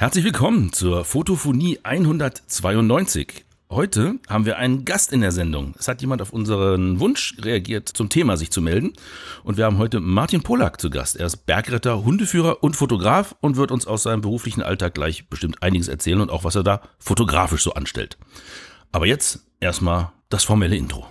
Herzlich willkommen zur Fotophonie 192. Heute haben wir einen Gast in der Sendung. Es hat jemand auf unseren Wunsch reagiert, zum Thema sich zu melden. Und wir haben heute Martin Polak zu Gast. Er ist Bergretter, Hundeführer und Fotograf und wird uns aus seinem beruflichen Alltag gleich bestimmt einiges erzählen und auch, was er da fotografisch so anstellt. Aber jetzt erstmal das formelle Intro.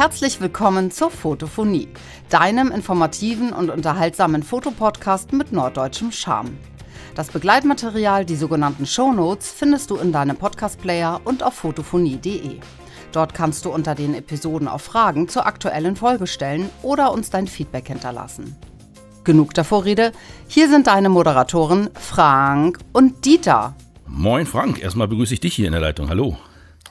Herzlich willkommen zur Fotophonie, deinem informativen und unterhaltsamen Fotopodcast mit norddeutschem Charme. Das Begleitmaterial, die sogenannten Shownotes, findest du in deinem Podcast-Player und auf fotophonie.de. Dort kannst du unter den Episoden auch Fragen zur aktuellen Folge stellen oder uns dein Feedback hinterlassen. Genug der Vorrede, hier sind deine Moderatoren Frank und Dieter. Moin Frank, erstmal begrüße ich dich hier in der Leitung. Hallo.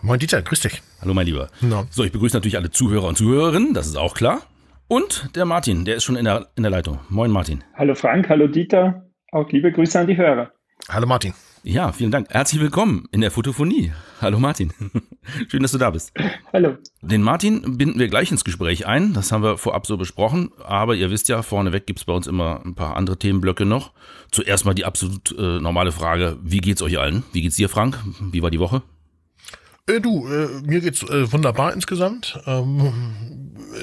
Moin Dieter, grüß dich. Hallo mein Lieber. Na. So, ich begrüße natürlich alle Zuhörer und Zuhörerinnen, das ist auch klar. Und der Martin, der ist schon in der, in der Leitung. Moin Martin. Hallo Frank, hallo Dieter, auch liebe Grüße an die Hörer. Hallo Martin. Ja, vielen Dank. Herzlich willkommen in der Fotophonie. Hallo Martin. Schön, dass du da bist. Hallo. Den Martin binden wir gleich ins Gespräch ein. Das haben wir vorab so besprochen. Aber ihr wisst ja, vorneweg gibt's bei uns immer ein paar andere Themenblöcke noch. Zuerst mal die absolut äh, normale Frage, wie geht's euch allen? Wie geht's dir, Frank? Wie war die Woche? Äh, du, äh, mir geht's äh, wunderbar insgesamt. Ähm,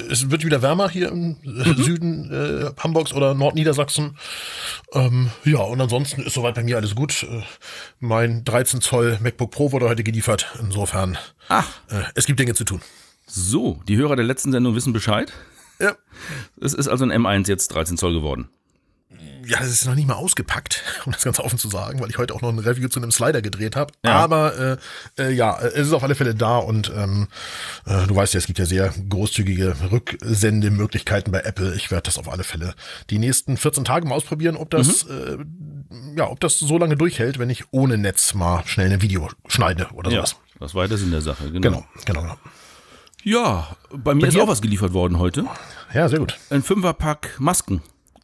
es wird wieder wärmer hier im äh, Süden äh, Hamburgs oder Nordniedersachsen. Ähm, ja, und ansonsten ist soweit bei mir alles gut. Äh, mein 13 Zoll MacBook Pro wurde heute geliefert. Insofern, Ach, es gibt Dinge zu tun. so. Die Hörer der letzten Sendung wissen Bescheid. Ja. Es ist also ein M1 jetzt 13 Zoll geworden. Ja, es ist noch nicht mal ausgepackt, um das ganz offen zu sagen, weil ich heute auch noch ein Review zu einem Slider gedreht habe. Ja. Aber äh, äh, ja, es ist auf alle Fälle da und ähm, äh, du weißt ja, es gibt ja sehr großzügige Rücksendemöglichkeiten bei Apple. Ich werde das auf alle Fälle die nächsten 14 Tage mal ausprobieren, ob das äh, ja, ob das so lange durchhält, wenn ich ohne Netz mal schnell ein Video schneide oder Ja, sowas. das war der Sinn der Sache. Genau. Genau, genau, genau. Ja, bei mir Bei ist auch was geliefert worden heute. Ja, sehr gut. Ein Fünferpack Masken.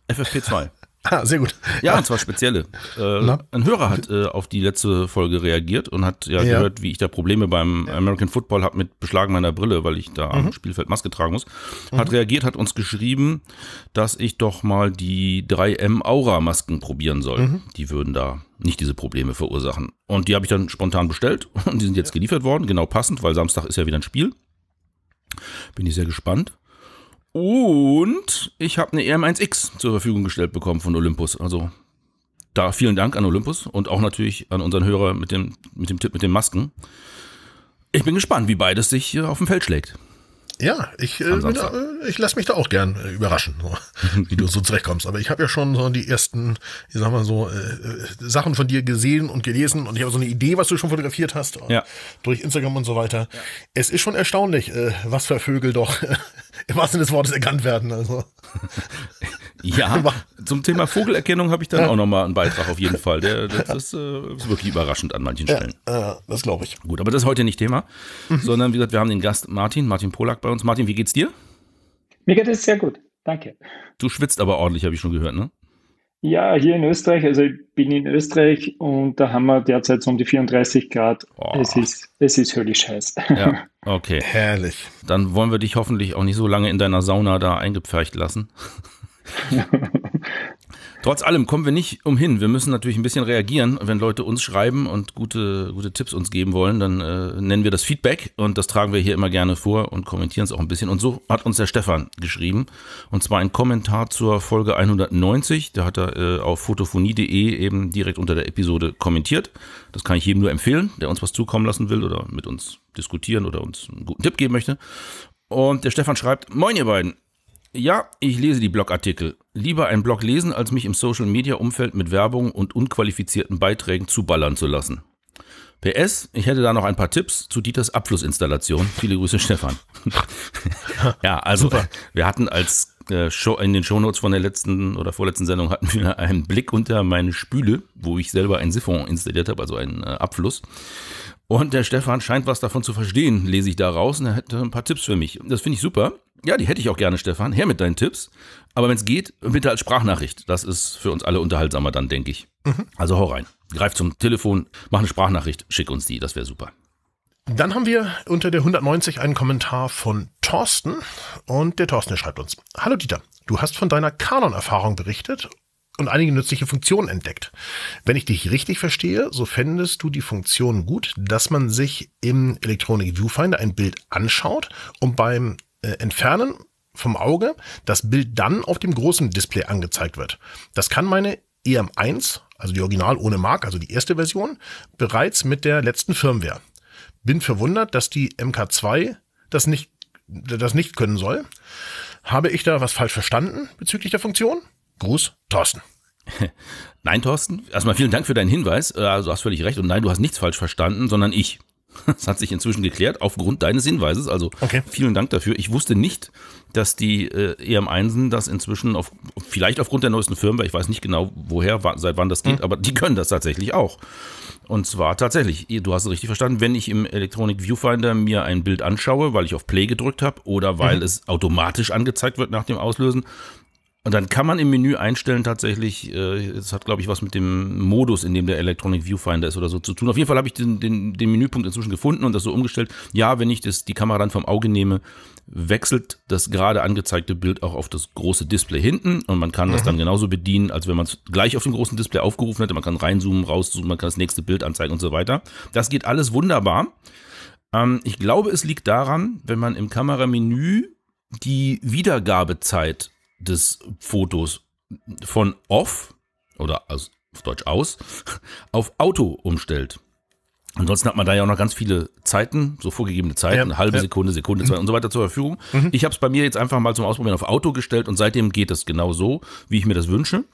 FFP2. Ah, sehr gut. Ja, und zwar spezielle. Äh, ein Hörer hat äh, auf die letzte Folge reagiert und hat ja, Ja. gehört, wie ich da Probleme beim American Football habe mit Beschlagen meiner Brille, weil ich da Mhm. am Spielfeld Maske tragen muss. Hat reagiert, hat uns geschrieben, dass ich doch mal die 3M Aura Masken probieren soll. Mhm. Die würden da nicht diese Probleme verursachen. Und die habe ich dann spontan bestellt und die sind jetzt geliefert worden, genau passend, weil Samstag ist ja wieder ein Spiel. Bin ich sehr gespannt. Und ich habe eine EM1X zur Verfügung gestellt bekommen von Olympus. Also da vielen Dank an Olympus und auch natürlich an unseren Hörer mit dem, mit dem Tipp mit den Masken. Ich bin gespannt, wie beides sich auf dem Feld schlägt. Ja, ich, äh, bin, äh, ich lasse mich da auch gern äh, überraschen, so, wie du so zurechtkommst. Aber ich habe ja schon so die ersten, ich sag mal so, äh, äh, Sachen von dir gesehen und gelesen und ich habe so eine Idee, was du schon fotografiert hast, äh, Ja. durch Instagram und so weiter. Es ist schon erstaunlich, äh, was für Vögel doch im wahrsten Sinne des Wortes erkannt werden. Also Ja, zum Thema Vogelerkennung habe ich dann Ja. auch nochmal einen Beitrag auf jeden Fall. Der, das ist, äh, ist wirklich überraschend an manchen Stellen. äh, das glaube ich. Gut, aber das ist heute nicht Thema, sondern wie gesagt, wir haben den Gast Martin, Martin Polak bei uns. Martin, wie geht's dir? Mir geht es sehr gut, danke. Du schwitzt aber ordentlich, habe ich schon gehört, ne? Ja, hier in Österreich, also ich bin in Österreich und da haben wir derzeit so um die 34 Grad. Oh. Es ist, es ist höllisch heiß. Ja, okay. Herrlich. Dann wollen wir dich hoffentlich auch nicht so lange in deiner Sauna da eingepfercht lassen. Trotz allem kommen wir nicht umhin. Wir müssen natürlich ein bisschen reagieren. Wenn Leute uns schreiben und gute, gute Tipps uns geben wollen, dann äh, nennen wir das Feedback und das tragen wir hier immer gerne vor und kommentieren es auch ein bisschen. Und so hat uns der Stefan geschrieben. Und zwar ein Kommentar zur Folge 190. Da hat er äh, auf fotophonie.de eben direkt unter der Episode kommentiert. Das kann ich jedem nur empfehlen, der uns was zukommen lassen will oder mit uns diskutieren oder uns einen guten Tipp geben möchte. Und der Stefan schreibt, moin ihr beiden. Ja, ich lese die Blogartikel. Lieber einen Blog lesen, als mich im Social-Media-Umfeld mit Werbung und unqualifizierten Beiträgen zuballern zu lassen. PS, ich hätte da noch ein paar Tipps zu Dieters Abflussinstallation. Viele Grüße, Stefan. ja, also wir hatten als äh, Show, in den Shownotes von der letzten oder vorletzten Sendung hatten wir einen Blick unter meine Spüle, wo ich selber ein Siphon installiert habe, also einen äh, Abfluss. Und der Stefan scheint was davon zu verstehen, lese ich da raus. Und er hätte ein paar Tipps für mich. Das finde ich super. Ja, die hätte ich auch gerne, Stefan. Her mit deinen Tipps. Aber wenn es geht, bitte als Sprachnachricht. Das ist für uns alle unterhaltsamer dann, denke ich. Also hau rein. Greif zum Telefon, mach eine Sprachnachricht, schick uns die. Das wäre super. Dann haben wir unter der 190 einen Kommentar von Thorsten und der Thorsten schreibt uns. Hallo Dieter, du hast von deiner Canon-Erfahrung berichtet und einige nützliche Funktionen entdeckt. Wenn ich dich richtig verstehe, so fändest du die Funktion gut, dass man sich im Electronic Viewfinder ein Bild anschaut und beim äh, Entfernen vom Auge das Bild dann auf dem großen Display angezeigt wird. Das kann meine EM1, also die Original ohne Mark, also die erste Version, bereits mit der letzten Firmware. Bin verwundert, dass die MK2 das nicht, das nicht können soll. Habe ich da was falsch verstanden bezüglich der Funktion? Gruß, Thorsten. Nein, Thorsten, erstmal vielen Dank für deinen Hinweis. Äh, also du hast völlig recht und nein, du hast nichts falsch verstanden, sondern ich. Das hat sich inzwischen geklärt aufgrund deines Hinweises. Also okay. vielen Dank dafür. Ich wusste nicht, dass die äh, EM1 das inzwischen auf, vielleicht aufgrund der neuesten Firmware, ich weiß nicht genau woher, seit wann das geht, mhm. aber die können das tatsächlich auch. Und zwar tatsächlich, du hast es richtig verstanden, wenn ich im Electronic Viewfinder mir ein Bild anschaue, weil ich auf Play gedrückt habe oder weil mhm. es automatisch angezeigt wird nach dem Auslösen, und dann kann man im Menü einstellen tatsächlich, äh, es hat glaube ich was mit dem Modus, in dem der Electronic Viewfinder ist oder so zu tun. Auf jeden Fall habe ich den, den, den Menüpunkt inzwischen gefunden und das so umgestellt. Ja, wenn ich das, die Kamera dann vom Auge nehme, wechselt das gerade angezeigte Bild auch auf das große Display hinten und man kann mhm. das dann genauso bedienen, als wenn man es gleich auf dem großen Display aufgerufen hätte. Man kann reinzoomen, rauszoomen, man kann das nächste Bild anzeigen und so weiter. Das geht alles wunderbar. Ähm, ich glaube, es liegt daran, wenn man im Kameramenü die Wiedergabezeit des Fotos von off oder auf Deutsch aus auf Auto umstellt. Ansonsten hat man da ja auch noch ganz viele Zeiten, so vorgegebene Zeiten, ja, eine halbe ja. Sekunde, Sekunde, zwei und so weiter zur Verfügung. Mhm. Ich habe es bei mir jetzt einfach mal zum Ausprobieren auf Auto gestellt und seitdem geht es genau so, wie ich mir das wünsche.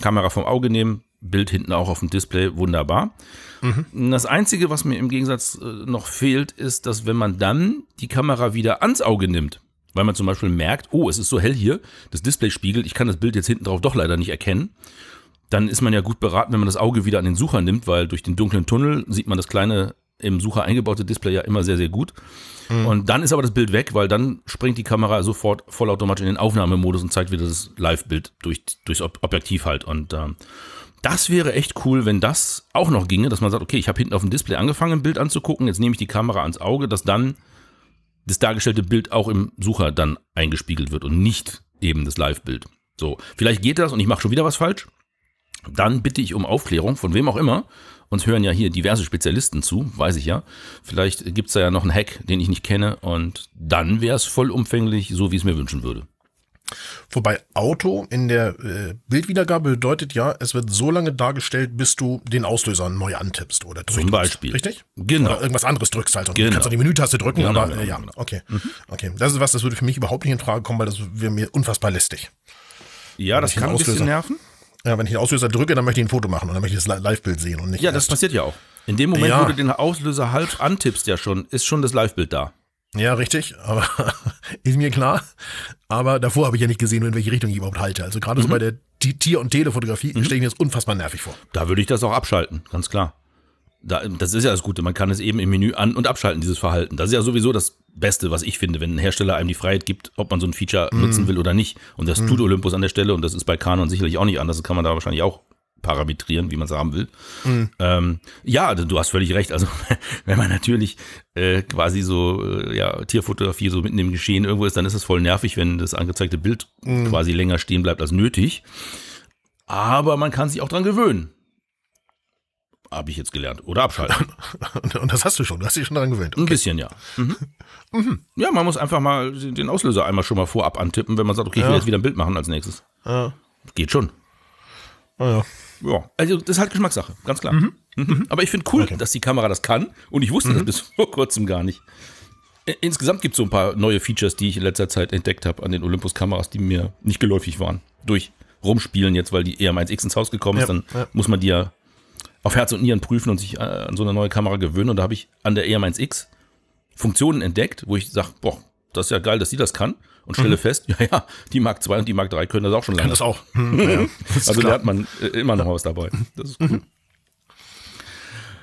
Kamera vom Auge nehmen, Bild hinten auch auf dem Display, wunderbar. Mhm. Das Einzige, was mir im Gegensatz äh, noch fehlt, ist, dass wenn man dann die Kamera wieder ans Auge nimmt, weil man zum Beispiel merkt, oh, es ist so hell hier, das Display spiegelt, ich kann das Bild jetzt hinten drauf doch leider nicht erkennen. Dann ist man ja gut beraten, wenn man das Auge wieder an den Sucher nimmt, weil durch den dunklen Tunnel sieht man das kleine im Sucher eingebaute Display ja immer sehr, sehr gut. Mhm. Und dann ist aber das Bild weg, weil dann springt die Kamera sofort vollautomatisch in den Aufnahmemodus und zeigt wieder das Live-Bild durch, durchs Objektiv halt. Und ähm, das wäre echt cool, wenn das auch noch ginge, dass man sagt, okay, ich habe hinten auf dem Display angefangen, ein Bild anzugucken, jetzt nehme ich die Kamera ans Auge, dass dann das dargestellte Bild auch im Sucher dann eingespiegelt wird und nicht eben das Live-Bild. So, vielleicht geht das und ich mache schon wieder was falsch. Dann bitte ich um Aufklärung, von wem auch immer. Uns hören ja hier diverse Spezialisten zu, weiß ich ja. Vielleicht gibt's da ja noch einen Hack, den ich nicht kenne. Und dann wäre es vollumfänglich, so wie ich es mir wünschen würde. Wobei Auto in der äh, Bildwiedergabe bedeutet ja, es wird so lange dargestellt, bis du den Auslöser neu antippst oder drückst. Zum Beispiel. Richtig? Genau. Oder irgendwas anderes drückst halt. Und genau. Du kannst auch die Menütaste drücken, genau, aber genau, äh, ja, genau. okay. Mhm. Okay. Das ist was, das würde für mich überhaupt nicht in Frage kommen, weil das wäre mir unfassbar lästig. Ja, das kann ein bisschen nerven. Ja, wenn ich den Auslöser drücke, dann möchte ich ein Foto machen und dann möchte ich das Live-Bild sehen und nicht. Ja, das passiert ja auch. In dem Moment, ja. wo du den Auslöser halb antippst, ja schon, ist schon das Live-Bild da. Ja, richtig, aber ist mir klar. Aber davor habe ich ja nicht gesehen, in welche Richtung ich überhaupt halte. Also gerade mhm. so bei der Tier- und Telefotografie mhm. stelle ich mir das unfassbar nervig vor. Da würde ich das auch abschalten, ganz klar. Da, das ist ja das Gute, man kann es eben im Menü an- und abschalten, dieses Verhalten. Das ist ja sowieso das Beste, was ich finde, wenn ein Hersteller einem die Freiheit gibt, ob man so ein Feature mhm. nutzen will oder nicht. Und das mhm. tut Olympus an der Stelle und das ist bei Canon sicherlich auch nicht anders. Das kann man da wahrscheinlich auch parametrieren, wie man es haben will. Mhm. Ähm, ja, du hast völlig recht. Also wenn man natürlich äh, quasi so äh, ja, Tierfotografie so mitten im Geschehen irgendwo ist, dann ist es voll nervig, wenn das angezeigte Bild mhm. quasi länger stehen bleibt als nötig. Aber man kann sich auch dran gewöhnen. Habe ich jetzt gelernt. Oder abschalten. Und das hast du schon. Du hast dich schon dran gewöhnt. Okay. Ein bisschen, ja. Mhm. Mhm. Ja, man muss einfach mal den Auslöser einmal schon mal vorab antippen, wenn man sagt, okay, ich will jetzt wieder ein Bild machen als nächstes. Ja. Geht schon. Ah, ja. Ja, also das ist halt Geschmackssache, ganz klar. Mhm. Mhm. Aber ich finde cool, okay. dass die Kamera das kann und ich wusste mhm. das bis vor kurzem gar nicht. Insgesamt gibt es so ein paar neue Features, die ich in letzter Zeit entdeckt habe an den Olympus-Kameras, die mir nicht geläufig waren. Durch Rumspielen jetzt, weil die EM1X ins Haus gekommen ist, ja, dann ja. muss man die ja auf Herz und Nieren prüfen und sich äh, an so eine neue Kamera gewöhnen. Und da habe ich an der EM1X Funktionen entdeckt, wo ich sage, boah, das ist ja geil, dass sie das kann und stelle mhm. fest, ja, ja, die Mark 2 und die Mark 3 können das auch schon lange. Können das auch. Hm, ja, das also lernt man äh, immer noch was dabei. Das ist cool. Mhm.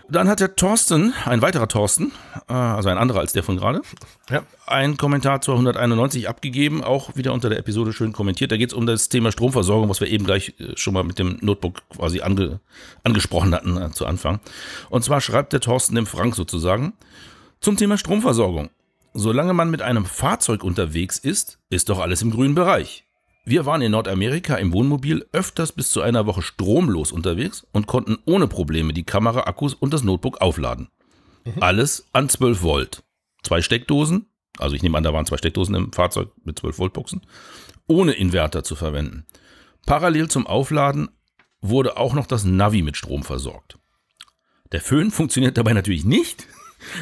Dann hat der Thorsten, ein weiterer Thorsten, äh, also ein anderer als der von gerade, ja. ein Kommentar zur 191 abgegeben, auch wieder unter der Episode schön kommentiert. Da geht es um das Thema Stromversorgung, was wir eben gleich äh, schon mal mit dem Notebook quasi ange, angesprochen hatten zu Anfang. Und zwar schreibt der Thorsten dem Frank sozusagen, Zum Thema Stromversorgung. Solange man mit einem Fahrzeug unterwegs ist, ist doch alles im grünen Bereich. Wir waren in Nordamerika im Wohnmobil öfters bis zu einer Woche stromlos unterwegs und konnten ohne Probleme die Kamera, Akkus und das Notebook aufladen. Mhm. Alles an 12 Volt. Zwei Steckdosen, also ich nehme an, da waren zwei Steckdosen im Fahrzeug mit 12 Volt Buchsen, ohne Inverter zu verwenden. Parallel zum Aufladen wurde auch noch das Navi mit Strom versorgt. Der Föhn funktioniert dabei natürlich nicht.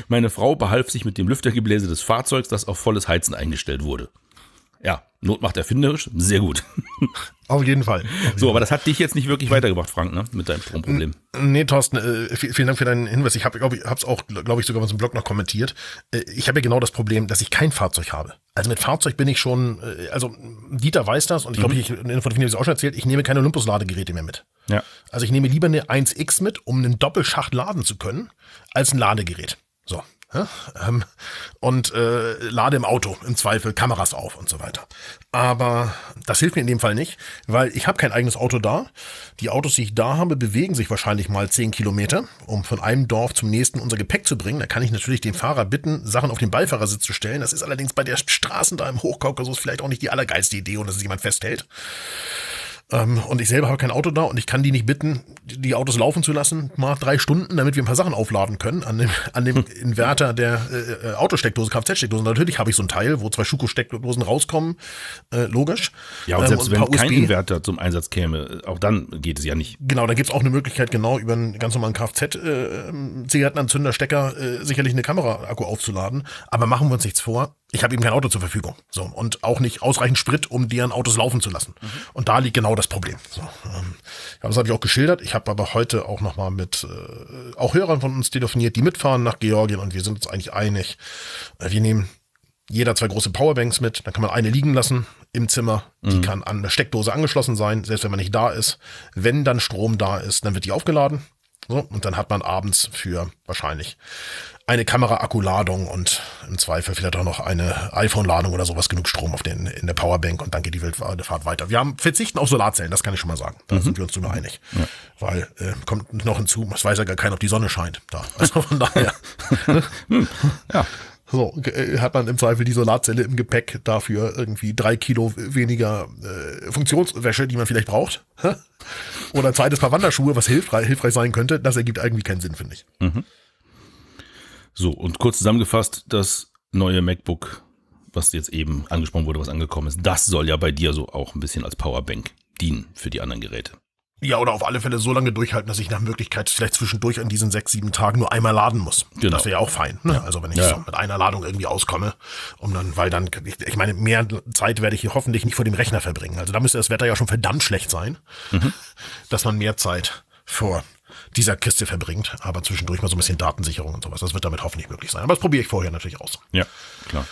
Meine Frau behalf sich mit dem Lüftergebläse des Fahrzeugs, das auf volles Heizen eingestellt wurde. Ja, Not macht erfinderisch, sehr gut. Auf jeden Fall. Auf jeden so, aber das hat dich jetzt nicht wirklich weitergebracht, Frank, ne? Mit deinem Stromproblem. Nee, Thorsten, äh, vielen Dank für deinen Hinweis. Ich habe, glaube ich, hab's auch, glaube ich, sogar was im Blog noch kommentiert. Äh, ich habe ja genau das Problem, dass ich kein Fahrzeug habe. Also mit Fahrzeug bin ich schon, äh, also Dieter weiß das und ich glaube, mhm. ich in der Info auch schon erzählt, ich nehme keine Olympus-Ladegeräte mehr mit. Ja. Also ich nehme lieber eine 1X mit, um einen Doppelschacht laden zu können, als ein Ladegerät. So. Ja, ähm, und äh, lade im Auto im Zweifel Kameras auf und so weiter. Aber das hilft mir in dem Fall nicht, weil ich habe kein eigenes Auto da. Die Autos, die ich da habe, bewegen sich wahrscheinlich mal zehn Kilometer, um von einem Dorf zum nächsten unser Gepäck zu bringen. Da kann ich natürlich den Fahrer bitten, Sachen auf den Beifahrersitz zu stellen. Das ist allerdings bei der Straßen da im Hochkaukasus vielleicht auch nicht die allergeilste Idee und dass es jemand festhält. Ähm, und ich selber habe kein Auto da und ich kann die nicht bitten, die Autos laufen zu lassen, mal drei Stunden, damit wir ein paar Sachen aufladen können an dem, an dem Inverter der äh, äh Autosteckdose, Kfz-Steckdose. Natürlich habe ich so ein Teil, wo zwei Schuko-Steckdosen rauskommen, äh, logisch. Ja, und selbst ähm, und wenn kein Inverter zum Einsatz käme, auch dann geht es ja nicht. Genau, da gibt es auch eine Möglichkeit, genau über einen ganz normalen Kfz-Zigarettenanzünder-Stecker äh, äh, sicherlich eine Kamera-Akku aufzuladen. Aber machen wir uns nichts vor, ich habe eben kein Auto zur Verfügung. So, und auch nicht ausreichend Sprit, um deren Autos laufen zu lassen. Mhm. Und da liegt genau das Problem. So, ähm, das habe ich auch geschildert. Ich habe aber heute auch nochmal mit äh, auch Hörern von uns telefoniert, die mitfahren nach Georgien und wir sind uns eigentlich einig. Äh, wir nehmen jeder zwei große Powerbanks mit, dann kann man eine liegen lassen im Zimmer. Die mhm. kann an eine Steckdose angeschlossen sein, selbst wenn man nicht da ist. Wenn dann Strom da ist, dann wird die aufgeladen. So, und dann hat man abends für wahrscheinlich eine Kamera-Akkuladung und im Zweifel vielleicht auch noch eine iPhone-Ladung oder sowas, genug Strom auf den, in der Powerbank und dann geht die Wildfahrt weiter. Wir haben verzichten auf Solarzellen, das kann ich schon mal sagen. Da mhm. sind wir uns drüber einig. Ja. Weil äh, kommt noch hinzu, es weiß ja gar keiner, ob die Sonne scheint da. Also von daher. ja. So, äh, hat man im Zweifel die Solarzelle im Gepäck dafür irgendwie drei Kilo weniger äh, Funktionswäsche, die man vielleicht braucht. Oder ein zweites Paar Wanderschuhe, was hilfreich, hilfreich sein könnte. Das ergibt irgendwie keinen Sinn, finde ich. Mhm. So, und kurz zusammengefasst, das neue MacBook, was jetzt eben angesprochen wurde, was angekommen ist, das soll ja bei dir so auch ein bisschen als Powerbank dienen für die anderen Geräte. Ja, oder auf alle Fälle so lange durchhalten, dass ich nach Möglichkeit vielleicht zwischendurch an diesen sechs, sieben Tagen nur einmal laden muss. Genau. Das wäre ja auch fein. Ne? Ja. Also wenn ich ja. so mit einer Ladung irgendwie auskomme, um dann, weil dann, ich, ich, meine, mehr Zeit werde ich hier hoffentlich nicht vor dem Rechner verbringen. Also da müsste das Wetter ja schon verdammt schlecht sein, mhm. dass man mehr Zeit vor dieser Kiste verbringt, aber zwischendurch mal so ein bisschen Datensicherung und sowas. Das wird damit hoffentlich möglich sein. Aber das probiere ich vorher natürlich aus. Ja, klar.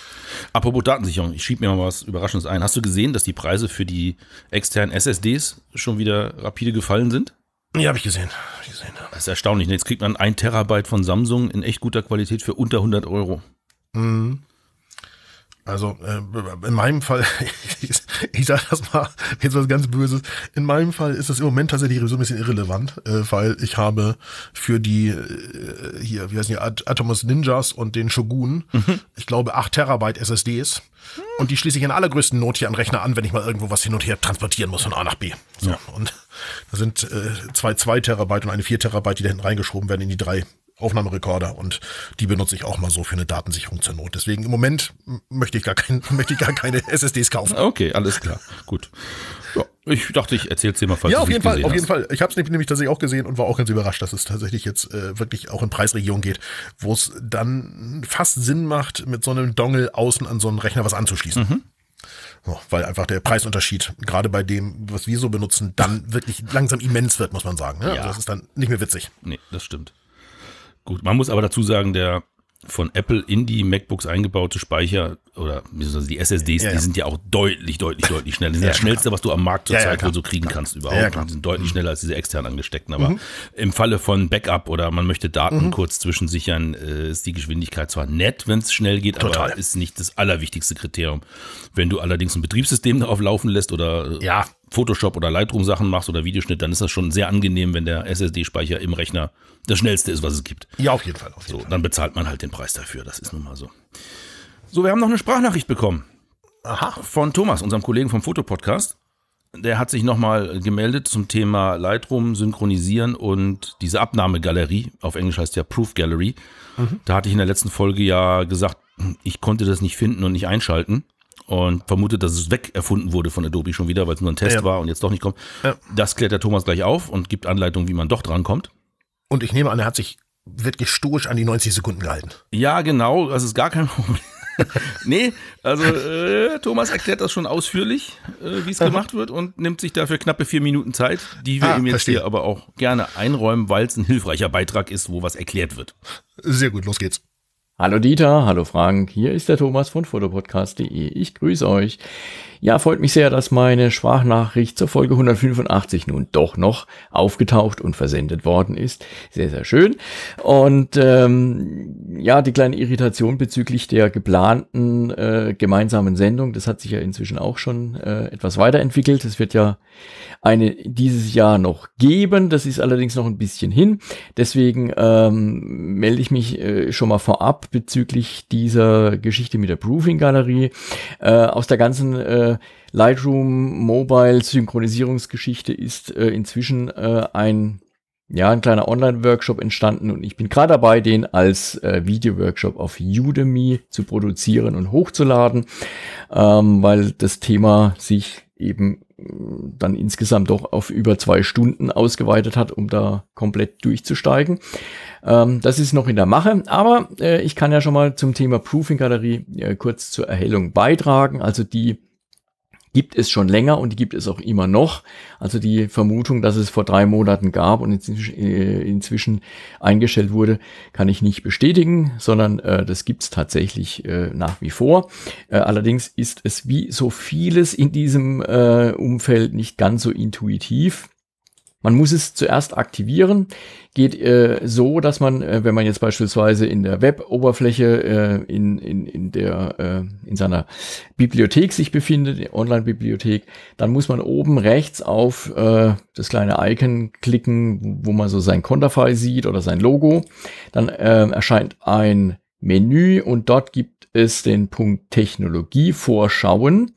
Apropos Datensicherung, ich schiebe mir mal was Überraschendes ein. Hast du gesehen, dass die Preise für die externen SSDs schon wieder rapide gefallen sind? Ja, habe ich gesehen. Hab ich gesehen Das ist erstaunlich. Jetzt kriegt man ein Terabyte von Samsung in echt guter Qualität für unter 100 Euro. Mhm. Also äh, in meinem Fall, ich, sage das mal, jetzt was ganz Böses, in meinem Fall ist das im Moment tatsächlich so ein bisschen irrelevant, äh, weil ich habe für die, äh, hier, wie heißen die, Atomos Ninjas und den Shogun, mhm. ich glaube, 8 Terabyte SSDs. Und die schließe ich in allergrößten Not hier an Rechner an, wenn ich mal irgendwo was hin und her transportieren muss von A nach B. So, ja. Und da sind äh, zwei 2 Terabyte und eine 4 Terabyte, die da hinten reingeschoben werden in die drei Aufnahmerekorder und die benutze ich auch mal so für eine Datensicherung zur Not. Deswegen im Moment möchte ich gar, kein, möchte ich gar keine SSDs kaufen. Okay, alles klar. Gut. Ja, ich dachte, ich erzähle es dir mal, falls Ja, auf jeden Fall, auf jeden Fall. Ich habe es nämlich tatsächlich auch gesehen und war auch ganz überrascht, dass es tatsächlich jetzt äh, wirklich auch in Preisregionen geht, wo es dann fast Sinn macht, mit so einem Dongle außen an so einen Rechner was anzuschließen. Mhm. So, weil einfach der Preisunterschied, gerade bei dem, was wir so benutzen, dann wirklich langsam immens wird, muss man sagen. Ne? Ja. Also das ist dann nicht mehr witzig. Nee, das stimmt. Gut, man muss aber dazu sagen, der von Apple in die MacBooks eingebaute Speicher oder die SSDs, ja, ja. die sind ja auch deutlich, deutlich, deutlich schneller. Die sind ja, das schnellste, was du am Markt zurzeit wohl so kriegen kannst überhaupt. Die sind deutlich mhm. schneller als diese extern angesteckten. Aber mhm. im Falle von Backup oder man möchte Daten mhm. kurz zwischensichern, äh, ist die Geschwindigkeit zwar nett, wenn es schnell geht, Total. aber ist nicht das allerwichtigste Kriterium. Wenn du allerdings ein Betriebssystem darauf laufen lässt oder äh, ja. Photoshop oder Lightroom Sachen machst oder Videoschnitt, dann ist das schon sehr angenehm, wenn der SSD-Speicher im Rechner das schnellste ist, was es gibt. Ja, auf jeden Fall. Auf jeden So, Fall. dann bezahlt man halt den Preis dafür. Das ist nun mal so. So, wir haben noch eine Sprachnachricht bekommen Aha. von Thomas, unserem Kollegen vom Fotopodcast. Der hat sich nochmal gemeldet zum Thema Lightroom synchronisieren und diese Abnahmegalerie, auf Englisch heißt ja Proof Gallery. Da hatte ich in der letzten Folge ja gesagt, ich konnte das nicht finden und nicht einschalten und vermutet, dass es weg erfunden wurde von Adobe schon wieder, weil es nur ein Test Ja. war und jetzt doch nicht kommt. Ja. Das klärt der Thomas gleich auf und gibt Anleitungen, wie man doch drankommt. Und ich nehme an, er hat sich wirklich stoisch an die 90 Sekunden gehalten. Ja, genau, das ist gar kein Problem. nee, also äh, Thomas erklärt das schon ausführlich, äh, wie es gemacht wird und nimmt sich dafür knappe vier Minuten Zeit, die wir Ah, ihm jetzt verstehe. hier aber auch gerne einräumen, weil es ein hilfreicher Beitrag ist, wo was erklärt wird. Sehr gut, los geht's. Hallo Dieter, hallo Frank, hier ist der Thomas von fotopodcast.de. Ich grüße euch. Ja, freut mich sehr, dass meine Sprachnachricht zur Folge 185 nun doch noch aufgetaucht und versendet worden ist. Sehr, sehr schön. Und ähm, ja, die kleine Irritation bezüglich der geplanten äh, gemeinsamen Sendung, das hat sich ja inzwischen auch schon äh, etwas weiterentwickelt. Es wird ja eine dieses Jahr noch geben. Das ist allerdings noch ein bisschen hin. Deswegen ähm, melde ich mich äh, schon mal vorab bezüglich dieser Geschichte mit der Proofing-Galerie. Äh, aus der ganzen äh, Lightroom Mobile Synchronisierungsgeschichte ist äh, inzwischen äh, ein ja, ein kleiner Online-Workshop entstanden und ich bin gerade dabei, den als äh, Video-Workshop auf Udemy zu produzieren und hochzuladen, ähm, weil das Thema sich eben mh, dann insgesamt doch auf über zwei Stunden ausgeweitet hat, um da komplett durchzusteigen. Ähm, das ist noch in der Mache, aber äh, ich kann ja schon mal zum Thema Proofing-Galerie äh, kurz zur Erhellung beitragen. Also die gibt es schon länger und die gibt es auch immer noch. Also die Vermutung, dass es vor drei Monaten gab und inzwischen, äh, inzwischen eingestellt wurde, kann ich nicht bestätigen, sondern äh, das gibt es tatsächlich äh, nach wie vor. Äh, allerdings ist es wie so vieles in diesem äh, Umfeld nicht ganz so intuitiv. Man muss es zuerst aktivieren. Geht äh, so, dass man, äh, wenn man jetzt beispielsweise in der Web-Oberfläche äh, in, in, in, der, äh, in seiner Bibliothek sich befindet, Online-Bibliothek, dann muss man oben rechts auf äh, das kleine Icon klicken, wo man so sein Konterfei sieht oder sein Logo. Dann äh, erscheint ein Menü und dort gibt es den Punkt Technologie vorschauen.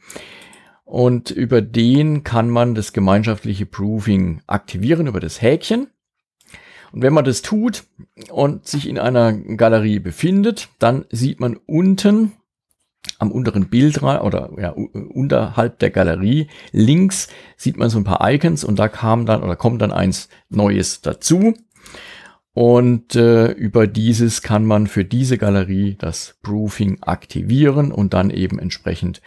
Und über den kann man das gemeinschaftliche Proofing aktivieren, über das Häkchen. Und wenn man das tut und sich in einer Galerie befindet, dann sieht man unten am unteren Bildrand oder ja, unterhalb der Galerie links sieht man so ein paar Icons und da kam dann oder kommt dann eins Neues dazu. Und äh, über dieses kann man für diese Galerie das Proofing aktivieren und dann eben entsprechend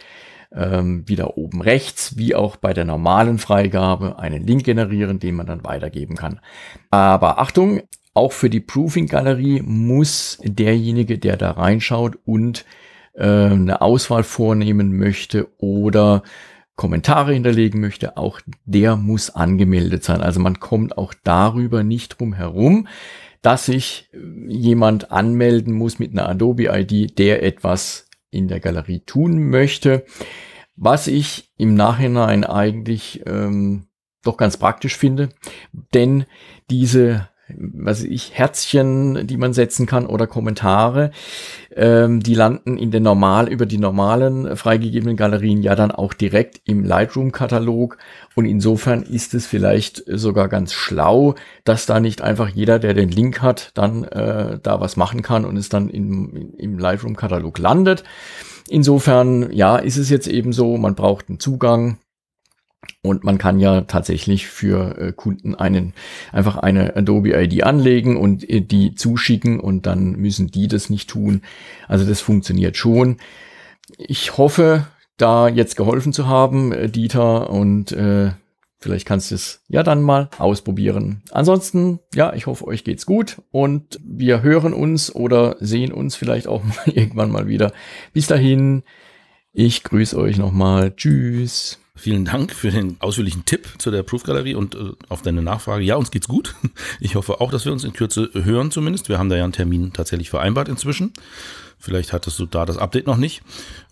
ähm, wieder oben rechts, wie auch bei der normalen Freigabe, einen Link generieren, den man dann weitergeben kann. Aber Achtung, auch für die Proofing-Galerie muss derjenige, der da reinschaut und äh, eine Auswahl vornehmen möchte oder Kommentare hinterlegen möchte, auch der muss angemeldet sein. Also man kommt auch darüber nicht drum herum, dass sich äh, jemand anmelden muss mit einer Adobe-ID, der etwas in der Galerie tun möchte. Was ich im Nachhinein eigentlich ähm, doch ganz praktisch finde, denn diese was ich, Herzchen, die man setzen kann oder Kommentare, ähm, die landen in den normal, über die normalen äh, freigegebenen Galerien ja dann auch direkt im Lightroom-Katalog. Und insofern ist es vielleicht sogar ganz schlau, dass da nicht einfach jeder, der den Link hat, dann äh, da was machen kann und es dann im, im Lightroom-Katalog landet. Insofern, ja, ist es jetzt eben so, man braucht einen Zugang, und man kann ja tatsächlich für äh, Kunden einen einfach eine Adobe ID anlegen und äh, die zuschicken und dann müssen die das nicht tun. Also das funktioniert schon. Ich hoffe, da jetzt geholfen zu haben, äh, Dieter, und äh, vielleicht kannst du es ja dann mal ausprobieren. Ansonsten, ja, ich hoffe, euch geht's gut und wir hören uns oder sehen uns vielleicht auch mal irgendwann mal wieder. Bis dahin, ich grüße euch nochmal. Tschüss. Vielen Dank für den ausführlichen Tipp zu der Proof-Galerie und äh, auf deine Nachfrage. Ja, uns geht's gut. Ich hoffe auch, dass wir uns in Kürze hören zumindest. Wir haben da ja einen Termin tatsächlich vereinbart inzwischen Vielleicht hattest du da das Update noch nicht.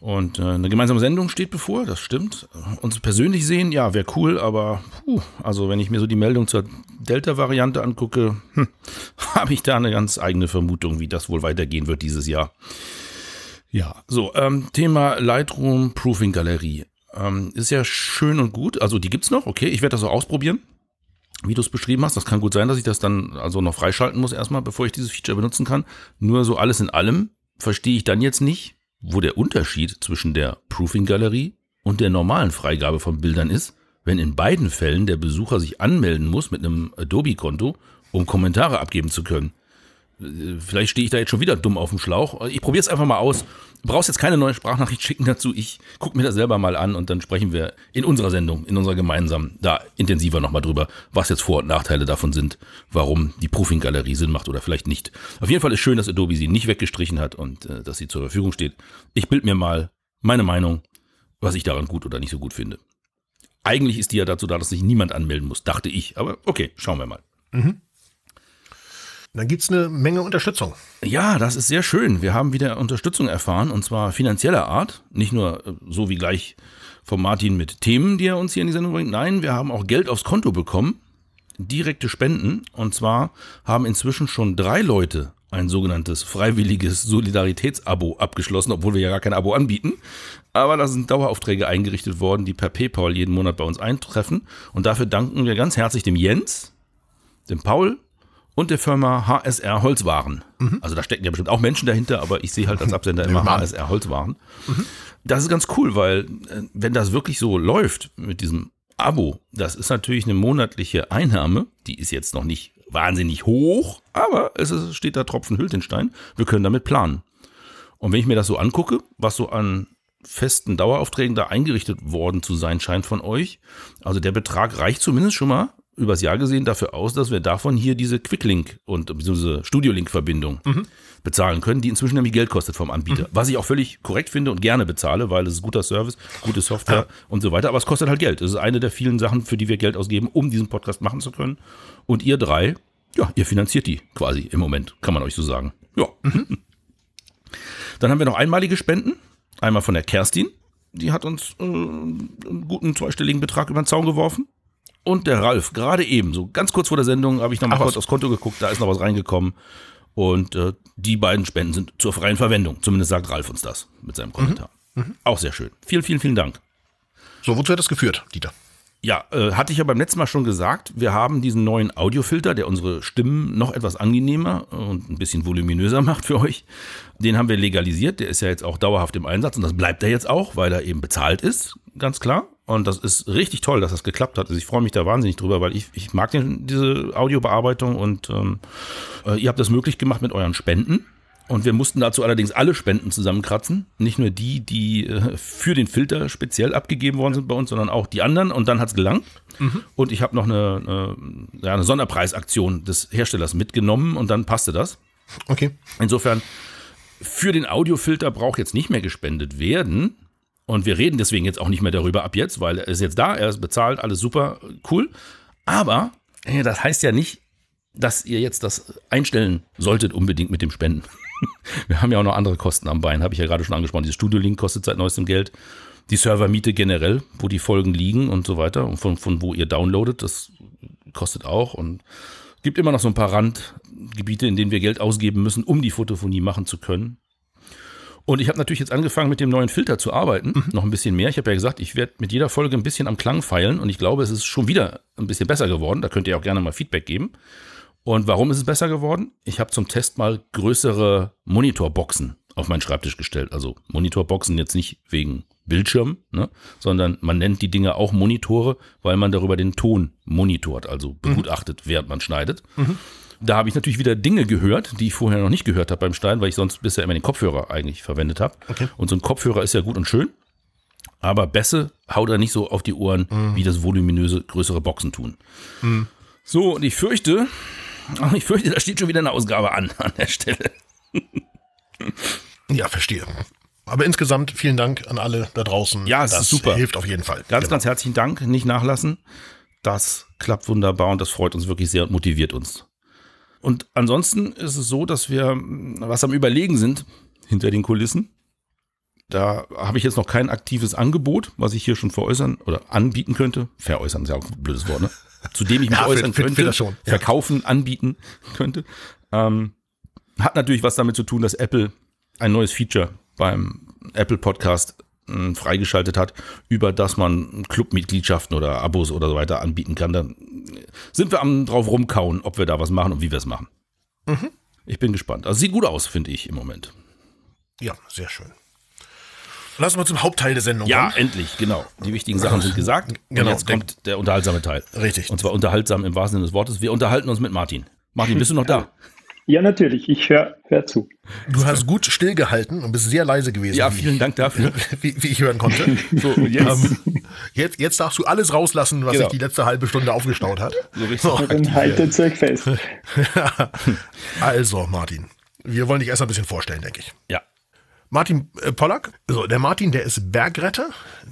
Und äh, eine gemeinsame Sendung steht bevor, das stimmt. Uns persönlich sehen, ja, wäre cool, aber puh, also wenn ich mir so die Meldung zur Delta-Variante angucke, hm, habe ich da eine ganz eigene Vermutung, wie das wohl weitergehen wird dieses Jahr. Ja, so, ähm, Thema Lightroom Proofing Galerie. Ähm, ist ja schön und gut. Also die gibt's noch, okay, ich werde das auch ausprobieren wie du es beschrieben hast. Das kann gut sein, dass ich das dann also noch freischalten muss erstmal, bevor ich dieses Feature benutzen kann. Nur so alles in allem verstehe ich dann jetzt nicht, wo der Unterschied zwischen der Proofing-Galerie und der normalen Freigabe von Bildern ist, wenn in beiden Fällen der Besucher sich anmelden muss mit einem Adobe-Konto, um Kommentare abgeben zu können. Vielleicht stehe ich da jetzt schon wieder dumm auf dem Schlauch. Ich probiere es einfach mal aus. Du brauchst jetzt keine neue Sprachnachricht schicken dazu. Ich gucke mir das selber mal an und dann sprechen wir in unserer Sendung, in unserer gemeinsamen, da intensiver nochmal drüber, was jetzt Vor- und Nachteile davon sind, warum die Proofing-Galerie Sinn macht oder vielleicht nicht. Auf jeden Fall ist schön, dass Adobe sie nicht weggestrichen hat und äh, dass sie zur Verfügung steht. Ich bild mir mal meine Meinung, was ich daran gut oder nicht so gut finde. Eigentlich ist die ja dazu da, dass sich niemand anmelden muss, dachte ich. Aber okay, schauen wir mal. Mhm. Dann gibt's eine Menge Unterstützung. Ja, das ist sehr schön. Wir haben wieder Unterstützung erfahren und zwar finanzieller Art. Nicht nur äh, so wie gleich von Martin mit Themen, die er uns hier in die Sendung bringt. Nein, wir haben auch Geld aufs Konto bekommen. Direkte Spenden. Und zwar haben inzwischen schon drei Leute ein sogenanntes freiwilliges Solidaritätsabo abgeschlossen, obwohl wir ja gar kein Abo anbieten. Aber da sind Daueraufträge eingerichtet worden, die per PayPal jeden Monat bei uns eintreffen. Und dafür danken wir ganz herzlich dem Jens, dem Paul, und der Firma HSR Holzwaren. Mhm. Also da stecken ja bestimmt auch Menschen dahinter, aber ich sehe halt als Absender immer HSR Holzwaren. Mhm. Das ist ganz cool, weil äh, wenn das wirklich so läuft mit diesem Abo, das ist natürlich eine monatliche Einnahme, die ist jetzt noch nicht wahnsinnig hoch, aber es ist, steht da Tropfen hüllt den Stein. Wir können damit planen. Und wenn ich mir das so angucke, was so an festen Daueraufträgen da eingerichtet worden zu sein scheint von euch, also der Betrag reicht zumindest schon mal übers Jahr gesehen dafür aus, dass wir davon hier diese Quicklink und diese Studio-Link-Verbindung mhm. bezahlen können, die inzwischen nämlich Geld kostet vom Anbieter. Mhm. Was ich auch völlig korrekt finde und gerne bezahle, weil es ist guter Service, gute Software ja. und so weiter. Aber es kostet halt Geld. Das ist eine der vielen Sachen, für die wir Geld ausgeben, um diesen Podcast machen zu können. Und ihr drei, ja, ihr finanziert die quasi im Moment, kann man euch so sagen. Ja. Mhm. Dann haben wir noch einmalige Spenden. Einmal von der Kerstin. Die hat uns äh, einen guten zweistelligen Betrag über den Zaun geworfen und der Ralf, gerade eben, so ganz kurz vor der Sendung, habe ich noch mal Ach, kurz aufs Konto geguckt, da ist noch was reingekommen. Und äh, die beiden Spenden sind zur freien Verwendung. Zumindest sagt Ralf uns das mit seinem Kommentar. Mhm. Mhm. Auch sehr schön. Vielen, vielen, vielen Dank. So, wozu hat das geführt, Dieter? Ja, äh, hatte ich ja beim letzten Mal schon gesagt, wir haben diesen neuen Audiofilter, der unsere Stimmen noch etwas angenehmer und ein bisschen voluminöser macht für euch. Den haben wir legalisiert, der ist ja jetzt auch dauerhaft im Einsatz und das bleibt er jetzt auch, weil er eben bezahlt ist, ganz klar. Und das ist richtig toll, dass das geklappt hat. Also ich freue mich da wahnsinnig drüber, weil ich, ich mag den, diese Audiobearbeitung und ähm, äh, ihr habt das möglich gemacht mit euren Spenden. Und wir mussten dazu allerdings alle Spenden zusammenkratzen. Nicht nur die, die äh, für den Filter speziell abgegeben worden sind bei uns, sondern auch die anderen. Und dann hat's gelangt. Mhm. Und ich habe noch eine, eine, ja, eine Sonderpreisaktion des Herstellers mitgenommen und dann passte das. Okay. Insofern, für den Audiofilter braucht jetzt nicht mehr gespendet werden. Und wir reden deswegen jetzt auch nicht mehr darüber ab jetzt, weil er ist jetzt da, er ist bezahlt, alles super, cool. Aber das heißt ja nicht, dass ihr jetzt das einstellen solltet unbedingt mit dem Spenden. Wir haben ja auch noch andere Kosten am Bein, habe ich ja gerade schon angesprochen. Dieses Studio-Link kostet seit neuestem Geld. Die Servermiete generell, wo die Folgen liegen und so weiter und von, von wo ihr downloadet, das kostet auch und gibt immer noch so ein paar Randgebiete, in denen wir Geld ausgeben müssen, um die Fotophonie machen zu können. Und ich habe natürlich jetzt angefangen, mit dem neuen Filter zu arbeiten. Mhm. Noch ein bisschen mehr. Ich habe ja gesagt, ich werde mit jeder Folge ein bisschen am Klang feilen und ich glaube, es ist schon wieder ein bisschen besser geworden. Da könnt ihr auch gerne mal Feedback geben. Und warum ist es besser geworden? Ich habe zum Test mal größere Monitorboxen auf meinen Schreibtisch gestellt. Also Monitorboxen jetzt nicht wegen Bildschirm, ne, sondern man nennt die Dinge auch Monitore, weil man darüber den Ton monitort, also begutachtet, mhm. während man schneidet. Mhm. Da habe ich natürlich wieder Dinge gehört, die ich vorher noch nicht gehört habe beim Stein, weil ich sonst bisher immer den Kopfhörer eigentlich verwendet habe. Okay. Und so ein Kopfhörer ist ja gut und schön, aber Bässe haut er nicht so auf die Ohren, mhm. wie das voluminöse größere Boxen tun. Mhm. So, und ich fürchte, ich fürchte, da steht schon wieder eine Ausgabe an an der Stelle. ja, verstehe. Aber insgesamt vielen Dank an alle da draußen. Ja, es das ist super. hilft auf jeden Fall. Ganz, genau. ganz herzlichen Dank. Nicht nachlassen. Das klappt wunderbar und das freut uns wirklich sehr und motiviert uns. Und ansonsten ist es so, dass wir was am Überlegen sind, hinter den Kulissen. Da habe ich jetzt noch kein aktives Angebot, was ich hier schon veräußern oder anbieten könnte. Veräußern ist ja auch ein blödes Wort, ne? Zu dem ich mich Ja, äußern für- könnte, für ja. verkaufen, anbieten könnte. Ähm, hat natürlich was damit zu tun, dass Apple ein neues Feature beim Apple Podcast freigeschaltet hat, über das man Clubmitgliedschaften oder Abos oder so weiter anbieten kann. Dann sind wir am drauf rumkauen, ob wir da was machen und wie wir es machen. Mhm. Ich bin gespannt. Also sieht gut aus, finde ich im Moment. Ja, sehr schön. Lass mal zum Hauptteil der Sendung Ja, kommen. endlich, genau. Die wichtigen Sachen sind gesagt. Und Genau, jetzt der- kommt der unterhaltsame Teil. Richtig. Und zwar unterhaltsam im wahrsten Sinne des Wortes. Wir unterhalten uns mit Martin. Martin, bist du noch da? Ja, natürlich, ich höre hör zu. Du hast gut stillgehalten und bist sehr leise gewesen. Ja, vielen Dank dafür. Wie, wie ich hören konnte. So, und jetzt Ähm, jetzt, jetzt darfst du alles rauslassen, was Genau. sich die letzte halbe Stunde aufgestaut hat. so richtig. Dann haltet euch fest. Also, Martin, wir wollen dich erst mal ein bisschen vorstellen, denke ich. Ja. Martin äh, Pollack, also der Martin, der ist Bergretter,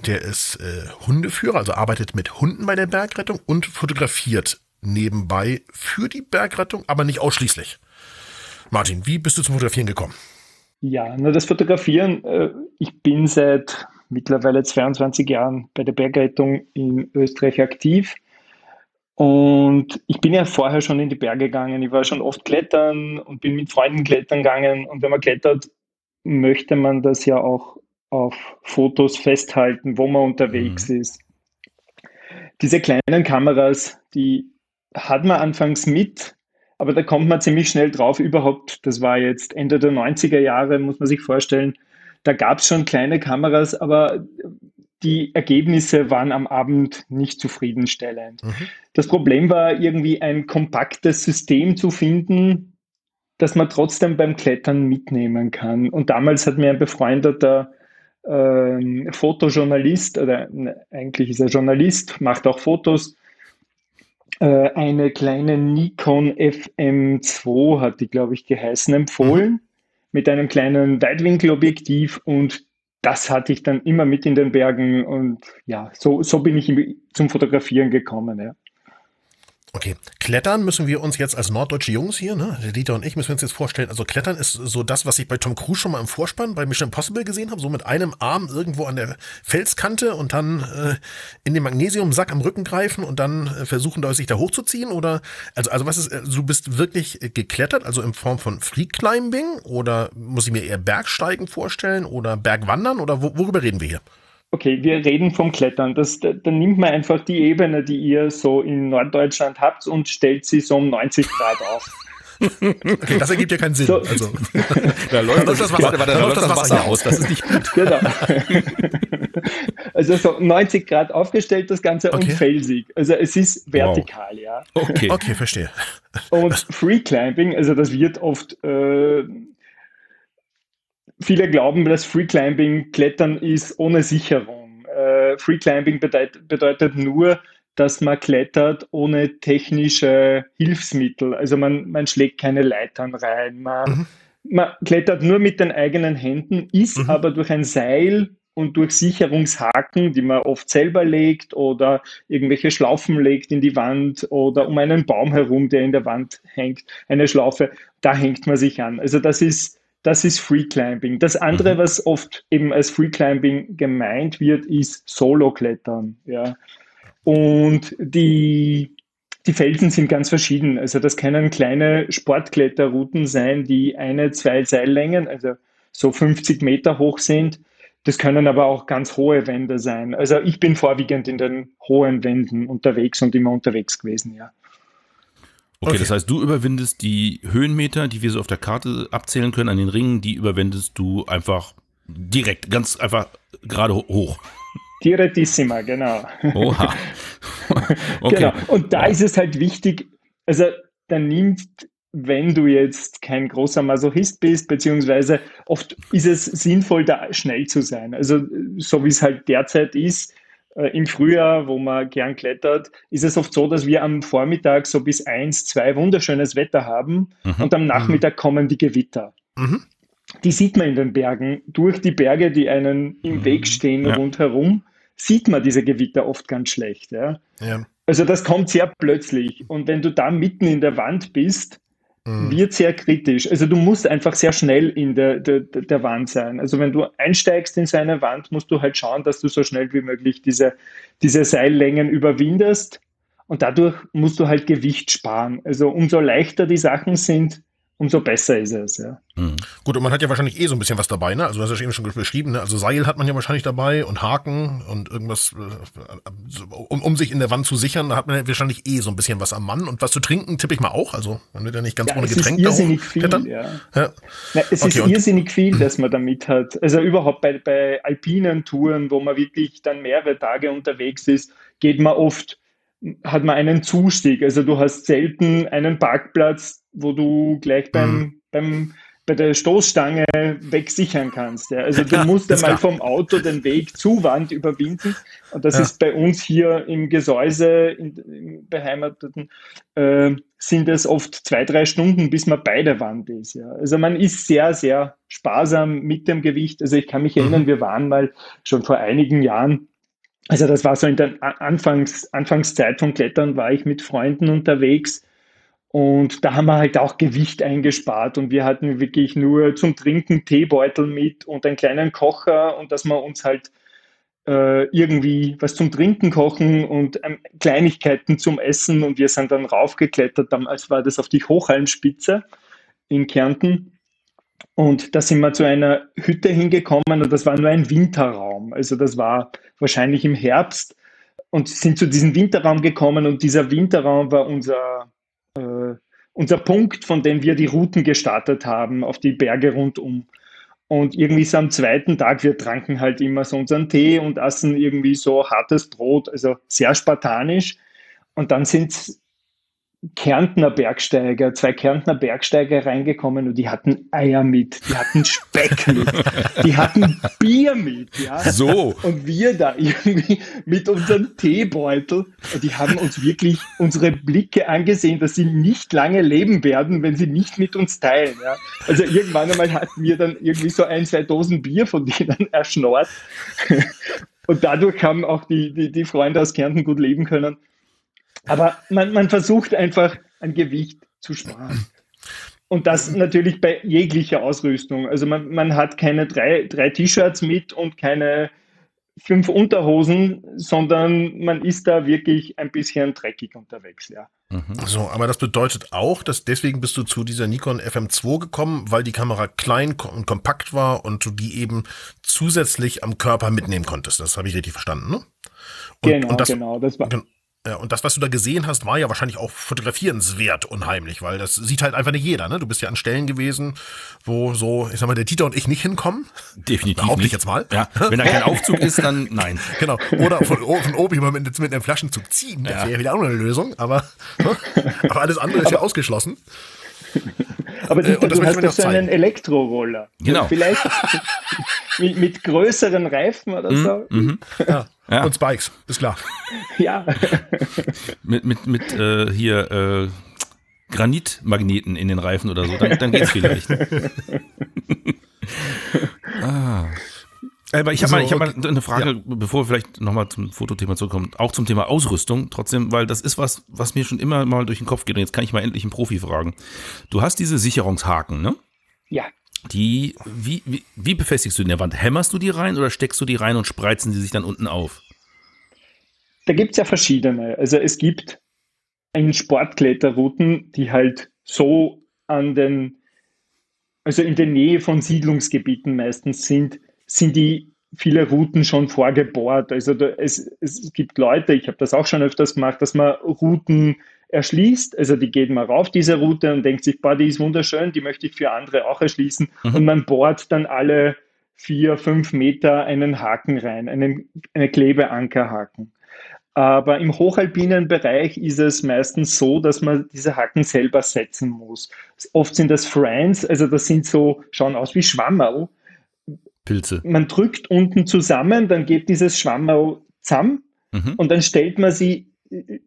der ist äh, Hundeführer, also arbeitet mit Hunden bei der Bergrettung und fotografiert nebenbei für die Bergrettung, aber nicht ausschließlich. Martin, wie bist du zum Fotografieren gekommen? Ja, nur das Fotografieren. Äh, ich bin seit mittlerweile 22 Jahren bei der Bergrettung in Österreich aktiv. Und ich bin ja vorher schon in die Berge gegangen. Ich war schon oft klettern und bin mit Freunden klettern gegangen. Und wenn man klettert, möchte man das ja auch auf Fotos festhalten, wo man unterwegs ist. Diese kleinen Kameras, die hat man anfangs mit, aber da kommt man ziemlich schnell drauf. Überhaupt, das war jetzt Ende der 90er Jahre, muss man sich vorstellen. Da gab es schon kleine Kameras, aber die Ergebnisse waren am Abend nicht zufriedenstellend. Mhm. Das Problem war irgendwie ein kompaktes System zu finden, das man trotzdem beim Klettern mitnehmen kann. Und damals hat mir ein befreundeter ähm, Fotojournalist, oder ne, eigentlich ist er Journalist, macht auch Fotos, äh, eine kleine Nikon FM2 hat die, glaube ich, geheißen, empfohlen, mit einem kleinen Weitwinkelobjektiv und das hatte ich dann immer mit in den Bergen und ja, so, so bin ich zum Fotografieren gekommen. Ja. Okay, Klettern müssen wir uns jetzt als norddeutsche Jungs hier, ne, Dieter und ich, müssen wir uns jetzt vorstellen. Also Klettern ist so das, was ich bei Tom Cruise schon mal im Vorspann bei Mission Impossible gesehen habe, so mit einem Arm irgendwo an der Felskante und dann äh, in den Magnesiumsack am Rücken greifen und dann äh, versuchen, da sich da hochzuziehen. Oder also, also was ist, äh, du bist wirklich äh, geklettert, also in Form von Free Climbing oder muss ich mir eher Bergsteigen vorstellen oder Bergwandern oder wo, worüber reden wir hier? Okay, wir reden vom Klettern. Das, da, dann nimmt man einfach die Ebene, die ihr so in Norddeutschland habt und stellt sie so um 90 Grad auf. Okay, das ergibt ja keinen Sinn. So. Also Da läuft läuft das Wasser- warte, warte, da läuft das das Wasser aus. Das ist nicht gut. Genau. Also so 90 Grad aufgestellt das Ganze und Okay. felsig. Also es ist vertikal, ja. Okay. okay, verstehe. Und Free Climbing, also das wird oft, äh, viele glauben, dass Free Climbing Klettern ist ohne Sicherung. Äh, Free Climbing bedeutet, bedeutet nur, dass man klettert ohne technische Hilfsmittel. Also man, man schlägt keine Leitern rein. Man, Mhm. man klettert nur mit den eigenen Händen, ist Mhm. aber durch ein Seil und durch Sicherungshaken, die man oft selber legt oder irgendwelche Schlaufen legt in die Wand oder um einen Baum herum, der in der Wand hängt, eine Schlaufe, da hängt man sich an. Also das ist, das ist Free Climbing. Das andere, Mhm. was oft eben als Free Climbing gemeint wird, ist Solo-Klettern. Ja. Und die, die Felsen sind ganz verschieden. Also das können kleine Sportkletterrouten sein, die eine, zwei Seillängen, also so 50 Meter hoch sind. Das können aber auch ganz hohe Wände sein. Also ich bin vorwiegend in den hohen Wänden unterwegs und immer unterwegs gewesen, ja. Okay, Okay. das heißt, du überwindest die Höhenmeter, die wir so auf der Karte abzählen können an den Ringen, die überwindest du einfach direkt, ganz einfach gerade ho- hoch. Direttissima, genau. Oha. Okay. Genau. Und da ist es halt wichtig, also da nimmt, wenn du jetzt kein großer Masochist bist, beziehungsweise oft ist es sinnvoll, da schnell zu sein. Also so wie es halt derzeit ist, im Frühjahr, wo man gern klettert, ist es oft so, dass wir am Vormittag so bis eins, zwei wunderschönes Wetter haben Mhm. und am Nachmittag kommen die Gewitter. Mhm. Die sieht man in den Bergen. Durch die Berge, die einen im Mhm. Weg stehen Ja. rundherum, sieht man diese Gewitter oft ganz schlecht. Ja? Ja. Also das kommt sehr plötzlich. Und wenn du da mitten in der Wand bist, mhm. Wird sehr kritisch. Also du musst einfach sehr schnell in der, der, der Wand sein. Also wenn du einsteigst in seine Wand, musst du halt schauen, dass du so schnell wie möglich diese, diese Seillängen überwindest. Und dadurch musst du halt Gewicht sparen. Also umso leichter die Sachen sind, umso besser ist es, ja. Mhm. Gut, und man hat ja wahrscheinlich eh so ein bisschen was dabei, ne? Also du hast ja eben schon beschrieben, ne? Also Seil hat man ja wahrscheinlich dabei und Haken und irgendwas, äh, um, um sich in der Wand zu sichern, da hat man ja wahrscheinlich eh so ein bisschen was am Mann. Und was zu trinken tippe ich mal auch. Also man wird ja nicht ganz ja, ohne Getränk ist irrsinnig viel, ja. ja. Na, es okay, ist irrsinnig viel, dass man damit hat. Also überhaupt bei, bei alpinen Touren, wo man wirklich dann mehrere Tage unterwegs ist, geht man oft hat man einen Zustieg. Also du hast selten einen Parkplatz, wo du gleich beim, mhm. beim bei der Stoßstange wegsichern kannst. Ja. Also du musst einmal vom Auto den Weg zur Wand überwinden. Und das ja. ist bei uns hier im Gesäuse, in, im Beheimateten, äh, sind es oft zwei, drei Stunden, bis man bei der Wand ist. Ja. Also man ist sehr, sehr sparsam mit dem Gewicht. Also ich kann mich erinnern, mhm. wir waren mal schon vor einigen Jahren also das war so in der Anfangs, Anfangszeit vom Klettern, war ich mit Freunden unterwegs und da haben wir halt auch Gewicht eingespart. Und wir hatten wirklich nur zum Trinken Teebeutel mit und einen kleinen Kocher und dass wir uns halt äh, irgendwie was zum Trinken kochen und ähm, Kleinigkeiten zum Essen. Und wir sind dann raufgeklettert, damals war das auf die Hochhallenspitze in Kärnten. Und da sind wir zu einer Hütte hingekommen und das war nur ein Winterraum. Also das war wahrscheinlich im Herbst. Und sind zu diesem Winterraum gekommen und dieser Winterraum war unser, unser Punkt, von dem wir die Routen gestartet haben auf die Berge rundum. Und irgendwie so am zweiten Tag, wir tranken halt immer so unseren Tee und aßen irgendwie so hartes Brot, also sehr spartanisch. Und dann sind Kärntner Bergsteiger, zwei Kärntner Bergsteiger reingekommen und die hatten Eier mit, die hatten Speck mit, die hatten Bier mit, ja. So. Und wir da irgendwie mit unserem Teebeutel, und die haben uns wirklich unsere Blicke angesehen, dass sie nicht lange leben werden, wenn sie nicht mit uns teilen, ja. Also irgendwann einmal hatten wir dann irgendwie so ein, zwei Dosen Bier von denen erschnort. Und dadurch haben auch die, die, die Freunde aus Kärnten gut leben können. Aber man, man versucht einfach ein Gewicht zu sparen. Und das natürlich bei jeglicher Ausrüstung. Also man, man hat keine drei, drei T-Shirts mit und keine fünf Unterhosen, sondern man ist da wirklich ein bisschen dreckig unterwegs, ja. Mhm. So, aber das bedeutet auch, dass deswegen bist du zu dieser Nikon FM2 gekommen, weil die Kamera klein und kompakt war und du die eben zusätzlich am Körper mitnehmen konntest. Das habe ich richtig verstanden, ne? Und, genau, und das, genau. Das war, und das, was du da gesehen hast, war ja wahrscheinlich auch fotografierenswert unheimlich, weil das sieht halt einfach nicht jeder. Ne? Du bist ja an Stellen gewesen, wo so, ich sag mal, der Dieter und ich nicht hinkommen. Definitiv. Behaupte ich jetzt mal. Ja, wenn da kein Aufzug ist, dann nein. Genau. Oder von, von oben immer mit, mit einem Flaschenzug ziehen. Das ja. wäre wieder auch noch eine Lösung. Aber, ne? aber alles andere ist ja ausgeschlossen. Aber Dieter, äh, du hast doch so einen Elektroroller. Genau. Vielleicht mit, mit, größeren Reifen oder mhm. so. Mhm. Ja. Ja. Und Spikes, ist klar. Ja. mit mit, mit äh, hier äh, Granitmagneten in den Reifen oder so, dann, dann geht's vielleicht. ah. Aber ich habe so, mal, ich hab mal eine Frage, ja. bevor wir vielleicht nochmal zum Fotothema zurückkommen, auch zum Thema Ausrüstung, trotzdem, weil das ist was, was mir schon immer mal durch den Kopf geht und jetzt kann ich mal endlich einen Profi fragen. Du hast diese Sicherungshaken, ne? Ja. Die, wie, wie, wie befestigst du in der Wand? Hämmerst du die rein oder steckst du die rein und spreizen sie sich dann unten auf? Da gibt es ja verschiedene. Also es gibt in Sportkletterrouten, die halt so an den, also in der Nähe von Siedlungsgebieten meistens sind, sind die viele Routen schon vorgebohrt. Also da, es, es gibt Leute, ich habe das auch schon öfters gemacht, dass man Routen erschließt. Also die geht mal rauf, diese Route, und denkt sich, boah, die ist wunderschön, die möchte ich für andere auch erschließen. Mhm. Und man bohrt dann alle vier, fünf Meter einen Haken rein, einen, einen Klebeankerhaken. Aber im hochalpinen Bereich ist es meistens so, dass man diese Haken selber setzen muss. Oft sind das Friends, also das sind so, schauen aus wie Schwammerl. Pilze. Man drückt unten zusammen, dann geht dieses Schwammerl zusammen mhm. und dann stellt man sie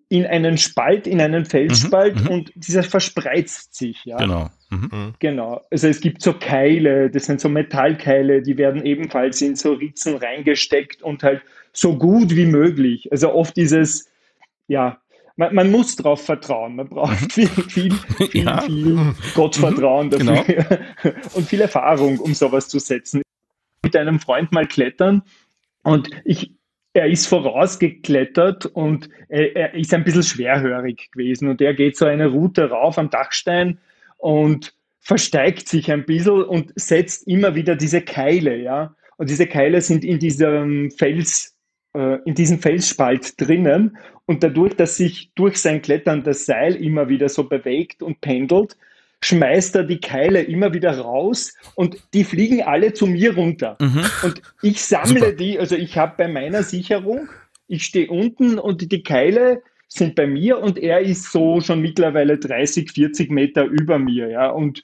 in einen Spalt, in einen Felsspalt mhm, mhm, und dieser verspreizt sich. Ja? Genau. Mhm. mhm. Genau. Also es gibt so Keile, das sind so Metallkeile, die werden ebenfalls in so Ritzen reingesteckt und halt so gut wie möglich. Also oft ist es, ja, man, man muss darauf vertrauen. Man braucht mhm. viel, viel, viel, ja. viel Gottvertrauen dafür genau. und viel Erfahrung, um sowas zu setzen. Mit einem Freund mal klettern und ich, er ist vorausgeklettert und er, er, ist ein bisschen schwerhörig gewesen und er geht so eine Route rauf am Dachstein und versteigt sich ein bisschen und setzt immer wieder diese Keile, ja. Und diese Keile sind in diesem Fels, äh, in diesem Felsspalt drinnen. Und dadurch, dass sich durch sein Klettern das Seil immer wieder so bewegt und pendelt, schmeißt er die Keile immer wieder raus und die fliegen alle zu mir runter. Mhm. Und ich sammle Super. die, also ich habe bei meiner Sicherung, ich stehe unten und die Keile sind bei mir und er ist so schon mittlerweile 30, 40 Meter über mir, ja. Und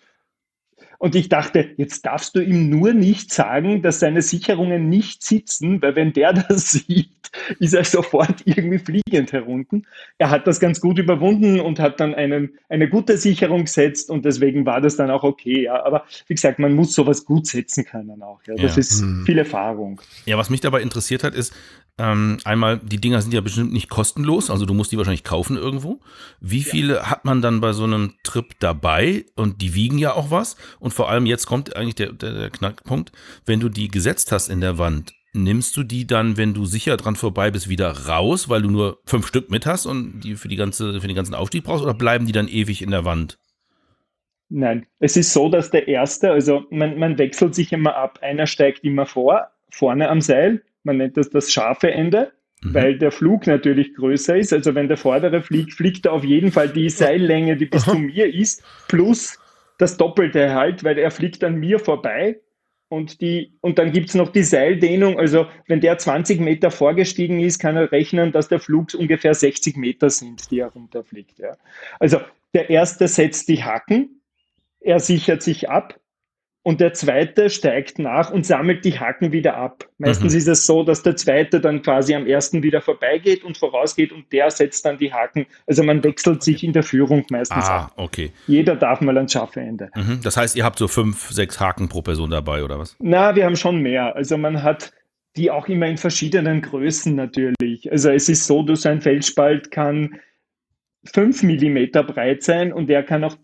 und ich dachte, jetzt darfst du ihm nur nicht sagen, dass seine Sicherungen nicht sitzen, weil wenn der das sieht, ist er sofort irgendwie fliegend herunten. Er hat das ganz gut überwunden und hat dann einen, eine gute Sicherung gesetzt und deswegen war das dann auch okay. Ja. Aber wie gesagt, man muss sowas gut setzen können auch. Ja. Das ja. ist hm. viel Erfahrung. Ja, was mich dabei interessiert hat, ist, ähm, einmal, die Dinger sind ja bestimmt nicht kostenlos, also du musst die wahrscheinlich kaufen irgendwo. Wie viele hat man dann bei so einem Trip dabei? Und die wiegen ja auch was. Und vor allem jetzt kommt eigentlich der, der, der Knackpunkt, wenn du die gesetzt hast in der Wand, nimmst du die dann, wenn du sicher dran vorbei bist, wieder raus, weil du nur fünf Stück mit hast und die für die ganze, für den ganzen Aufstieg brauchst, oder bleiben die dann ewig in der Wand? Nein, es ist so, dass der erste, also man, man wechselt sich immer ab. Einer steigt immer vor, vorne am Seil, man nennt das das scharfe Ende, mhm. weil der Flug natürlich größer ist. Also wenn der vordere fliegt, fliegt er auf jeden Fall die Seillänge, die bis Aha. zu mir ist, plus das Doppelte halt, weil er fliegt an mir vorbei. Und, die, und dann gibt es noch die Seildehnung. Also wenn der 20 Meter vorgestiegen ist, kann er rechnen, dass der Flug ungefähr 60 Meter sind, die er runterfliegt. Ja. Also der erste setzt die Haken, er sichert sich ab, und der zweite steigt nach und sammelt die Haken wieder ab. Meistens mhm. ist es so, dass der zweite dann quasi am ersten wieder vorbeigeht und vorausgeht und der setzt dann die Haken. Also man wechselt sich in der Führung meistens ah, ab. okay. Jeder darf mal ans scharfe Ende. Mhm. Das heißt, ihr habt so fünf, sechs Haken pro Person dabei oder was? Na, wir haben schon mehr. Also man hat die auch immer in verschiedenen Größen natürlich. Also es ist so, dass ein Feldspalt kann fünf Millimeter breit sein und der kann auch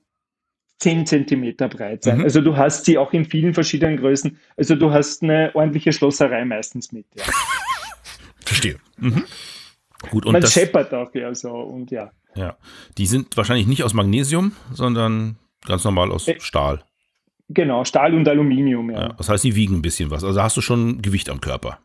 10 Zentimeter breit sein. Mhm. Also du hast sie auch in vielen verschiedenen Größen. Also du hast eine ordentliche Schlosserei meistens mit. Ja. Verstehe. Mhm. Gut, und Man das, scheppert auch ja so und ja. Ja, die sind wahrscheinlich nicht aus Magnesium, sondern ganz normal aus äh, Stahl. Genau, Stahl und Aluminium, ja. ja. Das heißt, sie wiegen ein bisschen was. Also hast du schon Gewicht am Körper.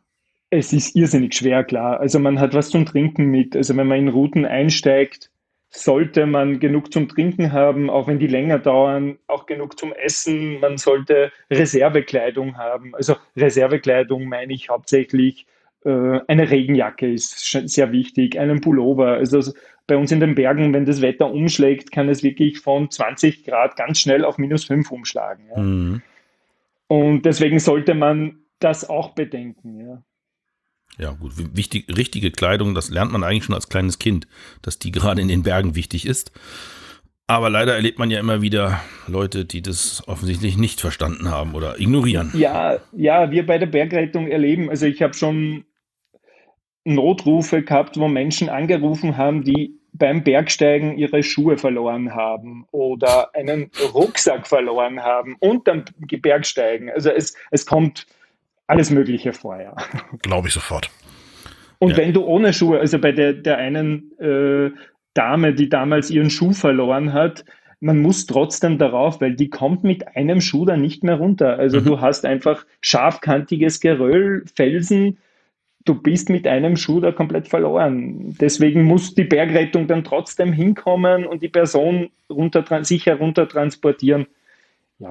Es ist irrsinnig schwer, klar. Also man hat was zum Trinken mit. Also wenn man in Routen einsteigt, sollte man genug zum Trinken haben, auch wenn die länger dauern, auch genug zum Essen. Man sollte Reservekleidung haben. Also Reservekleidung meine ich hauptsächlich äh, eine Regenjacke ist sehr wichtig, einen Pullover. Also bei uns in den Bergen, wenn das Wetter umschlägt, kann es wirklich von 20 Grad ganz schnell auf minus 5 umschlagen. Ja. Mhm. Und deswegen sollte man das auch bedenken. Ja. Ja, gut. Wichtig, richtige Kleidung, das lernt man eigentlich schon als kleines Kind, dass die gerade in den Bergen wichtig ist. Aber leider erlebt man ja immer wieder Leute, die das offensichtlich nicht verstanden haben oder ignorieren. Ja, ja, wir bei der Bergrettung erleben, also ich habe schon Notrufe gehabt, wo Menschen angerufen haben, die beim Bergsteigen ihre Schuhe verloren haben oder einen Rucksack verloren haben und dann Bergsteigen. Also es, es kommt alles Mögliche vor, ja. Glaube ich sofort. Und ja. wenn du ohne Schuhe, also bei der, der einen äh, Dame, die damals ihren Schuh verloren hat, man muss trotzdem darauf, weil die kommt mit einem Schuh da nicht mehr runter. Also mhm. du hast einfach scharfkantiges Geröll, Felsen, du bist mit einem Schuh da komplett verloren. Deswegen muss die Bergrettung dann trotzdem hinkommen und die Person runter, sicher runter transportieren. Ja,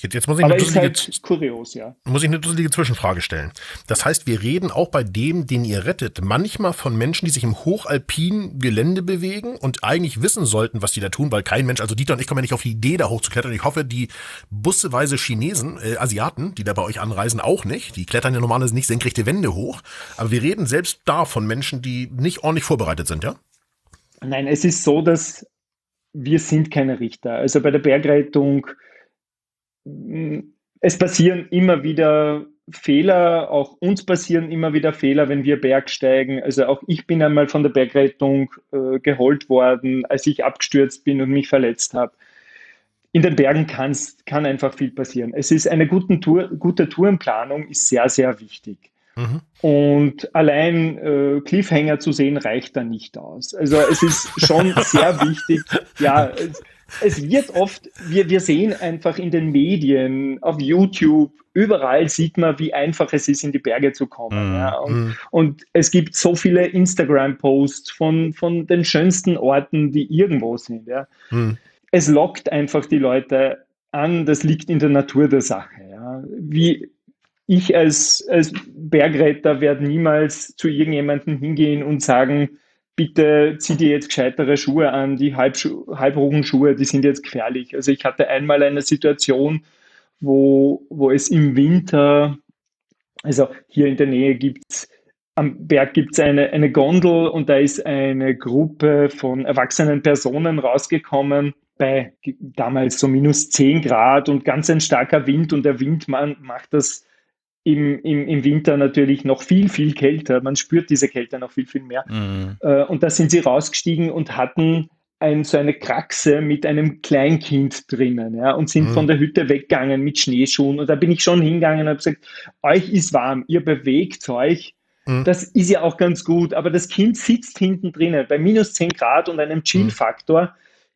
Jetzt, jetzt muss, ich eine halt kurios, ja. muss ich eine dusselige Zwischenfrage stellen. Das heißt, wir reden auch bei dem, den ihr rettet, manchmal von Menschen, die sich im hochalpinen Gelände bewegen und eigentlich wissen sollten, was die da tun, weil kein Mensch, also Dieter und ich kommen ja nicht auf die Idee, da hochzuklettern. Ich hoffe, die busseweise Chinesen, äh, Asiaten, die da bei euch anreisen, auch nicht. Die klettern ja normalerweise nicht senkrechte Wände hoch. Aber wir reden selbst da von Menschen, die nicht ordentlich vorbereitet sind, ja? Nein, es ist so, dass wir sind keine Richter. Also bei der Bergrettung es passieren immer wieder Fehler, auch uns passieren immer wieder Fehler, wenn wir Bergsteigen. Also auch ich bin einmal von der Bergrettung äh, geholt worden, als ich abgestürzt bin und mich verletzt habe. In den Bergen kann's, kann einfach viel passieren. Es ist eine gute, Tour, gute Tourenplanung ist sehr, sehr wichtig. Mhm. Und allein äh, Cliffhanger zu sehen reicht da nicht aus. Also es ist schon sehr wichtig. Ja, es, es wird oft, wir, wir sehen einfach in den Medien, auf YouTube, überall sieht man, wie einfach es ist, in die Berge zu kommen. Mm, ja. und, mm. und, es gibt so viele Instagram-Posts von, von den schönsten Orten, die irgendwo sind. Ja. Mm. Es lockt einfach die Leute an, das liegt in der Natur der Sache. Ja. Wie ich als, als Bergretter werde niemals zu irgendjemandem hingehen und sagen, bitte zieh dir jetzt gescheitere Schuhe an, die halbruhen Schuhe, die sind jetzt gefährlich. Also ich hatte einmal eine Situation, wo, wo es im Winter, also hier in der Nähe gibt es, am Berg gibt es eine, eine Gondel und da ist eine Gruppe von erwachsenen Personen rausgekommen bei damals so minus 10 Grad und ganz ein starker Wind und der Windmann macht das im, im, im Winter natürlich noch viel, viel kälter. Man spürt diese Kälte noch viel, viel mehr. Mhm. Äh, und da sind sie rausgestiegen und hatten ein, so eine Kraxe mit einem Kleinkind drinnen ja, und sind mhm. von der Hütte weggegangen mit Schneeschuhen. Und da bin ich schon hingegangen und habe gesagt, euch ist warm, ihr bewegt euch. Mhm. Das ist ja auch ganz gut, aber das Kind sitzt hinten drinnen. Bei minus 10 Grad und einem Chill-Faktor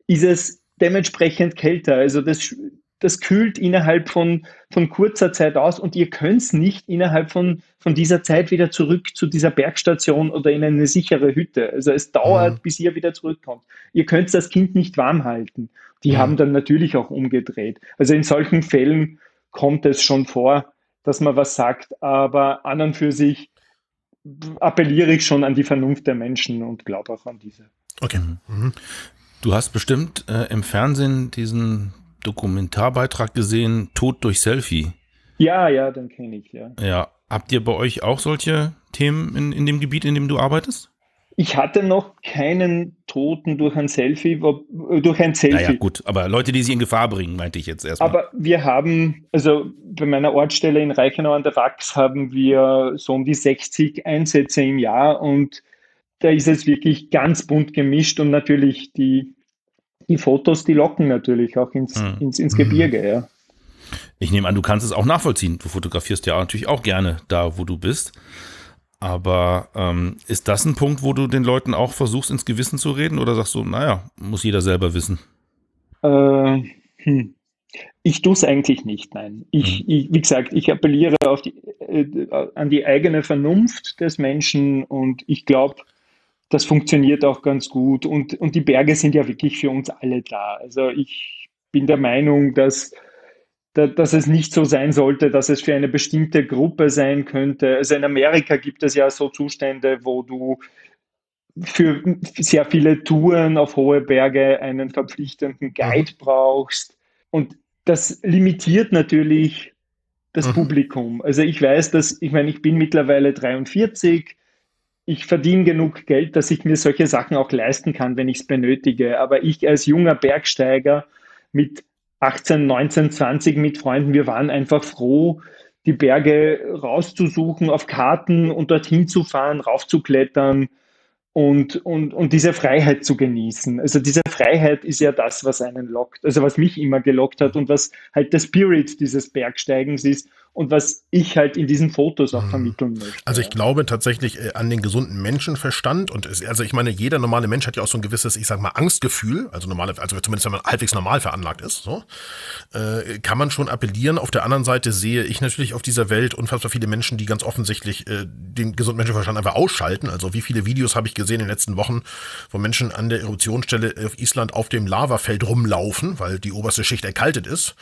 ist es dementsprechend kälter. Also das das kühlt innerhalb von, von kurzer Zeit aus und ihr könnt nicht innerhalb von, von dieser Zeit wieder zurück zu dieser Bergstation oder in eine sichere Hütte. Also es dauert, mhm. bis ihr wieder zurückkommt. Ihr könnt das Kind nicht warm halten. Die mhm. haben dann natürlich auch umgedreht. Also in solchen Fällen kommt es schon vor, dass man was sagt, aber an und für sich appelliere ich schon an die Vernunft der Menschen und glaube auch an diese. Okay. Mhm. Du hast bestimmt äh, im Fernsehen diesen Dokumentarbeitrag gesehen, Tod durch Selfie. Ja, ja, den kenne ich, ja. Ja. Habt ihr bei euch auch solche Themen in, in dem Gebiet, in dem du arbeitest? Ich hatte noch keinen Toten durch ein Selfie, durch ein Selfie. Naja, gut, aber Leute, die sie in Gefahr bringen, meinte ich jetzt erstmal. Aber wir haben, also bei meiner Ortsstelle in Reichenau an der Wachs haben wir so um die 60 Einsätze im Jahr und da ist es wirklich ganz bunt gemischt und natürlich die die Fotos, die locken natürlich auch ins, mhm. ins, ins Gebirge, ja. Ich nehme an, du kannst es auch nachvollziehen. Du fotografierst ja natürlich auch gerne da, wo du bist. Aber ähm, ist das ein Punkt, wo du den Leuten auch versuchst, ins Gewissen zu reden? Oder sagst du, naja, muss jeder selber wissen? Äh, hm. Ich tue es eigentlich nicht, nein. Ich, mhm. ich, wie gesagt, ich appelliere die, äh, an die eigene Vernunft des Menschen und ich glaube, das funktioniert auch ganz gut. Und, und die Berge sind ja wirklich für uns alle da. Also ich bin der Meinung, dass, dass es nicht so sein sollte, dass es für eine bestimmte Gruppe sein könnte. Also in Amerika gibt es ja so Zustände, wo du für sehr viele Touren auf hohe Berge einen verpflichtenden Guide mhm. brauchst. Und das limitiert natürlich das mhm. Publikum. Also ich weiß, dass, ich meine, ich bin mittlerweile 43, ich verdiene genug Geld, dass ich mir solche Sachen auch leisten kann, wenn ich es benötige. Aber ich als junger Bergsteiger mit 18, 19, 20 mit Freunden, wir waren einfach froh, die Berge rauszusuchen auf Karten und dorthin zu fahren, raufzuklettern und, und, und diese Freiheit zu genießen. Also diese Freiheit ist ja das, was einen lockt, also was mich immer gelockt hat und was halt der Spirit dieses Bergsteigens ist und was ich halt in diesen Fotos auch hm. vermitteln möchte. Also ich glaube tatsächlich äh, an den gesunden Menschenverstand und es, also ich meine, jeder normale Mensch hat ja auch so ein gewisses, ich sag mal, Angstgefühl, also normale, also zumindest wenn man halbwegs normal veranlagt ist, so, äh, kann man schon appellieren. Auf der anderen Seite sehe ich natürlich auf dieser Welt unfassbar viele Menschen, die ganz offensichtlich äh, den gesunden Menschenverstand einfach ausschalten. Also wie viele Videos habe ich gesehen in den letzten Wochen, wo Menschen an der Eruptionsstelle auf Island auf dem Lavafeld rumlaufen, weil die oberste Schicht erkaltet ist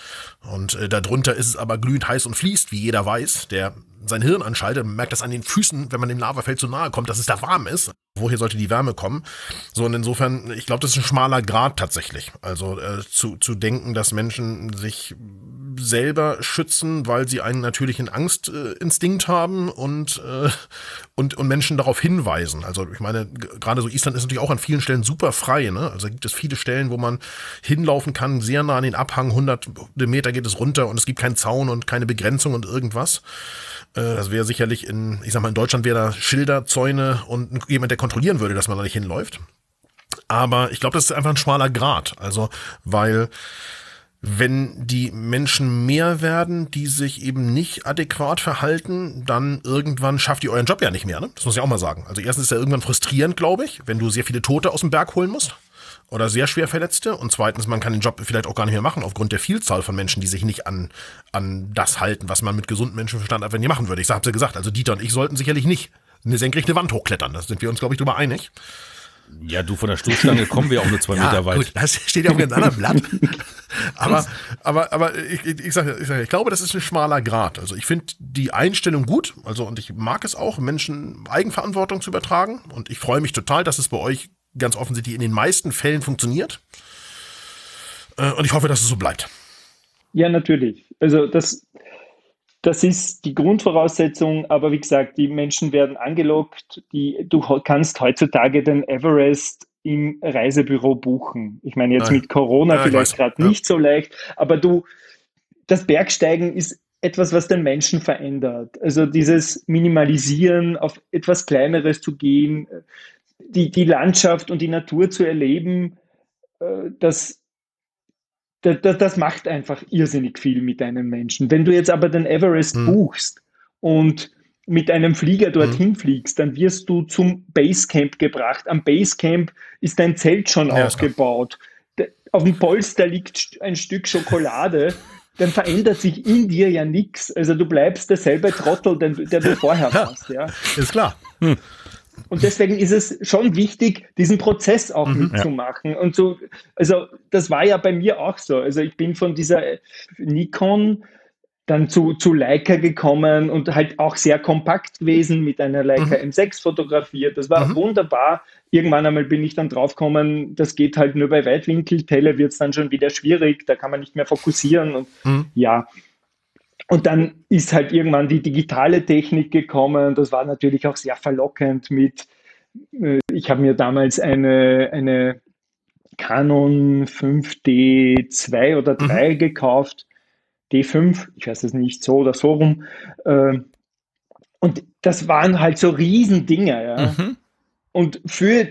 und äh, darunter ist es aber glühend heiß und fließt, wie jeder weiß, der sein Hirn anschaltet, merkt das an den Füßen, wenn man dem Lavafeld zu nahe kommt, dass es da warm ist. woher sollte die Wärme kommen? So, und insofern, ich glaube, das ist ein schmaler Grad tatsächlich. Also äh, zu, zu denken, dass Menschen sich selber schützen, weil sie einen natürlichen Angstinstinkt haben und, äh, und, und Menschen darauf hinweisen. Also ich meine, gerade so Island ist natürlich auch an vielen Stellen super frei. Ne? Also gibt es viele Stellen, wo man hinlaufen kann, sehr nah an den Abhang, 100 Meter geht es runter und es gibt keinen Zaun und keine Begrenzung und irgendwas. Äh, das wäre sicherlich in, ich sag mal, in Deutschland wäre da Schilder, Zäune und jemand, der kontrollieren würde, dass man da nicht hinläuft. Aber ich glaube, das ist einfach ein schmaler Grad. Also, weil wenn die Menschen mehr werden, die sich eben nicht adäquat verhalten, dann irgendwann schafft ihr euren Job ja nicht mehr. Ne? Das muss ich auch mal sagen. Also erstens ist ja irgendwann frustrierend, glaube ich, wenn du sehr viele Tote aus dem Berg holen musst oder sehr schwer Verletzte. Und zweitens, man kann den Job vielleicht auch gar nicht mehr machen, aufgrund der Vielzahl von Menschen, die sich nicht an, an das halten, was man mit gesundem Menschenverstand einfach nicht machen würde. Ich habe ja gesagt, also Dieter und ich sollten sicherlich nicht eine senkrechte Wand hochklettern. Da sind wir uns, glaube ich, drüber einig. Ja, du von der Stoßstange kommen wir auch nur zwei ja, Meter weit. Gut, das steht ja auf einem ganz anderen Blatt. aber, aber, aber ich, ich, sage, ich, sag, ich glaube, das ist ein schmaler Grad. Also ich finde die Einstellung gut, also und ich mag es auch, Menschen Eigenverantwortung zu übertragen. Und ich freue mich total, dass es bei euch ganz offensichtlich in den meisten Fällen funktioniert. Äh, und ich hoffe, dass es so bleibt. Ja, natürlich. Also das, das ist die Grundvoraussetzung, aber wie gesagt, die Menschen werden angelockt. Die, du kannst heutzutage den Everest im Reisebüro buchen. Ich meine, jetzt Nein. mit Corona ja, vielleicht gerade ja. nicht so leicht, aber du, das Bergsteigen ist etwas, was den Menschen verändert. Also dieses Minimalisieren, auf etwas Kleineres zu gehen, die, die Landschaft und die Natur zu erleben, äh, das, das, das macht einfach irrsinnig viel mit einem Menschen. Wenn du jetzt aber den Everest mhm. buchst und mit einem Flieger dorthin mhm. fliegst, dann wirst du zum Basecamp gebracht. Am Basecamp ist dein Zelt schon ja, aufgebaut. Auf dem Polster liegt ein Stück Schokolade. dann verändert sich in dir ja nichts. Also du bleibst derselbe Trottel, den, der du vorher warst. Ja. Ist klar. Hm. Und deswegen ist es schon wichtig, diesen Prozess auch mhm, mitzumachen. Ja. Und so, also das war ja bei mir auch so. Also ich bin von dieser Nikon dann zu, zu Leica gekommen und halt auch sehr kompakt gewesen mit einer Leica mhm. M6 fotografiert. Das war mhm. wunderbar. Irgendwann einmal bin ich dann draufgekommen, das geht halt nur bei Weitwinkeltele, wird es dann schon wieder schwierig, da kann man nicht mehr fokussieren und mhm. ja. Und dann ist halt irgendwann die digitale Technik gekommen. Das war natürlich auch sehr verlockend mit, äh, ich habe mir damals eine, eine Canon 5D2 oder 3 mhm. gekauft. D5, ich weiß es nicht, so oder so rum. Äh, und das waren halt so Riesendinge. Ja. Mhm. Und für,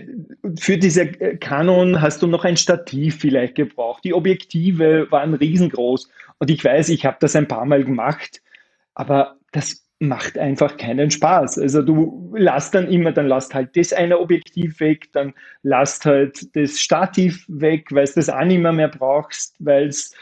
für diese Canon hast du noch ein Stativ vielleicht gebraucht. Die Objektive waren riesengroß. Und ich weiß, ich habe das ein paar Mal gemacht, aber das macht einfach keinen Spaß. Also du lasst dann immer, dann lasst halt das eine Objektiv weg, dann lasst halt das Stativ weg, weil es das auch nicht mehr, mehr brauchst, weil es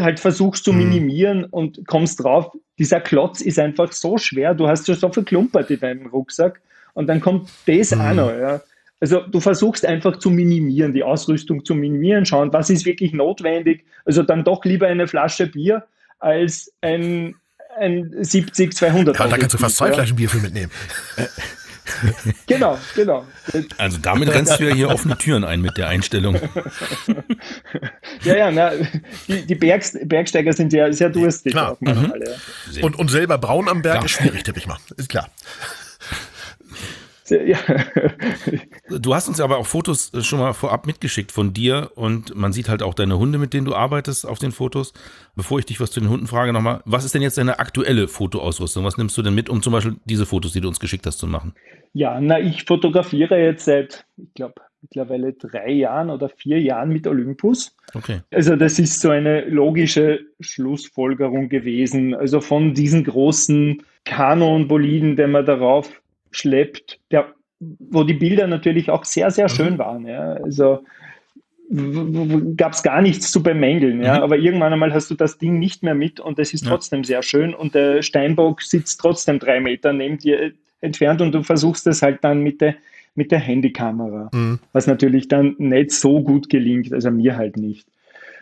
halt versuchst zu mhm. minimieren und kommst drauf, dieser Klotz ist einfach so schwer, du hast schon so viel Klumpert in deinem Rucksack und dann kommt das mhm. auch noch. Ja. Also du versuchst einfach zu minimieren, die Ausrüstung zu minimieren, schauen, was ist wirklich notwendig. Also dann doch lieber eine Flasche Bier als ein, ein 70, 200. Ja, da kannst du fast zwei Flaschen Bier für mitnehmen. genau, genau. Also damit rennst du ja hier offene Türen ein mit der Einstellung. ja, ja, na, die, die Bergs, Bergsteiger sind ja sehr durstig. Klar. Mhm. Alle, ja. und, und selber braun am Berg ja. ist schwierig, tippe ich mal. Ist klar. Ja. Du hast uns aber auch Fotos äh, schon mal vorab mitgeschickt von dir und man sieht halt auch deine Hunde, mit denen du arbeitest auf den Fotos. Bevor ich dich was zu den Hunden frage, nochmal, was ist denn jetzt deine aktuelle Fotoausrüstung? Was nimmst du denn mit, um zum Beispiel diese Fotos, die du uns geschickt hast, zu machen? Ja, na, ich fotografiere jetzt seit, ich glaube, mittlerweile drei Jahren oder vier Jahren mit Olympus. Okay. Also das ist so eine logische Schlussfolgerung gewesen. Also von diesen großen Kanon-Boliden, den man darauf schleppt, der, wo die Bilder natürlich auch sehr, sehr mhm. schön waren. Ja. Also gab es gar nichts zu bemängeln. Ja. Mhm. Aber irgendwann einmal hast du das Ding nicht mehr mit und es ist trotzdem ja. sehr schön und der Steinbock sitzt trotzdem drei Meter neben dir entfernt und du versuchst es halt dann mit der, mit der Handykamera, mhm. was natürlich dann nicht so gut gelingt, also mir halt nicht.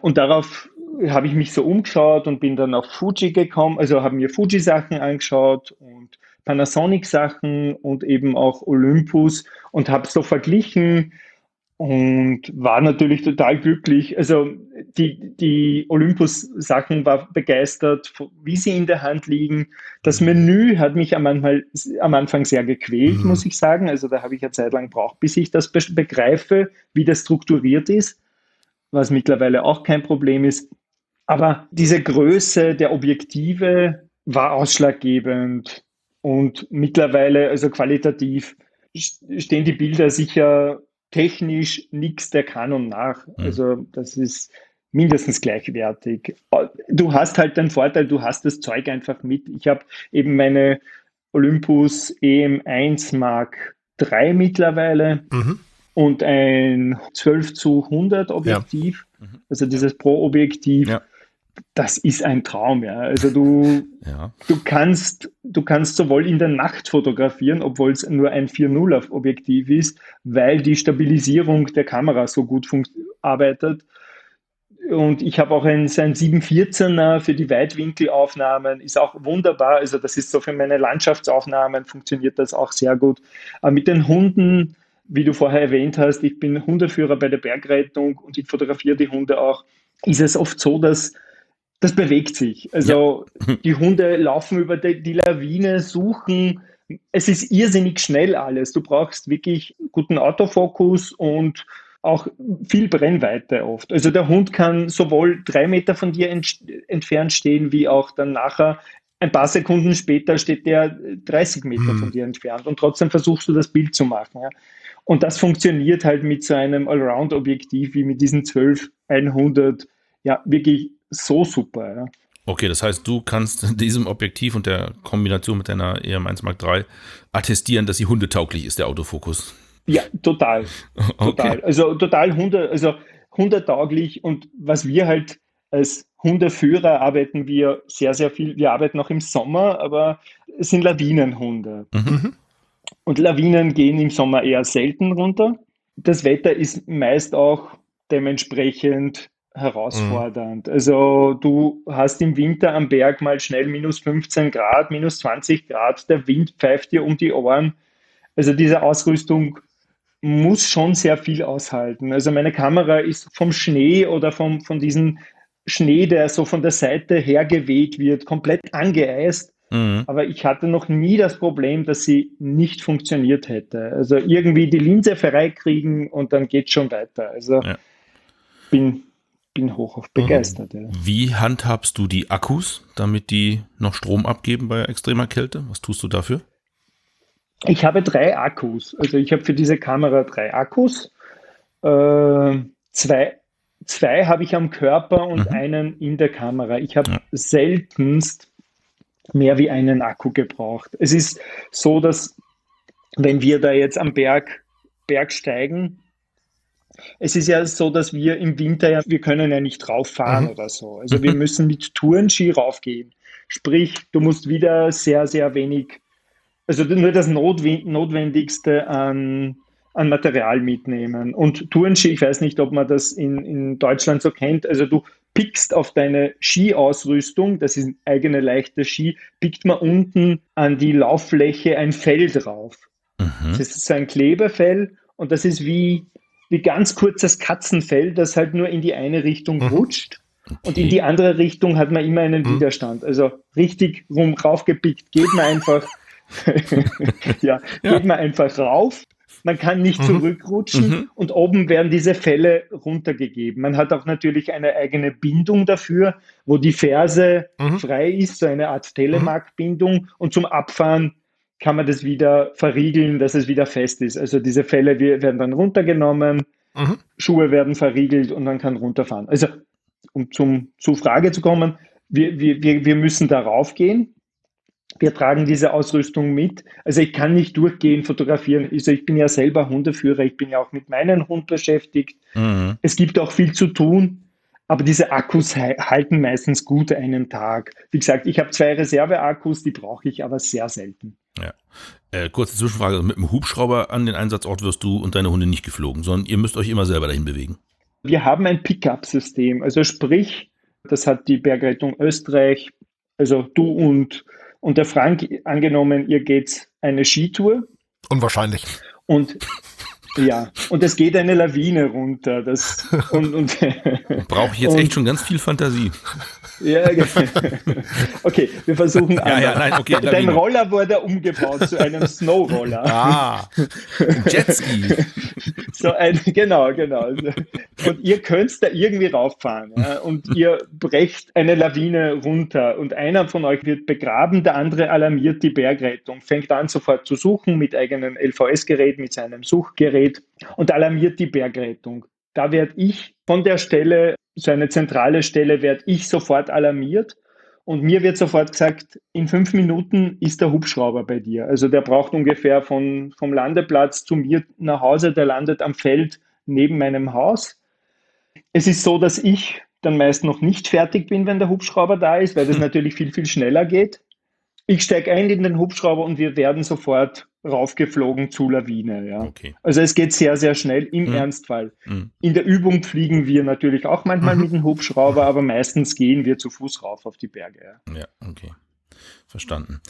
Und darauf habe ich mich so umgeschaut und bin dann auf Fuji gekommen, also habe mir Fuji-Sachen angeschaut und Panasonic-Sachen und eben auch Olympus und habe so verglichen und war natürlich total glücklich. Also die, die Olympus-Sachen war begeistert, wie sie in der Hand liegen. Das Menü hat mich am, Anfang, am Anfang sehr gequält, mhm. muss ich sagen. Also da habe ich eine Zeit lang gebraucht, bis ich das begreife, wie das strukturiert ist, was mittlerweile auch kein Problem ist. Aber diese Größe der Objektive war ausschlaggebend und mittlerweile, also qualitativ, stehen die Bilder sicher technisch nichts der Canon nach. Mhm. Also das ist mindestens gleichwertig. Du hast halt den Vorteil, du hast das Zeug einfach mit. Ich habe eben meine Olympus EM1 Mark III mittlerweile mhm. und ein 12 zu 100 Objektiv, ja. mhm. also dieses Pro-Objektiv. Ja das ist ein Traum, ja. Also du, ja. du kannst, du kannst sowohl in der Nacht fotografieren, obwohl es nur ein 4.0 Objektiv ist, weil die Stabilisierung der Kamera so gut arbeitet. Und ich habe auch ein, ein 714er für die Weitwinkelaufnahmen, ist auch wunderbar. Also das ist so für meine Landschaftsaufnahmen, funktioniert das auch sehr gut. Aber mit den Hunden, wie du vorher erwähnt hast, ich bin Hundeführer bei der Bergrettung und ich fotografiere die Hunde auch, ist es oft so, dass das bewegt sich. Also ja. die Hunde laufen über die, die, Lawine, suchen. Es ist irrsinnig schnell alles. Du brauchst wirklich guten Autofokus und auch viel Brennweite oft. Also der Hund kann sowohl drei Meter von dir ent entfernt stehen, wie auch dann nachher ein paar Sekunden später steht der 30 Meter mhm. von dir entfernt und trotzdem versuchst du das Bild zu machen. Ja. Und das funktioniert halt mit so einem Allround-Objektiv wie mit diesen 12 100 ja wirklich so super. Ja. Okay, das heißt, du kannst diesem Objektiv und der Kombination mit deiner EM1 Mark III attestieren, dass sie hundetauglich ist, der Autofokus. Ja, total. Total. Okay. Also total Hunde, also hundetauglich und was wir halt als Hundeführer arbeiten wir sehr, sehr viel. Wir arbeiten auch im Sommer, aber es sind Lawinenhunde. Mhm. Und Lawinen gehen im Sommer eher selten runter. Das Wetter ist meist auch dementsprechend herausfordernd. Mhm. Also du hast im Winter am Berg mal schnell minus 15 Grad, minus 20 Grad, der Wind pfeift dir um die Ohren. Also diese Ausrüstung muss schon sehr viel aushalten. Also meine Kamera ist vom Schnee oder vom, von diesem Schnee, der so von der Seite hergeweht wird, komplett angeeist. Mhm. Aber ich hatte noch nie das Problem, dass sie nicht funktioniert hätte. Also irgendwie die Linse freikriegen und dann geht schon weiter. Also ja. bin bin hoch auf begeistert. Ja. Wie handhabst du die Akkus, damit die noch Strom abgeben bei extremer Kälte? Was tust du dafür? Ich habe drei Akkus. Also ich habe für diese Kamera drei Akkus. Äh, zwei, zwei habe ich am Körper und mhm. einen in der Kamera. Ich habe ja. seltenst mehr wie einen Akku gebraucht. Es ist so, dass wenn wir da jetzt am Berg, Berg steigen, es ist ja so, dass wir im Winter ja, wir können ja nicht rauffahren mhm. oder so. Also wir müssen mit Tourenski raufgehen. Sprich, du musst wieder sehr, sehr wenig, also nur das Notwendigste an, an Material mitnehmen. Und Tourenski, ich weiß nicht, ob man das in, in Deutschland so kennt, also du pickst auf deine Skiausrüstung, das ist ein eigene leichter Ski, pickt man unten an die Lauffläche ein Fell drauf. Mhm. Das ist so ein Klebefell und das ist wie, wie ganz kurzes Katzenfell, das halt nur in die eine Richtung mhm. rutscht. Okay. Und in die andere Richtung hat man immer einen mhm. Widerstand. Also richtig rum raufgepickt, geht man einfach, ja, ja, geht man einfach rauf. Man kann nicht mhm. zurückrutschen mhm. und oben werden diese Fälle runtergegeben. Man hat auch natürlich eine eigene Bindung dafür, wo die Ferse mhm. frei ist, so eine Art Telemark-Bindung und zum Abfahren kann man das wieder verriegeln, dass es wieder fest ist. Also diese Fälle werden dann runtergenommen, mhm. Schuhe werden verriegelt und man kann runterfahren. Also um zum, zur Frage zu kommen, wir, wir, wir müssen darauf gehen. Wir tragen diese Ausrüstung mit. Also ich kann nicht durchgehen, fotografieren. Also ich bin ja selber Hundeführer, ich bin ja auch mit meinem Hund beschäftigt. Mhm. Es gibt auch viel zu tun. Aber diese Akkus halten meistens gut einen Tag. Wie gesagt, ich habe zwei Reserveakkus, die brauche ich aber sehr selten. Ja. Äh, kurze Zwischenfrage: Mit dem Hubschrauber an den Einsatzort wirst du und deine Hunde nicht geflogen, sondern ihr müsst euch immer selber dahin bewegen. Wir haben ein Pickup-System. Also sprich, das hat die Bergrettung Österreich, also du und Und der Frank, angenommen, ihr geht eine Skitour. Unwahrscheinlich. Und ja, und es geht eine Lawine runter. Das, und, und, Brauche ich jetzt und, echt schon ganz viel Fantasie. Ja, okay, wir versuchen ja, ja, nein, okay, Dein Roller wurde umgebaut zu einem Snowroller. Ah, Jetski. So ein, genau, genau. Und ihr könnt da irgendwie rauffahren ja, und ihr brecht eine Lawine runter und einer von euch wird begraben, der andere alarmiert die Bergrettung, fängt an sofort zu suchen mit eigenem LVS-Gerät, mit seinem Suchgerät und alarmiert die Bergrettung. Da werde ich von der Stelle so eine zentrale Stelle, werde ich sofort alarmiert und mir wird sofort gesagt, in fünf Minuten ist der Hubschrauber bei dir. Also der braucht ungefähr von, vom Landeplatz zu mir nach Hause, der landet am Feld neben meinem Haus. Es ist so, dass ich dann meist noch nicht fertig bin, wenn der Hubschrauber da ist, weil das natürlich viel, viel schneller geht. Ich steige ein in den Hubschrauber und wir werden sofort raufgeflogen zu Lawine. Ja. Okay. Also es geht sehr, sehr schnell im mhm. Ernstfall. Mhm. In der Übung fliegen wir natürlich auch manchmal mhm. mit dem Hubschrauber, aber meistens gehen wir zu Fuß rauf auf die Berge. Ja, ja okay. Verstanden.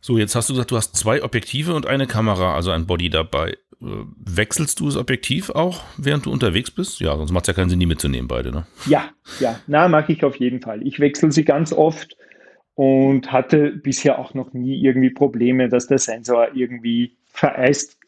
So, jetzt hast du gesagt, du hast zwei Objektive und eine Kamera, also ein Body dabei. Äh, wechselst du das Objektiv auch, während du unterwegs bist? Ja, sonst macht es ja keinen Sinn, die mitzunehmen, beide, ne? Ja, ja, na, mache ich auf jeden Fall. Ich wechsle sie ganz oft und hatte bisher auch noch nie irgendwie Probleme, dass der Sensor irgendwie vereist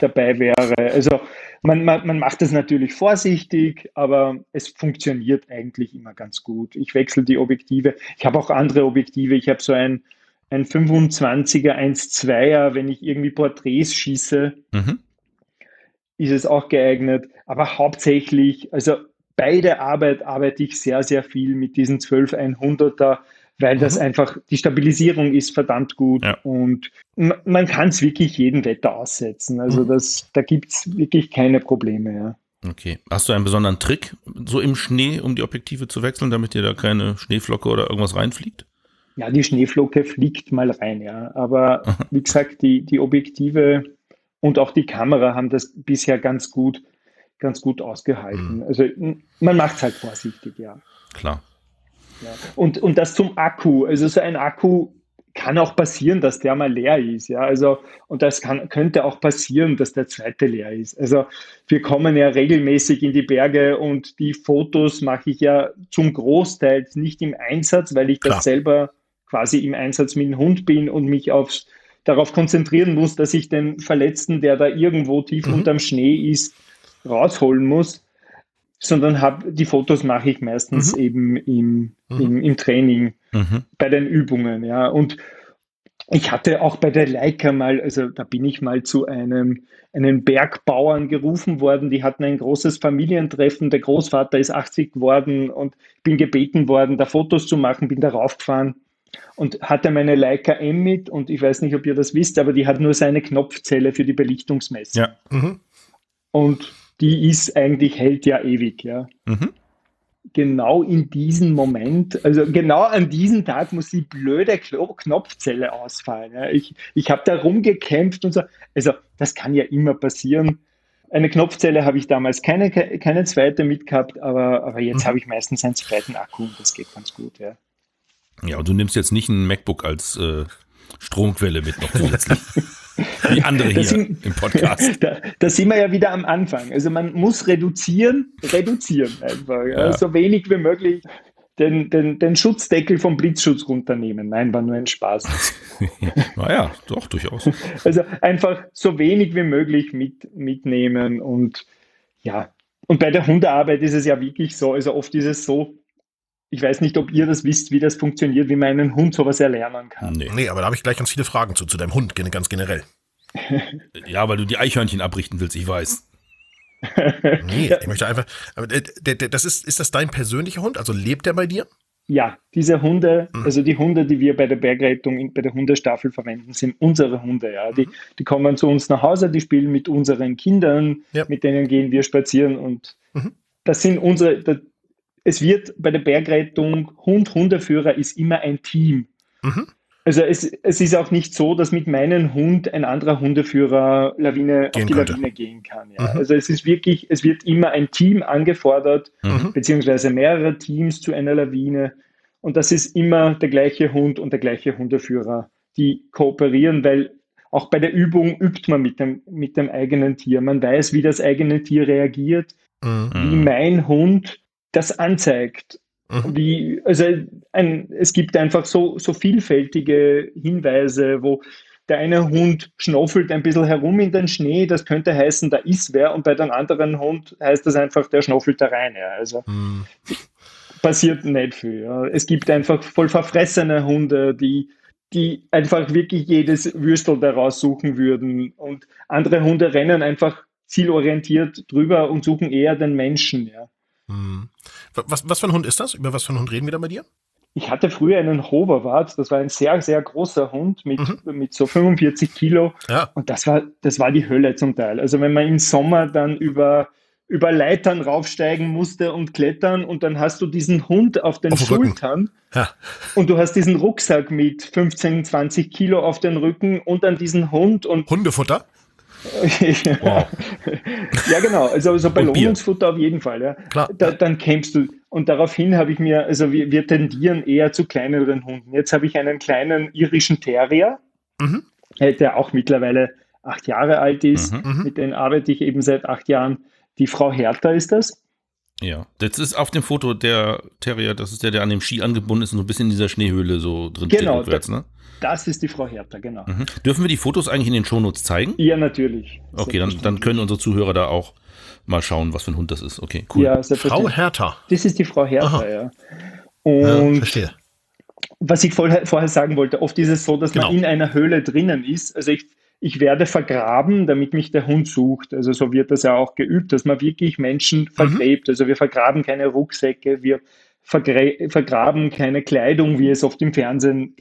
dabei wäre. Also man, man, man macht das natürlich vorsichtig, aber es funktioniert eigentlich immer ganz gut. Ich wechsle die Objektive. Ich habe auch andere Objektive. Ich habe so ein, ein 25er 1.2er, wenn ich irgendwie Porträts schieße, mhm. ist es auch geeignet. Aber hauptsächlich, also bei der Arbeit arbeite ich sehr, sehr viel mit diesen 12100er weil das mhm. einfach, die Stabilisierung ist verdammt gut ja. und man kann es wirklich jedem Wetter aussetzen. Also mhm. das, da gibt es wirklich keine Probleme. Ja. Okay. Hast du einen besonderen Trick so im Schnee, um die Objektive zu wechseln, damit dir da keine Schneeflocke oder irgendwas reinfliegt? Ja, die Schneeflocke fliegt mal rein, ja. Aber wie gesagt, die, die Objektive und auch die Kamera haben das bisher ganz gut, ganz gut ausgehalten. Mhm. Also man macht es halt vorsichtig, ja. Klar. Ja. Und, und das zum Akku. Also so ein Akku kann auch passieren, dass der mal leer ist. Ja, also, und das kann, könnte auch passieren, dass der zweite leer ist. Also, wir kommen ja regelmäßig in die Berge und die Fotos mache ich ja zum Großteil nicht im Einsatz, weil ich Klar. das selber quasi im Einsatz mit dem Hund bin und mich aufs, darauf konzentrieren muss, dass ich den Verletzten, der da irgendwo tief mhm. unterm Schnee ist, rausholen muss sondern hab, die Fotos mache ich meistens mhm. eben im, mhm. im, im, Training, mhm. bei den Übungen, ja. Und ich hatte auch bei der Leica mal, also da bin ich mal zu einem, einem Bergbauern gerufen worden, die hatten ein großes Familientreffen, der Großvater ist 80 geworden und bin gebeten worden, da Fotos zu machen, bin da raufgefahren und hatte meine Leica M mit und ich weiß nicht, ob ihr das wisst, aber die hat nur seine Knopfzelle für die Belichtungsmessung. Ja. Mhm. Und die ist eigentlich, hält ja ewig, ja. Mhm. Genau in diesem Moment, also genau an diesem Tag muss die blöde Knopfzelle ausfallen. Ja. Ich, ich habe da rumgekämpft und so. Also, das kann ja immer passieren. Eine Knopfzelle habe ich damals keine, keine zweite mitgehabt, aber, aber jetzt mhm. habe ich meistens einen zweiten Akku und das geht ganz gut, ja. Ja, und du nimmst jetzt nicht ein MacBook als äh, Stromquelle mit noch zusätzlich. Wie andere hier sind, im Podcast. Da, da, sind wir ja wieder am Anfang. Also man muss reduzieren, reduzieren einfach. Ja. So wenig wie möglich den, den, den Schutzdeckel vom Blitzschutz runternehmen. Nein, war nur ein Spaß. naja, doch, durchaus. Also einfach so wenig wie möglich mit, mitnehmen und ja. Und bei der Hundearbeit ist es ja wirklich so, also oft ist es so, ich weiß nicht, ob ihr das wisst, wie das funktioniert, wie man einen Hund sowas erlernen kann. Nee, nee aber da habe ich gleich ganz viele Fragen zu, zu deinem Hund, ganz generell. ja, weil du die Eichhörnchen abrichten willst, ich weiß. nee, ich möchte einfach. Aber das ist, ist das dein persönlicher Hund? Also lebt der bei dir? Ja, diese Hunde, mhm. also die Hunde, die wir bei der Bergrettung, bei der Hundestaffel verwenden, sind unsere Hunde. Ja. Die, mhm. die kommen zu uns nach Hause, die spielen mit unseren Kindern, ja. mit denen gehen wir spazieren und mhm. das sind unsere, es wird bei der Bergrettung Hund, Hundeführer ist immer ein Team. Mhm. Also es, es ist auch nicht so, dass mit meinem Hund ein anderer Hundeführer Lawine gehen auf die könnte. Lawine gehen kann. Ja. Mhm. Also es ist wirklich, es wird immer ein Team angefordert, mhm. beziehungsweise mehrere Teams zu einer Lawine. Und das ist immer der gleiche Hund und der gleiche Hundeführer, die kooperieren, weil auch bei der Übung übt man mit dem, mit dem eigenen Tier. Man weiß, wie das eigene Tier reagiert, mhm. wie mein Hund das anzeigt. Mhm. Wie, also ein, es gibt einfach so, so vielfältige Hinweise, wo der eine Hund schnuffelt ein bisschen herum in den Schnee, das könnte heißen, da ist wer, und bei dem anderen Hund heißt das einfach, der schnuffelt da rein. Ja. Also mhm. passiert nicht viel. Ja. Es gibt einfach voll verfressene Hunde, die, die einfach wirklich jedes Würstel daraus suchen würden. Und andere Hunde rennen einfach zielorientiert drüber und suchen eher den Menschen. Ja. Mhm. Was, was für ein Hund ist das? Über was für einen Hund reden wir da bei dir? Ich hatte früher einen Hoverwart, das war ein sehr, sehr großer Hund mit, mhm. mit so 45 Kilo. Ja. Und das war, das war die Hölle zum Teil. Also wenn man im Sommer dann über, über Leitern raufsteigen musste und klettern und dann hast du diesen Hund auf den auf Schultern ja. und du hast diesen Rucksack mit 15, 20 Kilo auf den Rücken und dann diesen Hund und Hundefutter? Wow. ja, genau. Also, also Belohnungsfutter auf jeden Fall. Ja. Klar. Da, dann kämpfst du. Und daraufhin habe ich mir, also wir, wir, tendieren eher zu kleineren Hunden. Jetzt habe ich einen kleinen irischen Terrier, mhm. Äh, der auch mittlerweile acht Jahre alt ist. Mhm. mhm. Mit dem arbeite ich eben seit acht Jahren. Die Frau Hertha ist das. Ja, das ist auf dem Foto der Terrier, das ist der, der an dem Ski angebunden ist und so ein bisschen in dieser Schneehöhle so drin genau, steht rückwärts, ne? Das ist die Frau Hertha, genau. Mhm. Dürfen wir die Fotos eigentlich in den Shownotes zeigen? Ja, natürlich. Okay, dann, dann können unsere Zuhörer da auch mal schauen, was für ein Hund das ist. Okay, cool. Ja, Frau Hertha. Das ist die Frau Hertha, Aha. ja. Und ja, verstehe. Was ich vorher, vorher sagen wollte, oft ist es so, dass genau. man in einer Höhle drinnen ist. Also ich, ich werde vergraben, damit mich der Hund sucht. Also so wird das ja auch geübt, dass man wirklich Menschen mhm. vergräbt. Mhm. Also wir vergraben keine Rucksäcke, wir vergraben keine Kleidung, wie es oft im Fernsehen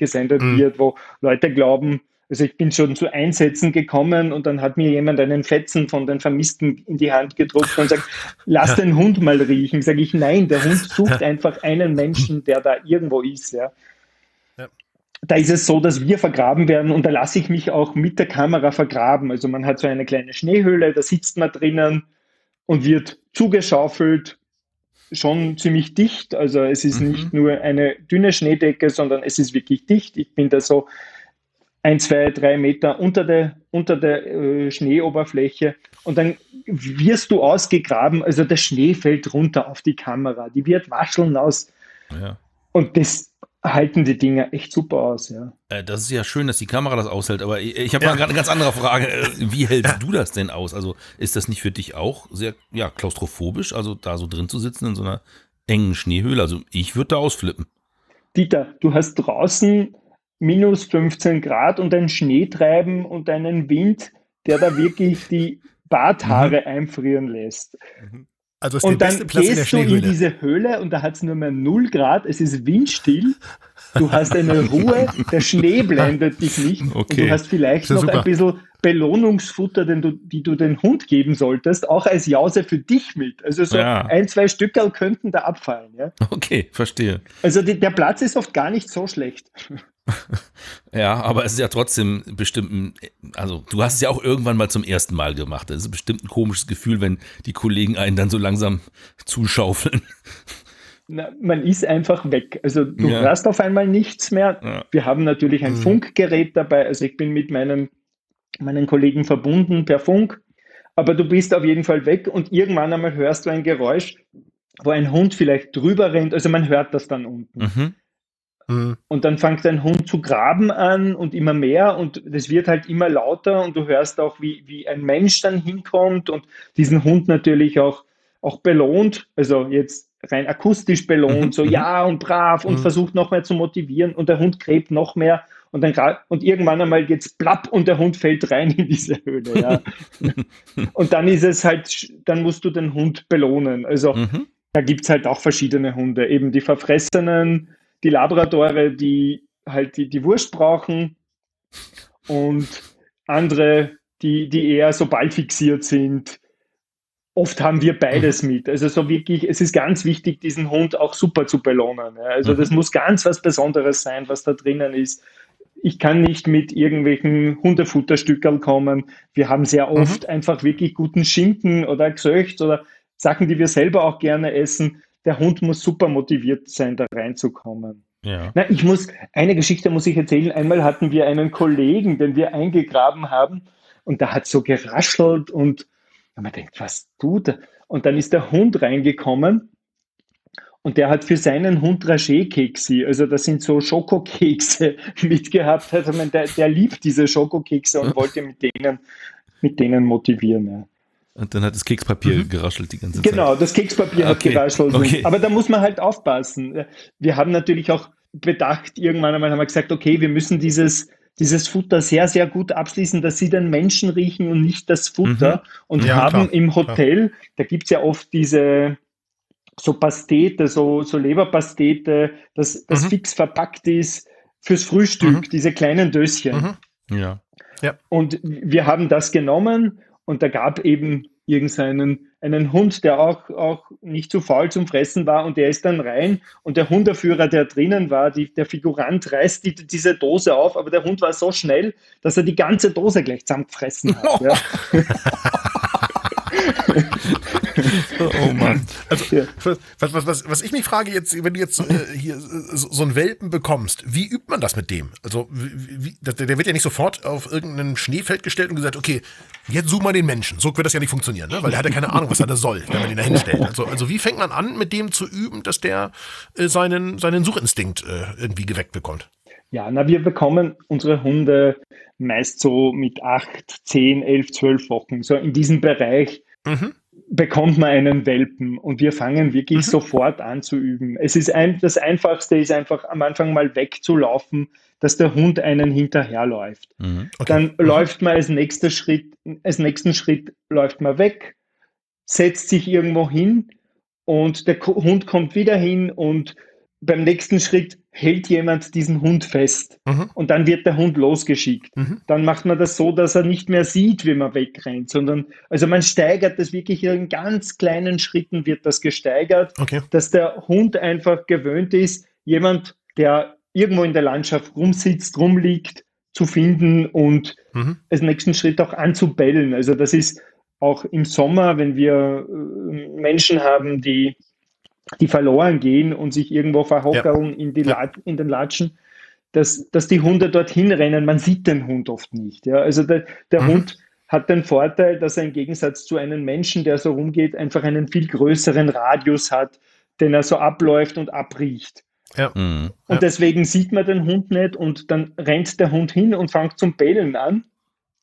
gesendet mhm. wird, wo Leute glauben, also ich bin schon zu Einsätzen gekommen und dann hat mir jemand einen Fetzen von den Vermissten in die Hand gedruckt und sagt, lass ja. den Hund mal riechen. Sage ich, nein, der Hund sucht ja. einfach einen Menschen, der da irgendwo ist. Ja. ja. Da ist es so, dass wir vergraben werden und da lasse ich mich auch mit der Kamera vergraben. Also man hat so eine kleine Schneehöhle, da sitzt man drinnen und wird zugeschaufelt schon ziemlich dicht. Also es ist mhm. nicht nur eine dünne Schneedecke, sondern es ist wirklich dicht. Ich bin da so ein, zwei, drei Meter unter der, unter der äh, Schneeoberfläche und dann wirst du ausgegraben. Also der Schnee fällt runter auf die Kamera, die wird wascheln aus. Ja. Und das, halten die Dinger echt super aus, ja. Äh, das ist ja schön, dass die Kamera das aushält, aber ich, ich habe ja. mal eine ganz andere Frage. Äh, wie hältst du das denn aus? Also ist das nicht für dich auch sehr ja, klaustrophobisch, also da so drin zu sitzen in so einer engen Schneehöhle? Also ich würde da ausflippen. Dieter, du hast draußen minus 15 Grad und ein Schneetreiben und einen Wind, der da wirklich die Barthaare mhm. einfrieren lässt. Mhm. Also ist und dann gehst du in diese Höhle und da hat es nur mehr 0 Grad, es ist windstill, du hast eine Ruhe, der Schnee blendet dich nicht okay. und du hast vielleicht noch super. ein bisschen Belohnungsfutter, den du, die du den Hund geben solltest, auch als Jause für dich mit. Also so ja. ein, zwei Stückerl könnten da abfallen. Ja? Okay, verstehe. Also die, der Platz ist oft gar nicht so schlecht. Ja, aber es ist ja trotzdem bestimmt, ein, also du hast es ja auch irgendwann mal zum ersten Mal gemacht. Es ist bestimmt ein komisches Gefühl, wenn die Kollegen einen dann so langsam zuschaufeln. Na, man ist einfach weg. Also du ja. hörst auf einmal nichts mehr. Ja. Wir haben natürlich ein mhm. Funkgerät dabei. Also ich bin mit meinen, meinen Kollegen verbunden per Funk. Aber du bist auf jeden Fall weg und irgendwann einmal hörst du ein Geräusch, wo ein Hund vielleicht drüber rennt. Also man hört das dann unten. Mhm. Mhm. Und dann fängt dein Hund zu graben an und immer mehr und das wird halt immer lauter und du hörst auch, wie, wie ein Mensch dann hinkommt und diesen Hund natürlich auch, auch belohnt, also jetzt rein akustisch belohnt, mhm. so mhm. ja und brav und versucht noch mehr zu motivieren und der Hund gräbt noch mehr und dann und irgendwann einmal geht's plapp und der Hund fällt rein in diese Höhle, ja. und dann ist es halt, dann musst du den Hund belohnen. Also mhm. da gibt's halt auch verschiedene Hunde, eben die Verfressenen, die Labradore, die halt die, die Wurst brauchen und andere, die, die eher so ballfixiert sind. Oft haben wir beides mhm. mit. Also so wirklich, es ist ganz wichtig, diesen Hund auch super zu belohnen. Also das mhm. muss ganz was Besonderes sein, was da drinnen ist. Ich kann nicht mit irgendwelchen Hundefutterstückern kommen. Wir haben sehr oft mhm. einfach wirklich guten Schinken oder Gesöcht oder Sachen, die wir selber auch gerne essen der Hund muss super motiviert sein, da reinzukommen. Ja. Na, ich muss, eine Geschichte muss ich erzählen. Einmal hatten wir einen Kollegen, den wir eingegraben haben und da hat so geraschelt und man denkt, was tut er? Und dann ist der Hund reingekommen und der hat für seinen Hund Ragé-Kekse, also das sind so Schokokekse mitgehabt. Also man, der, der liebt diese Schokokekse und wollte mit denen, mit denen motivieren. Ja. Und dann hat das Kekspapier mhm. geraschelt die ganze Zeit. Genau, das Kekspapier okay. hat geraschelt. Okay. Aber da muss man halt aufpassen. Wir haben natürlich auch bedacht, irgendwann einmal haben wir gesagt, okay, wir müssen dieses, dieses Futter sehr, sehr gut abschließen, dass sie den Menschen riechen und nicht das Futter. Mhm. Und ja, haben klar, im Hotel, klar. da gibt es ja oft diese so Pastete, so, so Leberpastete, das, das mhm. fix verpackt ist fürs Frühstück, mhm. diese kleinen Döschen. Mhm. Ja. ja. Und wir haben das genommen und da gab eben irgendeinen einen Hund, der auch, auch nicht zu faul zum Fressen war und der ist dann rein und der Hundeführer, der drinnen war, die, der Figurant reißt die, diese Dose auf, aber der Hund war so schnell, dass er die ganze Dose gleich zusammengefressen hat. Ja. oh Mann. Also, ja. was, was, was, was ich mich frage jetzt, wenn du jetzt äh, hier so, so einen Welpen bekommst, wie übt man das mit dem? Also, wie, der, der wird ja nicht sofort auf irgendein Schneefeld gestellt und gesagt, okay, jetzt such mal den Menschen. So wird das ja nicht funktionieren, ne? weil der hat ja keine Ahnung, was er da soll, wenn man ihn da hinstellt. Also, also wie fängt man an, mit dem zu üben, dass der äh, seinen, seinen Suchinstinkt äh, irgendwie geweckt bekommt? Ja, na, wir bekommen unsere Hunde meist so mit acht, zehn, elf, zwölf Wochen, so in diesem Bereich. Mhm bekommt man einen Welpen und wir fangen wirklich mhm. sofort an zu üben. Es ist ein, das Einfachste ist einfach am Anfang mal wegzulaufen, dass der Hund einen hinterherläuft. Mhm. Okay. Dann mhm. läuft man als nächster Schritt, als nächsten Schritt läuft man weg, setzt sich irgendwo hin und der Hund kommt wieder hin und beim nächsten Schritt hält jemand diesen Hund fest mhm. und dann wird der Hund losgeschickt. Mhm. Dann macht man das so, dass er nicht mehr sieht, wie man wegrennt, sondern also man steigert das wirklich in ganz kleinen Schritten wird das gesteigert, okay. dass der Hund einfach gewöhnt ist, jemand, der irgendwo in der Landschaft rumsitzt, rumliegt, zu finden und mhm. als nächsten Schritt auch anzubellen. Also das ist auch im Sommer, wenn wir äh, Menschen haben, die die verloren gehen und sich irgendwo verhockern ja. in, die ja. in den Latschen, dass, dass die Hunde dorthin rennen. Man sieht den Hund oft nicht. Ja? Also der, der mhm. Hund hat den Vorteil, dass er im Gegensatz zu einem Menschen, der so rumgeht, einfach einen viel größeren Radius hat, den er so abläuft und abriecht. Ja. Mhm. Und ja. deswegen sieht man den Hund nicht und dann rennt der Hund hin und fängt zum Bellen an.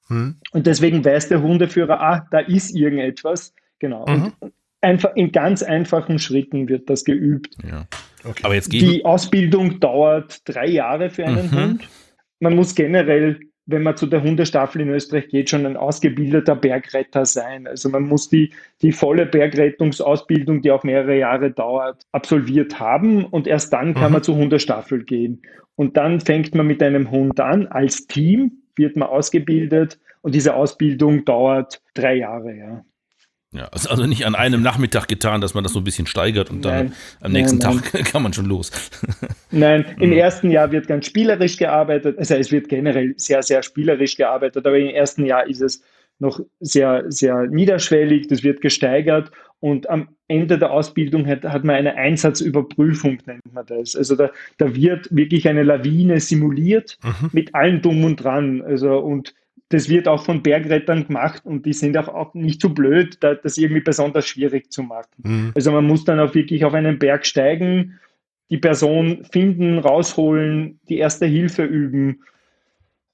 Mhm. Und deswegen weiß der Hundeführer, ah, da ist irgendetwas. Genau. Mhm. Und, einfach in ganz einfachen Schritten wird das geübt. Ja. Okay. Aber jetzt Die Ausbildung dauert drei Jahre für einen mhm. Hund. Man muss generell, wenn man zu der Hundestaffel in Österreich geht, schon ein ausgebildeter Bergretter sein. Also man muss die, die volle Bergrettungsausbildung, die auch mehrere Jahre dauert, absolviert haben und erst dann kann mhm. man zur Hundestaffel gehen. Und dann fängt man mit einem Hund an. Als Team wird man ausgebildet und diese Ausbildung dauert drei Jahre. Ja. Ja, also nicht an einem Nachmittag getan, dass man das so ein bisschen steigert und dann nein, am nächsten nein, Tag kann man schon los. Nein, im mhm. ersten Jahr wird ganz spielerisch gearbeitet. Also es wird generell sehr, sehr spielerisch gearbeitet, aber im ersten Jahr ist es noch sehr, sehr niederschwellig, das wird gesteigert und am Ende der Ausbildung hat, hat man eine Einsatzüberprüfung, nennt man das. Also da, da wird wirklich eine Lawine simuliert mhm. mit allem Dumm und Dran. Also und das wird auch von Bergrettern gemacht und die sind auch, auch nicht so blöd, da, das irgendwie besonders schwierig zu machen. Mhm. Also man muss dann auch wirklich auf einen Berg steigen, die Person finden, rausholen, die erste Hilfe üben.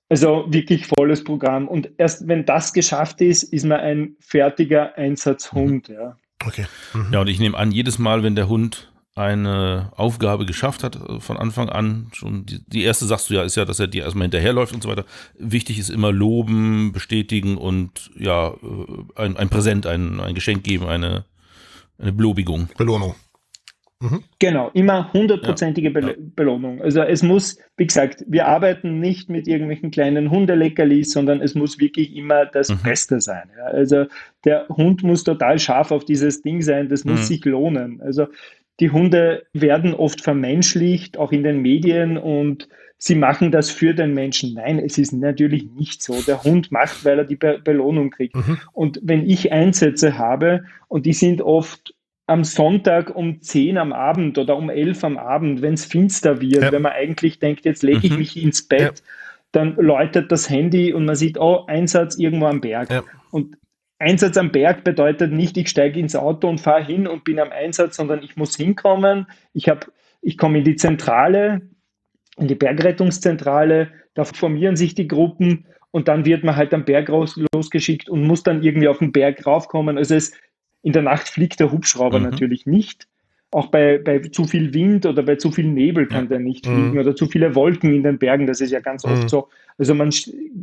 Also wirklich volles Programm. Und erst wenn das geschafft ist, ist man ein fertiger Einsatzhund. Mhm. Ja. Okay. Mhm. Ja, und ich nehme an, jedes Mal, wenn der Hund eine Aufgabe geschafft hat äh, von Anfang an. Schon die, die erste sagst du ja, ist ja, dass er dir erstmal hinterherläuft und so weiter. Wichtig ist immer loben, bestätigen und ja, äh, ein, ein Präsent, ein, ein Geschenk geben, eine, eine Belobigung. Belohnung. Mhm. Genau, immer hundertprozentige ja, ja. Belohnung. Also es muss, wie gesagt, wir arbeiten nicht mit irgendwelchen kleinen Hundeleckerlis, sondern es muss wirklich immer das mhm. Beste sein. Ja. Also der Hund muss total scharf auf dieses Ding sein, das muss mhm. sich lohnen. Also die Hunde werden oft vermenschlicht, auch in den Medien und sie machen das für den Menschen. Nein, es ist natürlich nicht so. Der Hund macht, weil er die Be Belohnung kriegt. Mhm. Und wenn ich Einsätze habe und die sind oft am Sonntag um 10 am Abend oder um 11 am Abend, wenn es finster wird, ja. wenn man eigentlich denkt, jetzt lege ich mhm. mich ins Bett, ja. dann läutet das Handy und man sieht, oh, Einsatz irgendwo am Berg. Ja. Und Einsatz am Berg bedeutet nicht, ich steige ins Auto und fahre hin und bin am Einsatz, sondern ich muss hinkommen. Ich, hab, ich komme in die Zentrale, in die Bergrettungszentrale, da formieren sich die Gruppen und dann wird man halt am Berg raus, losgeschickt und muss dann irgendwie auf den Berg raufkommen. Also es, in der Nacht fliegt der Hubschrauber mhm. natürlich nicht. Auch bei, bei zu viel Wind oder bei zu viel Nebel kann der nicht fliegen mhm. oder zu viele Wolken in den Bergen, das ist ja ganz oft mhm. so. Also man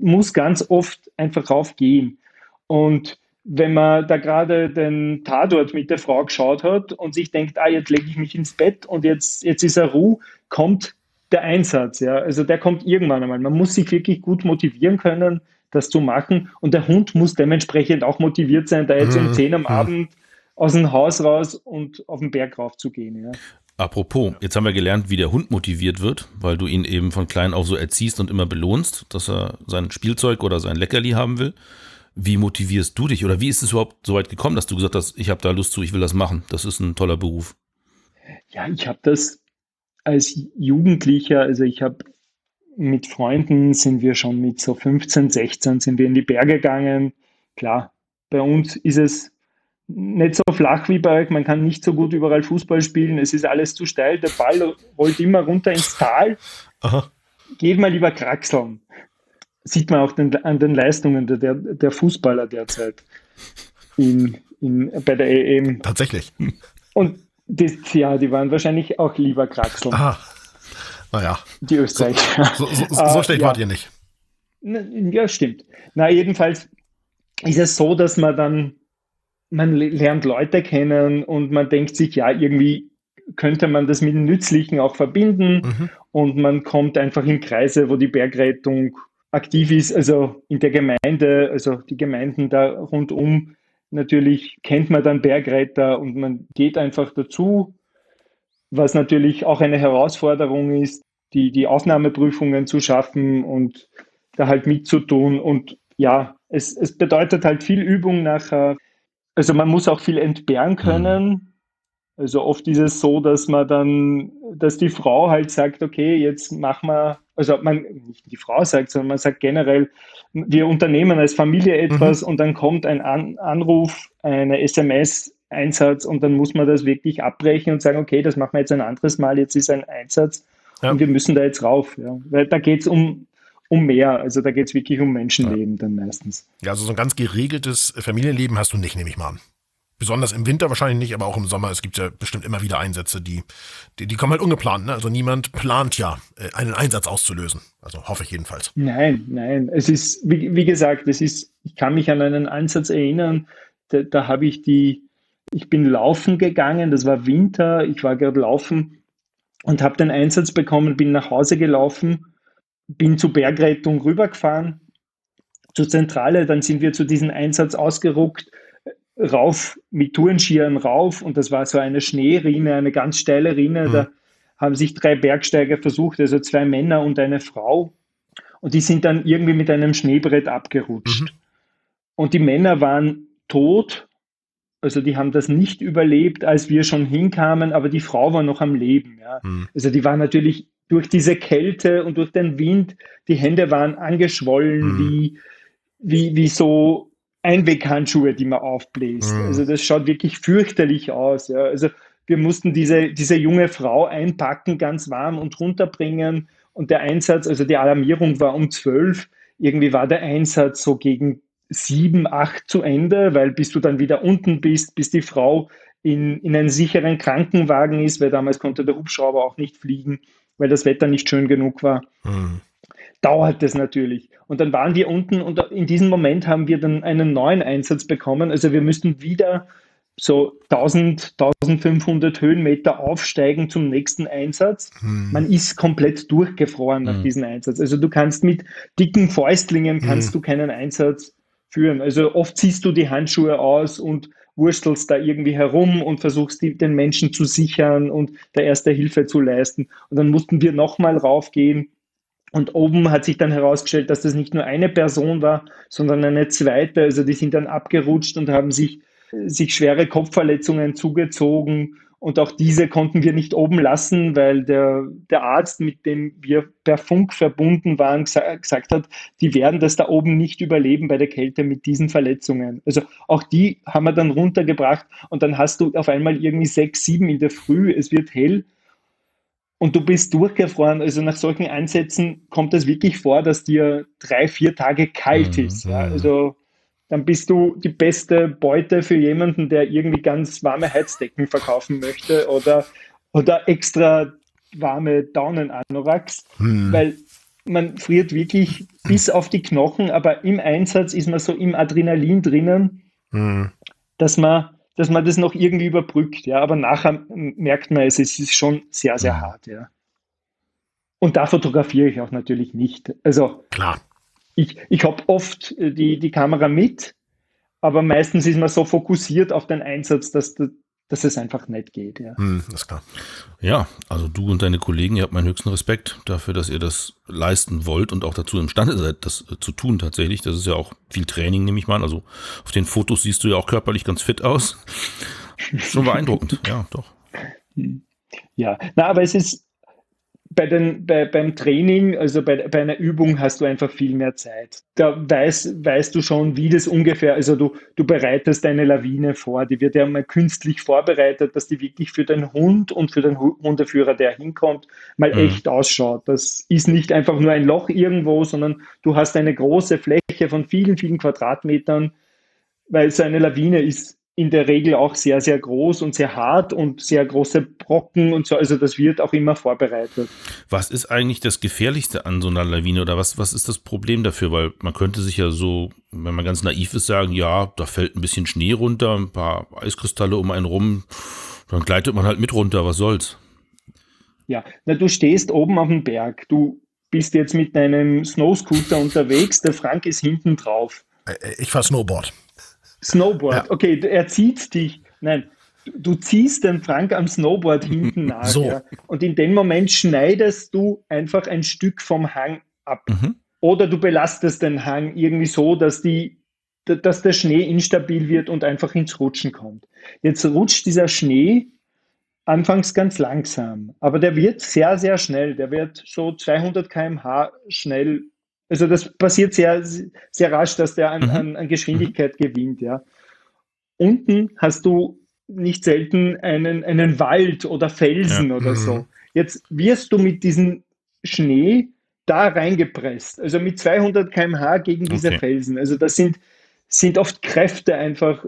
muss ganz oft einfach raufgehen. Und wenn man da gerade den Tatort mit der Frau geschaut hat und sich denkt, ah, jetzt lege ich mich ins Bett und jetzt, jetzt ist er Ruhe, kommt der Einsatz. Ja? Also der kommt irgendwann einmal. Man muss sich wirklich gut motivieren können, das zu machen. Und der Hund muss dementsprechend auch motiviert sein, da jetzt um mhm. 10 am mhm. Abend aus dem Haus raus und auf den Berg rauf zu gehen. Ja. Apropos, jetzt haben wir gelernt, wie der Hund motiviert wird, weil du ihn eben von klein auf so erziehst und immer belohnst, dass er sein Spielzeug oder sein Leckerli haben will. Wie motivierst du dich oder wie ist es überhaupt so weit gekommen, dass du gesagt hast, ich habe da Lust zu, ich will das machen? Das ist ein toller Beruf. Ja, ich habe das als Jugendlicher, also ich habe mit Freunden sind wir schon mit so 15, 16 sind wir in die Berge gegangen. Klar, bei uns ist es nicht so flach wie bei euch, man kann nicht so gut überall Fußball spielen, es ist alles zu steil, der Ball rollt immer runter ins Tal. Aha. Geht mal lieber kraxeln sieht man auch den, an den Leistungen der, der Fußballer derzeit in, in, bei der EM. Tatsächlich. Und das, ja, die waren wahrscheinlich auch lieber Kraxeln. Aha. Naja. Die Österreicher. So, so, so, so schlecht uh, wart ihr nicht. Ja, stimmt. Na, jedenfalls ist es so, dass man dann, man lernt Leute kennen und man denkt sich, ja, irgendwie könnte man das mit dem Nützlichen auch verbinden mhm. und man kommt einfach in Kreise, wo die Bergrettung aktiv ist, also in der Gemeinde, also die Gemeinden da rundum, natürlich kennt man dann Bergretter und man geht einfach dazu, was natürlich auch eine Herausforderung ist, die, die Aufnahmeprüfungen zu schaffen und da halt mitzutun. Und ja, es, es bedeutet halt viel Übung nachher. Also man muss auch viel entbehren können. Also oft ist es so, dass man dann, dass die Frau halt sagt, okay, jetzt machen wir also man, nicht die Frau sagt, sondern man sagt generell, wir unternehmen als Familie etwas mhm. und dann kommt ein An Anruf, eine SMS, Einsatz und dann muss man das wirklich abbrechen und sagen, okay, das machen wir jetzt ein anderes Mal, jetzt ist ein Einsatz ja. und wir müssen da jetzt rauf. Ja. Weil da geht es um, um mehr, also da geht es wirklich um Menschenleben ja. dann meistens. Ja, also so ein ganz geregeltes Familienleben hast du nicht, nehme ich mal an besonders im Winter wahrscheinlich nicht, aber auch im Sommer. Es gibt ja bestimmt immer wieder Einsätze, die, die, die kommen halt ungeplant. Ne? Also niemand plant ja, äh, einen Einsatz auszulösen. Also hoffe ich jedenfalls. Nein, nein. Es ist, wie, wie gesagt, es ist, ich kann mich an einen Einsatz erinnern, da, da habe ich die, ich bin laufen gegangen, das war Winter, ich war gerade laufen und habe den Einsatz bekommen, bin nach Hause gelaufen, bin zur Bergrettung rübergefahren, zur Zentrale, dann sind wir zu diesem Einsatz ausgeruckt rauf mit Tourenskiern rauf und das war so eine Schneerinne, eine ganz steile Rinne. Mhm. Da haben sich drei Bergsteiger versucht, also zwei Männer und eine Frau. Und die sind dann irgendwie mit einem Schneebrett abgerutscht. Mhm. Und die Männer waren tot, also die haben das nicht überlebt, als wir schon hinkamen, aber die Frau war noch am Leben. Ja. Mhm. Also die war natürlich durch diese Kälte und durch den Wind, die Hände waren angeschwollen mhm. wie, wie, wie so Einweghandschuhe, die man aufbläst. Mhm. Also das schaut wirklich fürchterlich aus. Ja. Also wir mussten diese, diese junge Frau einpacken, ganz warm und runterbringen. Und der Einsatz, also die Alarmierung war um zwölf. Irgendwie war der Einsatz so gegen sieben, acht zu Ende, weil bis du dann wieder unten bist, bis die Frau in, in einen sicheren Krankenwagen ist, weil damals konnte der Hubschrauber auch nicht fliegen, weil das Wetter nicht schön genug war. Mhm dauert es natürlich. Und dann waren wir unten und in diesem Moment haben wir dann einen neuen Einsatz bekommen. Also wir müssten wieder so 1000, 1500 Höhenmeter aufsteigen zum nächsten Einsatz. Hm. Man ist komplett durchgefroren nach hm. diesem Einsatz. Also du kannst mit dicken Fäustlingen kannst hm. du keinen Einsatz führen. Also oft ziehst du die Handschuhe aus und wurstelst da irgendwie herum und versuchst die, den Menschen zu sichern und der erste Hilfe zu leisten. Und dann mussten wir nochmal raufgehen und oben hat sich dann herausgestellt, dass das nicht nur eine Person war, sondern eine zweite. Also die sind dann abgerutscht und haben sich sich schwere Kopfverletzungen zugezogen und auch diese konnten wir nicht oben lassen, weil der, der Arzt, mit dem wir per Funk verbunden waren, gesagt hat, die werden das da oben nicht überleben bei der Kälte mit diesen Verletzungen. Also auch die haben wir dann runtergebracht und dann hast du auf einmal irgendwie sechs, sieben in der Früh, es wird hell und du bist durchgefroren. Also nach solchen Einsätzen kommt es wirklich vor, dass dir drei, vier Tage kalt mhm. ist. Ja? Also dann bist du die beste Beute für jemanden, der irgendwie ganz warme Heizdecken verkaufen möchte oder, oder extra warme Daunenanoraks, hm. weil man friert wirklich bis auf die Knochen, aber im Einsatz ist man so im Adrenalin drinnen, hm. dass man dass man das noch irgendwie überbrückt, ja, aber nachher merkt man es, es ist schon sehr, sehr hm. hart, ja. Und da fotografiere ich auch natürlich nicht. Also klar ich, ich habe oft äh, die, die Kamera mit, aber meistens ist man so fokussiert auf den Einsatz, dass, dass es einfach nicht geht. Ja. Hm, ist klar. Ja, also du und deine Kollegen, ihr habt meinen höchsten Respekt dafür, dass ihr das leisten wollt und auch dazu imstande seid, das äh, zu tun tatsächlich. Das ist ja auch viel Training, nehme ich mal. Also auf den Fotos siehst du ja auch körperlich ganz fit aus. Schon beeindruckend, ja, doch. Ja, na, aber es ist, bei den, bei, beim Training, also bei, bei einer Übung hast du einfach viel mehr Zeit. Da weißt, weißt du schon, wie das ungefähr, also du, du bereitest deine Lawine vor, die wird ja mal künstlich vorbereitet, dass die wirklich für den Hund und für den Hundeführer, der hinkommt, mal mhm. echt ausschaut. Das ist nicht einfach nur ein Loch irgendwo, sondern du hast eine große Fläche von vielen, vielen Quadratmetern, weil so eine Lawine ist in der Regel auch sehr, sehr groß und sehr hart und sehr große Brocken und so. Also das wird auch immer vorbereitet. Was ist eigentlich das Gefährlichste an so einer Lawine oder was, was ist das Problem dafür? Weil man könnte sich ja so, wenn man ganz naiv ist, sagen, ja, da fällt ein bisschen Schnee runter, ein paar Eiskristalle um einen rum, dann gleitet man halt mit runter, was soll's? Ja, na, du stehst oben auf dem Berg, du bist jetzt mit deinem Snowscooter unterwegs, der Frank ist hinten drauf. Äh, äh, ich fahre Snowboard. Snowboard. Ja. Okay, er zieht dich. Nein, du ziehst den Frank am Snowboard hinten nach. So. Ja, und in dem Moment schneidest du einfach ein Stück vom Hang ab. Mhm. Oder du belastest den Hang irgendwie so, dass, die, dass der Schnee instabil wird und einfach ins Rutschen kommt. Jetzt rutscht dieser Schnee anfangs ganz langsam, aber der wird sehr, sehr schnell. Der wird so 200 km/h schnell also das passiert sehr, sehr rasch, dass der an, mhm. an, an Geschwindigkeit mhm. gewinnt, ja. Unten hast du nicht selten einen, einen Wald oder Felsen ja. oder mhm. so. Jetzt wirst du mit diesem Schnee da reingepresst, also mit 200 km/h gegen diese okay. Felsen. Also das sind, sind oft Kräfte einfach,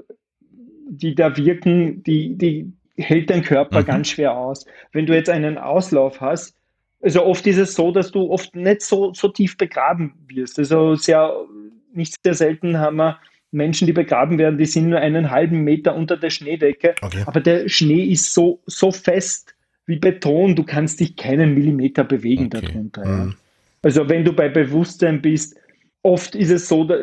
die da wirken, die, die hält dein Körper mhm. ganz schwer aus. Wenn du jetzt einen Auslauf hast, also oft ist es so, dass du oft nicht so, so tief begraben wirst. Also sehr, nicht sehr selten haben wir Menschen, die begraben werden, die sind nur einen halben Meter unter der Schneedecke. Okay. Aber der Schnee ist so, so fest wie Beton, du kannst dich keinen Millimeter bewegen okay. darunter. Ja. Mhm. Also wenn du bei Bewusstsein bist, oft ist es so, da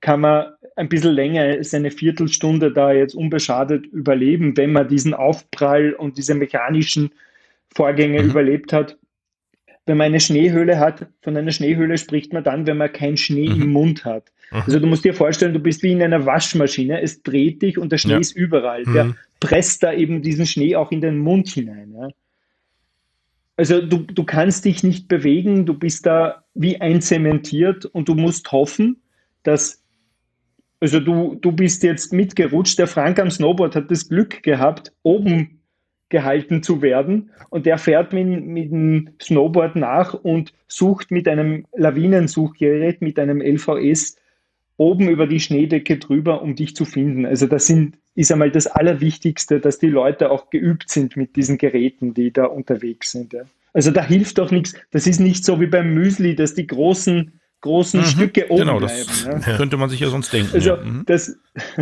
kann man ein bisschen länger als eine Viertelstunde da jetzt unbeschadet überleben, wenn man diesen Aufprall und diese mechanischen Vorgänge mhm. überlebt hat wenn man eine Schneehöhle hat, von einer Schneehöhle spricht man dann, wenn man keinen Schnee mhm. im Mund hat. Mhm. Also du musst dir vorstellen, du bist wie in einer Waschmaschine, es dreht dich und der Schnee ja. ist überall. Mhm. Der presst da eben diesen Schnee auch in den Mund hinein. Ja. Also du, du kannst dich nicht bewegen, du bist da wie einzementiert und du musst hoffen, dass, also du, du bist jetzt mitgerutscht, der Frank am Snowboard hat das Glück gehabt, oben gehalten zu werden. Und der fährt mit, mit dem Snowboard nach und sucht mit einem Lawinensuchgerät, mit einem LVS oben über die Schneedecke drüber, um dich zu finden. Also das sind, ist einmal das Allerwichtigste, dass die Leute auch geübt sind mit diesen Geräten, die da unterwegs sind. Ja. Also da hilft doch nichts. Das ist nicht so wie beim Müsli, dass die großen, großen mhm, Stücke oben genau, bleiben. Das ja. könnte man sich ja sonst denken. Also ja. Mhm. das,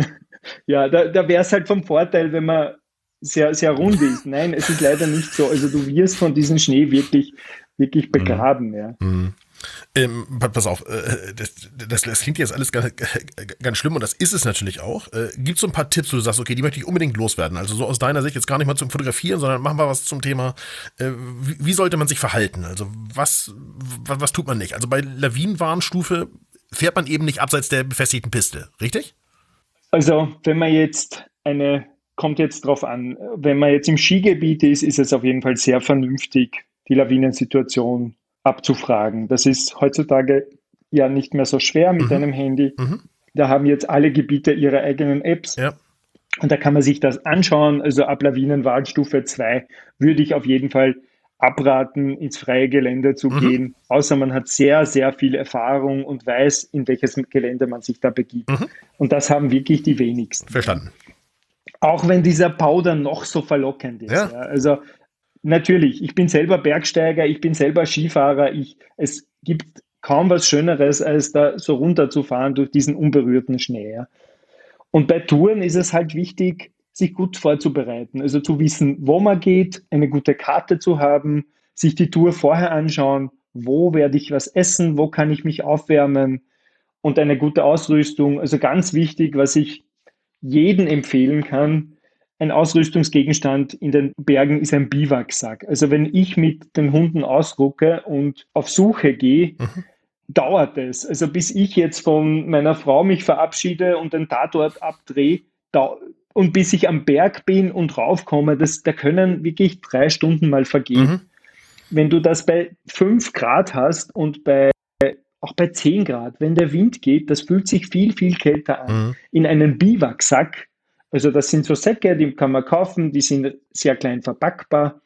ja, da, da wäre es halt vom Vorteil, wenn man sehr, sehr rund ist. Nein, es ist leider nicht so. Also du wirst von diesem Schnee wirklich, wirklich begraben. Mhm. Ja. Mhm. Ähm, pass auf, äh, das, das, das, klingt jetzt alles ganz, ganz schlimm und das ist es natürlich auch. Äh, Gibt es so ein paar Tipps, wo du sagst, okay, die möchte ich unbedingt loswerden? Also so aus deiner Sicht jetzt gar nicht mal zum Fotografieren, sondern machen wir was zum Thema, äh, wie, wie, sollte man sich verhalten? Also was, was, was tut man nicht? Also bei Lawinenwarnstufe fährt man eben nicht abseits der befestigten Piste, richtig? Also wenn man jetzt eine, kommt jetzt drauf an. Wenn man jetzt im Skigebiet ist, ist es auf jeden Fall sehr vernünftig, die Lawinensituation abzufragen. Das ist heutzutage ja nicht mehr so schwer mit mhm. einem Handy. Mhm. Da haben jetzt alle Gebiete ihre eigenen Apps. Ja. Und da kann man sich das anschauen. Also ab Lawinenwarnstufe 2 würde ich auf jeden Fall abraten, ins freie Gelände zu mhm. gehen, außer man hat sehr, sehr viel Erfahrung und weiß, in welches Gelände man sich da begibt. Mhm. Und das haben wirklich die wenigsten. Verstanden. Auch wenn dieser Powder noch so verlockend ist. Ja. Ja. Also natürlich, ich bin selber Bergsteiger, ich bin selber Skifahrer, ich, es gibt kaum was Schöneres, als da so runterzufahren durch diesen unberührten Schnee. Ja. Und bei Touren ist es halt wichtig, sich gut vorzubereiten. Also zu wissen, wo man geht, eine gute Karte zu haben, sich die Tour vorher anschauen, wo werde ich was essen, wo kann ich mich aufwärmen und eine gute Ausrüstung. Also ganz wichtig, was ich jedem empfehlen kann, ein Ausrüstungsgegenstand in den Bergen ist ein Biwaksack. Also wenn ich mit den Hunden ausrucke und auf Suche gehe, mhm. dauert es. Also bis ich jetzt von meiner Frau mich verabschiede und den Tatort abdrehe, und bis ich am Berg bin und raufkomme, das, da können wirklich drei Stunden mal vergehen. Mhm. Wenn du das bei fünf Grad hast und bei auch bei zehn Grad, wenn der Wind geht, das fühlt sich viel, viel kälter an. Mhm. In einen Biwaksack, also das sind so Säcke, die kann man kaufen, die sind sehr klein verpackbar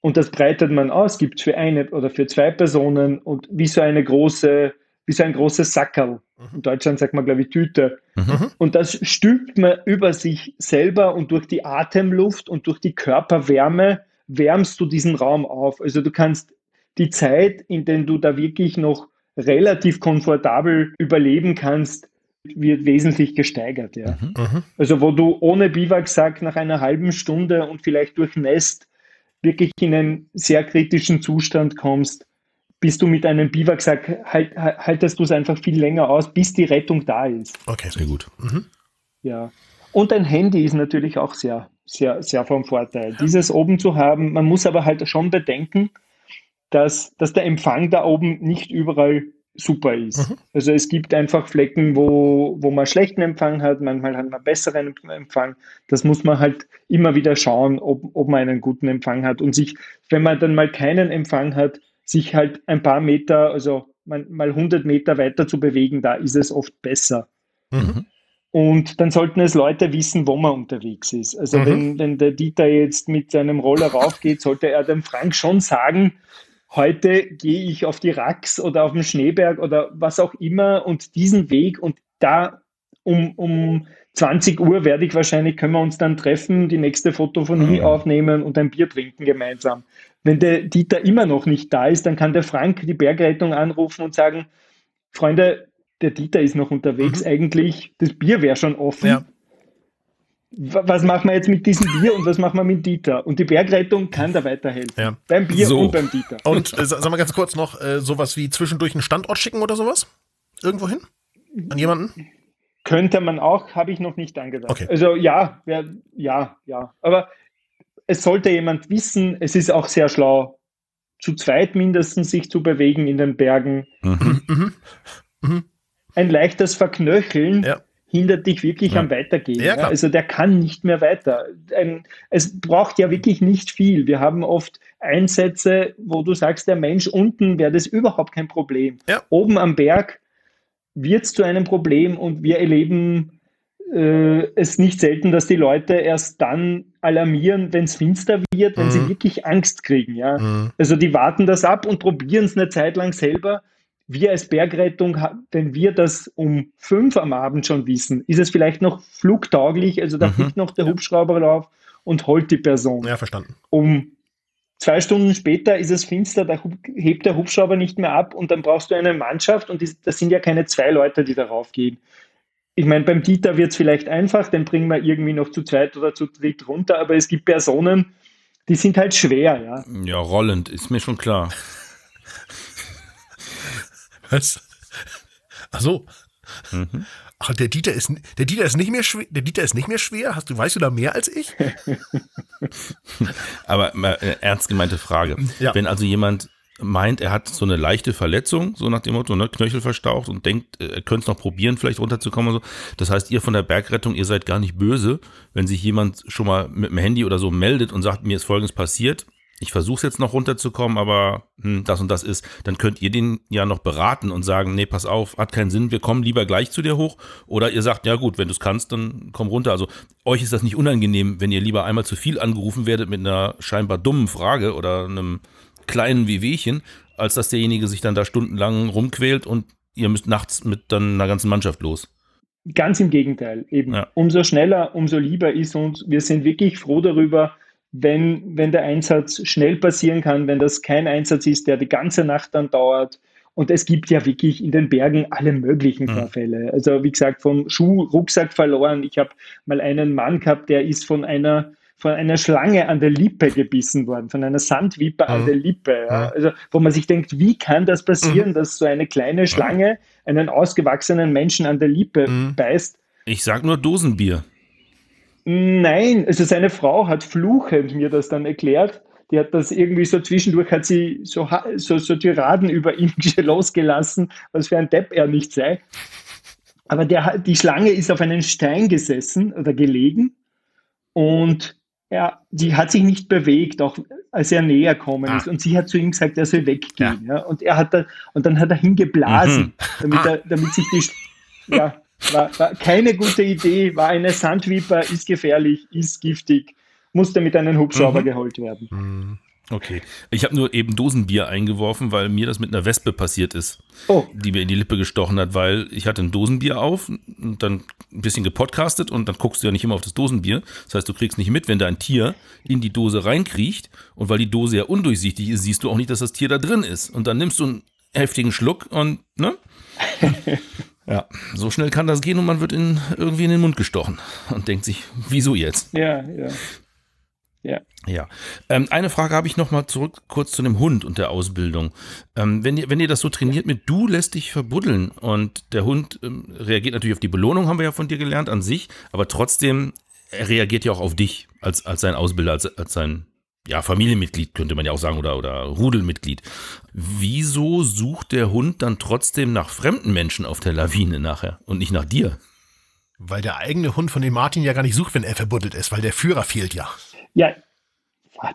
und das breitet man aus, gibt es für eine oder für zwei Personen und wie so eine große wie so ein großes Sackerl. Mhm. In Deutschland sagt man, glaube ich, Tüte. Mhm. Und das stülpt man über sich selber und durch die Atemluft und durch die Körperwärme wärmst du diesen Raum auf. Also du kannst die Zeit, in der du da wirklich noch relativ komfortabel überleben kannst, wird wesentlich gesteigert. Ja. Mhm. mhm. Also wo du ohne Biwaksack nach einer halben Stunde und vielleicht durchnässt wirklich in einen sehr kritischen Zustand kommst, bist du mit einem Biwaksack, halt, haltest du es einfach viel länger aus, bis die Rettung da ist. Okay, sehr gut. Mhm. Ja. Und ein Handy ist natürlich auch sehr, sehr, sehr vom Vorteil. Dieses oben zu haben, man muss aber halt schon bedenken, dass, dass der Empfang da oben nicht überall super ist. Mhm. Also es gibt einfach Flecken, wo, wo man schlechten Empfang hat, manchmal hat man besseren Empfang. Das muss man halt immer wieder schauen, ob, ob man einen guten Empfang hat und sich, wenn man dann mal keinen Empfang hat, sich halt ein paar Meter, also mal 100 Meter weiter zu bewegen, da ist es oft besser. Mhm. Und dann sollten es Leute wissen, wo man unterwegs ist. Also mhm. wenn, wenn der Dieter jetzt mit seinem Roller raufgeht, sollte er dem Frank schon sagen, heute gehe ich auf die Rax oder auf den Schneeberg oder was auch immer und diesen Weg und da um, um 20 Uhr werde ich wahrscheinlich, können wir uns dann treffen, die nächste Fotophonie mhm. aufnehmen und ein Bier trinken gemeinsam. Wenn der Dieter immer noch nicht da ist, dann kann der Frank die Bergrettung anrufen und sagen, Freunde, der Dieter ist noch unterwegs, mhm. eigentlich, das Bier wäre schon offen. Ja. Was machen wir jetzt mit diesem Bier und was machen wir mit Dieter? Und die Bergrettung kann da weiterhelfen. Ja. Beim Bier so. und beim Dieter. Und äh, sag mal ganz kurz noch, äh, sowas wie zwischendurch einen Standort schicken oder sowas? Irgendwo hin? An jemanden? Könnte man auch, habe ich noch nicht angedacht. Okay. Also ja, ja, ja, ja. Aber es sollte jemand wissen, es ist auch sehr schlau, zu zweit mindestens sich zu bewegen in den Bergen. Mhm. Mhm. mhm. Ein leichtes Verknöcheln ja. Hindert dich wirklich ja. am Weitergehen. Ja, also der kann nicht mehr weiter. Ein, es braucht ja wirklich nicht viel. Wir haben oft Einsätze, wo du sagst, der Mensch unten wäre das überhaupt kein Problem. Oben am Berg wird es zu einem Problem und wir erleben äh, es nicht selten, dass die Leute erst dann alarmieren, wenn es finster wird, wenn mhm. sie wirklich Angst kriegen. Ja? Mhm. Also die warten das ab und probieren es eine Zeit lang selber. Wir als Bergrettung, wenn wir das um fünf am Abend schon wissen, ist es vielleicht noch flugtauglich, also da mhm. fliegt noch der Hubschrauber drauf und holt die Person. Ja, verstanden. Um zwei Stunden später ist es finster, da hebt der Hubschrauber nicht mehr ab und dann brauchst du eine Mannschaft und das sind ja keine zwei Leute, die darauf gehen ich meine, beim Dieter wird es vielleicht einfach, den bringen wir irgendwie noch zu zweit oder zu dritt runter, aber es gibt Personen, die sind halt schwer, ja. Ja, rollend, ist mir schon klar. Was? Ach so. Mhm. Ach, der Dieter ist, der Dieter ist nicht mehr schwer, der Dieter ist nicht mehr schwer? Hast du, weißt du da mehr als ich? aber äh, ernst gemeinte Frage. Ja. Wenn also jemand meint, er hat so eine leichte Verletzung, so nach dem Motto, ne, Knöchel verstaucht und denkt, er könnte es noch probieren, vielleicht runterzukommen und so. Das heißt, ihr von der Bergrettung, ihr seid gar nicht böse, wenn sich jemand schon mal mit dem Handy oder so meldet und sagt, mir ist Folgendes passiert. Ich versuche jetzt noch runterzukommen, aber hm, das und das ist, dann könnt ihr den ja noch beraten und sagen, nee, pass auf, hat keinen Sinn, wir kommen lieber gleich zu dir hoch. Oder ihr sagt, ja gut, wenn du es kannst, dann komm runter. Also euch ist das nicht unangenehm, wenn ihr lieber einmal zu viel angerufen werdet mit einer scheinbar dummen Frage oder einem kleinen Wehwehchen, als dass derjenige sich dann da stundenlang rumquält und ihr müsst nachts mit dann einer ganzen Mannschaft los. Ganz im Gegenteil. Eben ja. umso schneller, umso lieber ist uns. Wir sind wirklich froh darüber, wenn, wenn der Einsatz schnell passieren kann, wenn das kein Einsatz ist, der die ganze Nacht dann dauert. Und es gibt ja wirklich in den Bergen alle möglichen mhm. Vorfälle. Also wie gesagt, vom Schuh, Rucksack verloren. Ich habe mal einen Mann gehabt, der ist von einer von einer Schlange an der Lippe gebissen worden, von einer Sandwippe mhm. an der Lippe. Ja. Also, wo man sich denkt, wie kann das passieren, mhm. dass so eine kleine Schlange einen ausgewachsenen Menschen an der Lippe mhm. beißt? Ich sag nur Dosenbier. Nein, also seine Frau hat fluchend mir das dann erklärt. Die hat das irgendwie so zwischendurch, hat sie so, so, so Tiraden über ihn losgelassen, was für ein Depp er nicht sei. Aber der, die Schlange ist auf einen Stein gesessen oder gelegen und ja, die hat sich nicht bewegt, auch als er näher kommen ist. Ah. Und sie hat zu ihm gesagt, er soll weggehen. Ja. ja. Und er hat da, und dann hat er hingeblasen, mhm. damit, er, damit sich die, ja, war, war keine gute Idee, war eine Sandviper, ist gefährlich, ist giftig, musste mit einem Hubschrauber mhm. geholt werden. Mhm. Okay. Ich habe nur eben Dosenbier eingeworfen, weil mir das mit einer Wespe passiert ist, oh. die mir in die Lippe gestochen hat, weil ich hatte ein Dosenbier auf und dann ein bisschen gepodcastet und dann guckst du ja nicht immer auf das Dosenbier. Das heißt, du kriegst nicht mit, wenn da ein Tier in die Dose reinkriecht und weil die Dose ja undurchsichtig ist, siehst du auch nicht, dass das Tier da drin ist. Und dann nimmst du einen heftigen Schluck und, ne? ja, so schnell kann das gehen und man wird in, irgendwie in den Mund gestochen und denkt sich, wieso jetzt? Ja, ja. Ja. Ja. Ähm, eine Frage habe ich noch mal zurück kurz zu dem Hund und der Ausbildung. Ähm, wenn, ihr, wenn ihr das so trainiert mit du lässt dich verbuddeln und der Hund ähm, reagiert natürlich auf die Belohnung, haben wir ja von dir gelernt an sich, aber trotzdem er reagiert ja auch auf dich als, als sein Ausbilder, als, als sein ja, Familienmitglied, könnte man ja auch sagen, oder, oder Rudelmitglied. Wieso sucht der Hund dann trotzdem nach fremden Menschen auf der Lawine nachher und nicht nach dir? Weil der eigene Hund von dem Martin ja gar nicht sucht, wenn er verbuddelt ist, weil der Führer fehlt ja. Ja,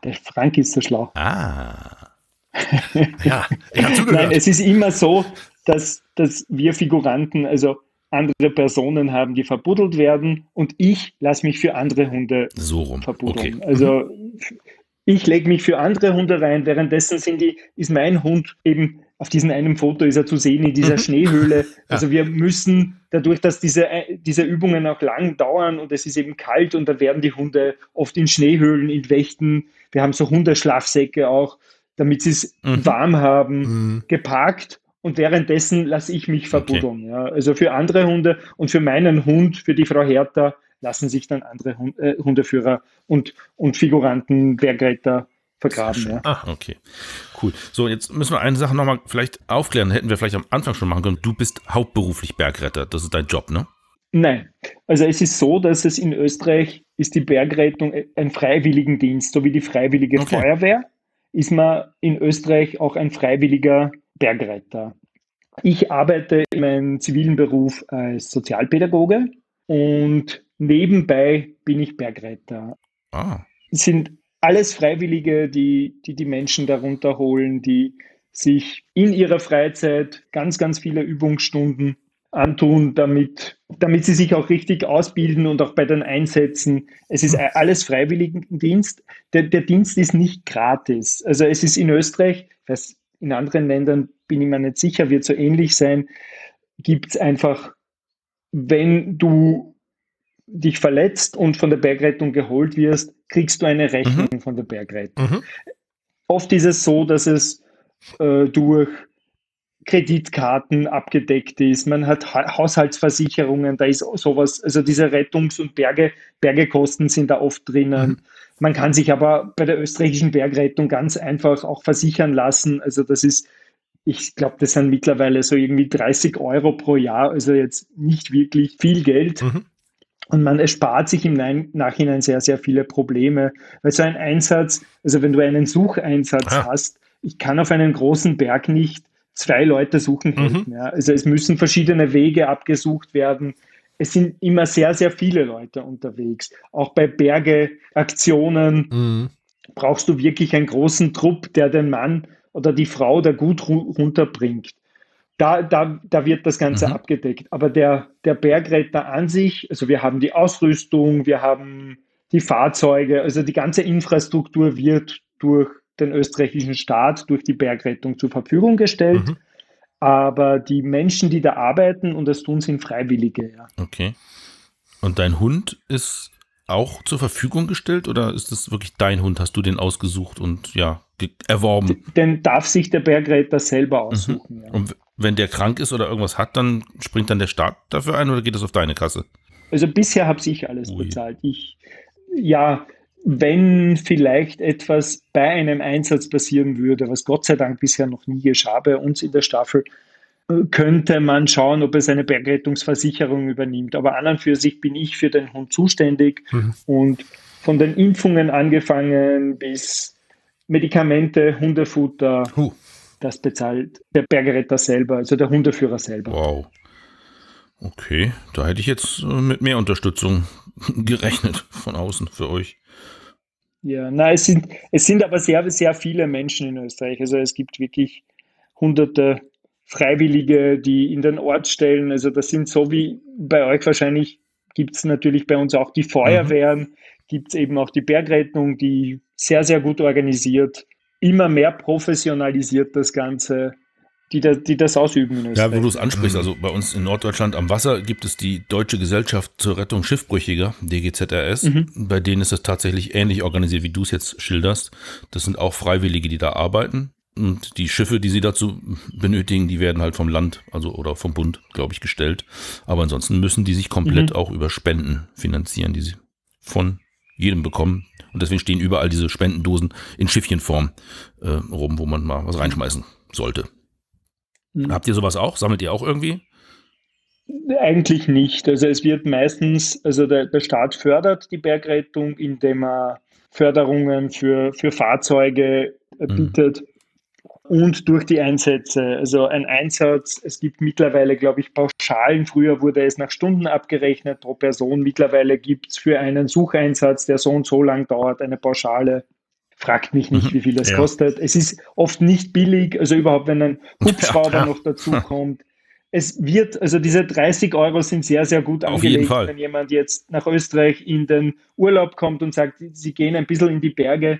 der Frank ist so schlau. Ah. ja, ich habe zugehört. Nein, es ist immer so, dass, dass wir Figuranten, also andere Personen haben, die verbuddelt werden und ich lasse mich für andere Hunde so rum. verbuddeln. Okay. Also ich lege mich für andere Hunde rein, währenddessen sind die, ist mein Hund eben auf diesem einen Foto ist er zu sehen in dieser mhm. Schneehöhle. Also wir müssen dadurch, dass diese, diese Übungen auch lang dauern und es ist eben kalt und da werden die Hunde oft in Schneehöhlen, in Wächten, wir haben so Hundeschlafsäcke auch, damit sie es mhm. warm haben, mhm. geparkt und währenddessen lasse ich mich verbuddeln. Okay. Ja. Also für andere Hunde und für meinen Hund, für die Frau Hertha, lassen sich dann andere Hund, äh, Hundeführer und, und Figuranten, Bergretter vergraben. Ja. Ah, okay. Cool. So, jetzt müssen wir eine Sache nochmal vielleicht aufklären. Hätten wir vielleicht am Anfang schon machen können. Du bist hauptberuflich Bergretter. Das ist dein Job, ne? Nein. Also es ist so, dass es in Österreich ist die Bergrettung ein Freiwilligendienst, so wie die Freiwillige okay. Feuerwehr ist man in Österreich auch ein freiwilliger Bergretter. Ich arbeite in meinem zivilen Beruf als Sozialpädagoge und nebenbei bin ich Bergretter. Ah. Es sind alles Freiwillige, die, die die Menschen darunter holen, die sich in ihrer Freizeit ganz, ganz viele Übungsstunden antun, damit, damit sie sich auch richtig ausbilden und auch bei den Einsätzen. Es ist alles Freiwilligendienst. Der, der Dienst ist nicht gratis. Also es ist in Österreich, weiß, in anderen Ländern bin ich mir nicht sicher, wird so ähnlich sein, gibt es einfach, wenn du dich verletzt und von der Bergrettung geholt wirst, kriegst du eine Rechnung mhm. von der Bergrettung. Mhm. Oft ist es so, dass es äh, durch Kreditkarten abgedeckt ist, man hat ha Haushaltsversicherungen, da ist sowas, also diese Rettungs- und Berge, Bergekosten sind da oft drinnen. Mhm. Man kann sich aber bei der österreichischen Bergrettung ganz einfach auch versichern lassen. Also das ist, ich glaube, das sind mittlerweile so irgendwie 30 Euro pro Jahr, also jetzt nicht wirklich viel Geld. Mhm. Und man erspart sich im Nachhinein sehr, sehr viele Probleme. Weil so ein Einsatz, also wenn du einen Sucheinsatz ah. hast, ich kann auf einen großen Berg nicht zwei Leute suchen helfen. Mhm. Ja. Also es müssen verschiedene Wege abgesucht werden. Es sind immer sehr, sehr viele Leute unterwegs. Auch bei Bergeaktionen mhm. brauchst du wirklich einen großen Trupp, der den Mann oder die Frau da gut runterbringt. Da, da, da wird das Ganze mhm. abgedeckt. Aber der, der Bergretter an sich, also wir haben die Ausrüstung, wir haben die Fahrzeuge, also die ganze Infrastruktur wird durch den österreichischen Staat durch die Bergrettung zur Verfügung gestellt. Mhm. Aber die Menschen, die da arbeiten und das tun, sind Freiwillige. Ja. Okay. Und dein Hund ist auch zur Verfügung gestellt oder ist das wirklich dein Hund? Hast du den ausgesucht und ja, erworben? Den darf sich der Bergretter selber mhm. aussuchen. Mhm. Ja. Und wenn der krank ist oder irgendwas hat, dann springt dann der Staat dafür ein oder geht das auf deine Kasse? Also bisher habe ich alles Ui. bezahlt. Ich, ja, wenn vielleicht etwas bei einem Einsatz passieren würde, was Gott sei Dank bisher noch nie geschah bei uns in der Staffel, könnte man schauen, ob es eine Bergrettungsversicherung übernimmt. Aber an und für sich bin ich für den Hund zuständig mhm. und von den Impfungen angefangen bis Medikamente, Hundefutter, huh. Das bezahlt der Bergretter selber, also der Hundeführer selber. Wow. Okay, da hätte ich jetzt mit mehr Unterstützung gerechnet von außen für euch. Ja, na, es sind, es sind aber sehr, sehr viele Menschen in Österreich. Also es gibt wirklich hunderte Freiwillige, die in den Ort stellen. Also das sind so wie bei euch wahrscheinlich gibt es natürlich bei uns auch die Feuerwehren, mhm. gibt es eben auch die Bergrettung, die sehr, sehr gut organisiert, immer mehr professionalisiert das Ganze die, da, die das ausüben in Österreich. Ja, wo du es ansprichst, also bei uns in Norddeutschland am Wasser gibt es die Deutsche Gesellschaft zur Rettung Schiffbrüchiger, DGZRS. Mhm. Bei denen ist es tatsächlich ähnlich organisiert, wie du es jetzt schilderst. Das sind auch Freiwillige, die da arbeiten. Und die Schiffe, die sie dazu benötigen, die werden halt vom Land, also oder vom Bund, glaube ich, gestellt. Aber ansonsten müssen die sich komplett mhm. auch über Spenden finanzieren, die sie von jedem bekommen. Und deswegen stehen überall diese Spendendosen in Schiffchenform äh, rum, wo man mal was reinschmeißen sollte. Hm. Habt ihr sowas auch? Sammelt ihr auch irgendwie? Eigentlich nicht. Also es wird meistens, also der, der Staat fördert die Bergrettung, indem er Förderungen für, für Fahrzeuge hm. bietet. Mhm. Und durch die Einsätze. Also ein Einsatz, es gibt mittlerweile, glaube ich, Pauschalen. Früher wurde es nach Stunden abgerechnet pro Person. Mittlerweile gibt es für einen Sucheinsatz, der so und so lang dauert, eine Pauschale. Fragt mich nicht, mhm. wie viel das ja. kostet. Es ist oft nicht billig, also überhaupt, wenn ein Hubschrauber ja, noch dazu kommt. Es wird, also diese 30 Euro sind sehr, sehr gut Auf angelegt, wenn jemand jetzt nach Österreich in den Urlaub kommt und sagt, sie gehen ein bisschen in die Berge.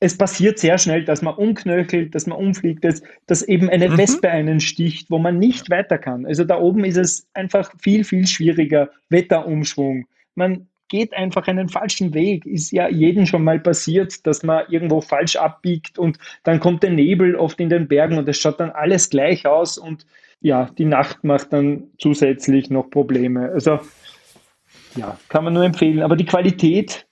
Es passiert sehr schnell, dass man umknöchelt, dass man umfliegt, dass, dass eben eine mhm. Wespe einen sticht, wo man nicht weiter kann. Also da oben ist es einfach viel, viel schwieriger. Wetterumschwung. Man geht einfach einen falschen Weg. Ist ja jedem schon mal passiert, dass man irgendwo falsch abbiegt und dann kommt der Nebel oft in den Bergen und es schaut dann alles gleich aus und ja, die Nacht macht dann zusätzlich noch Probleme. Also ja, kann man nur empfehlen. Aber die Qualität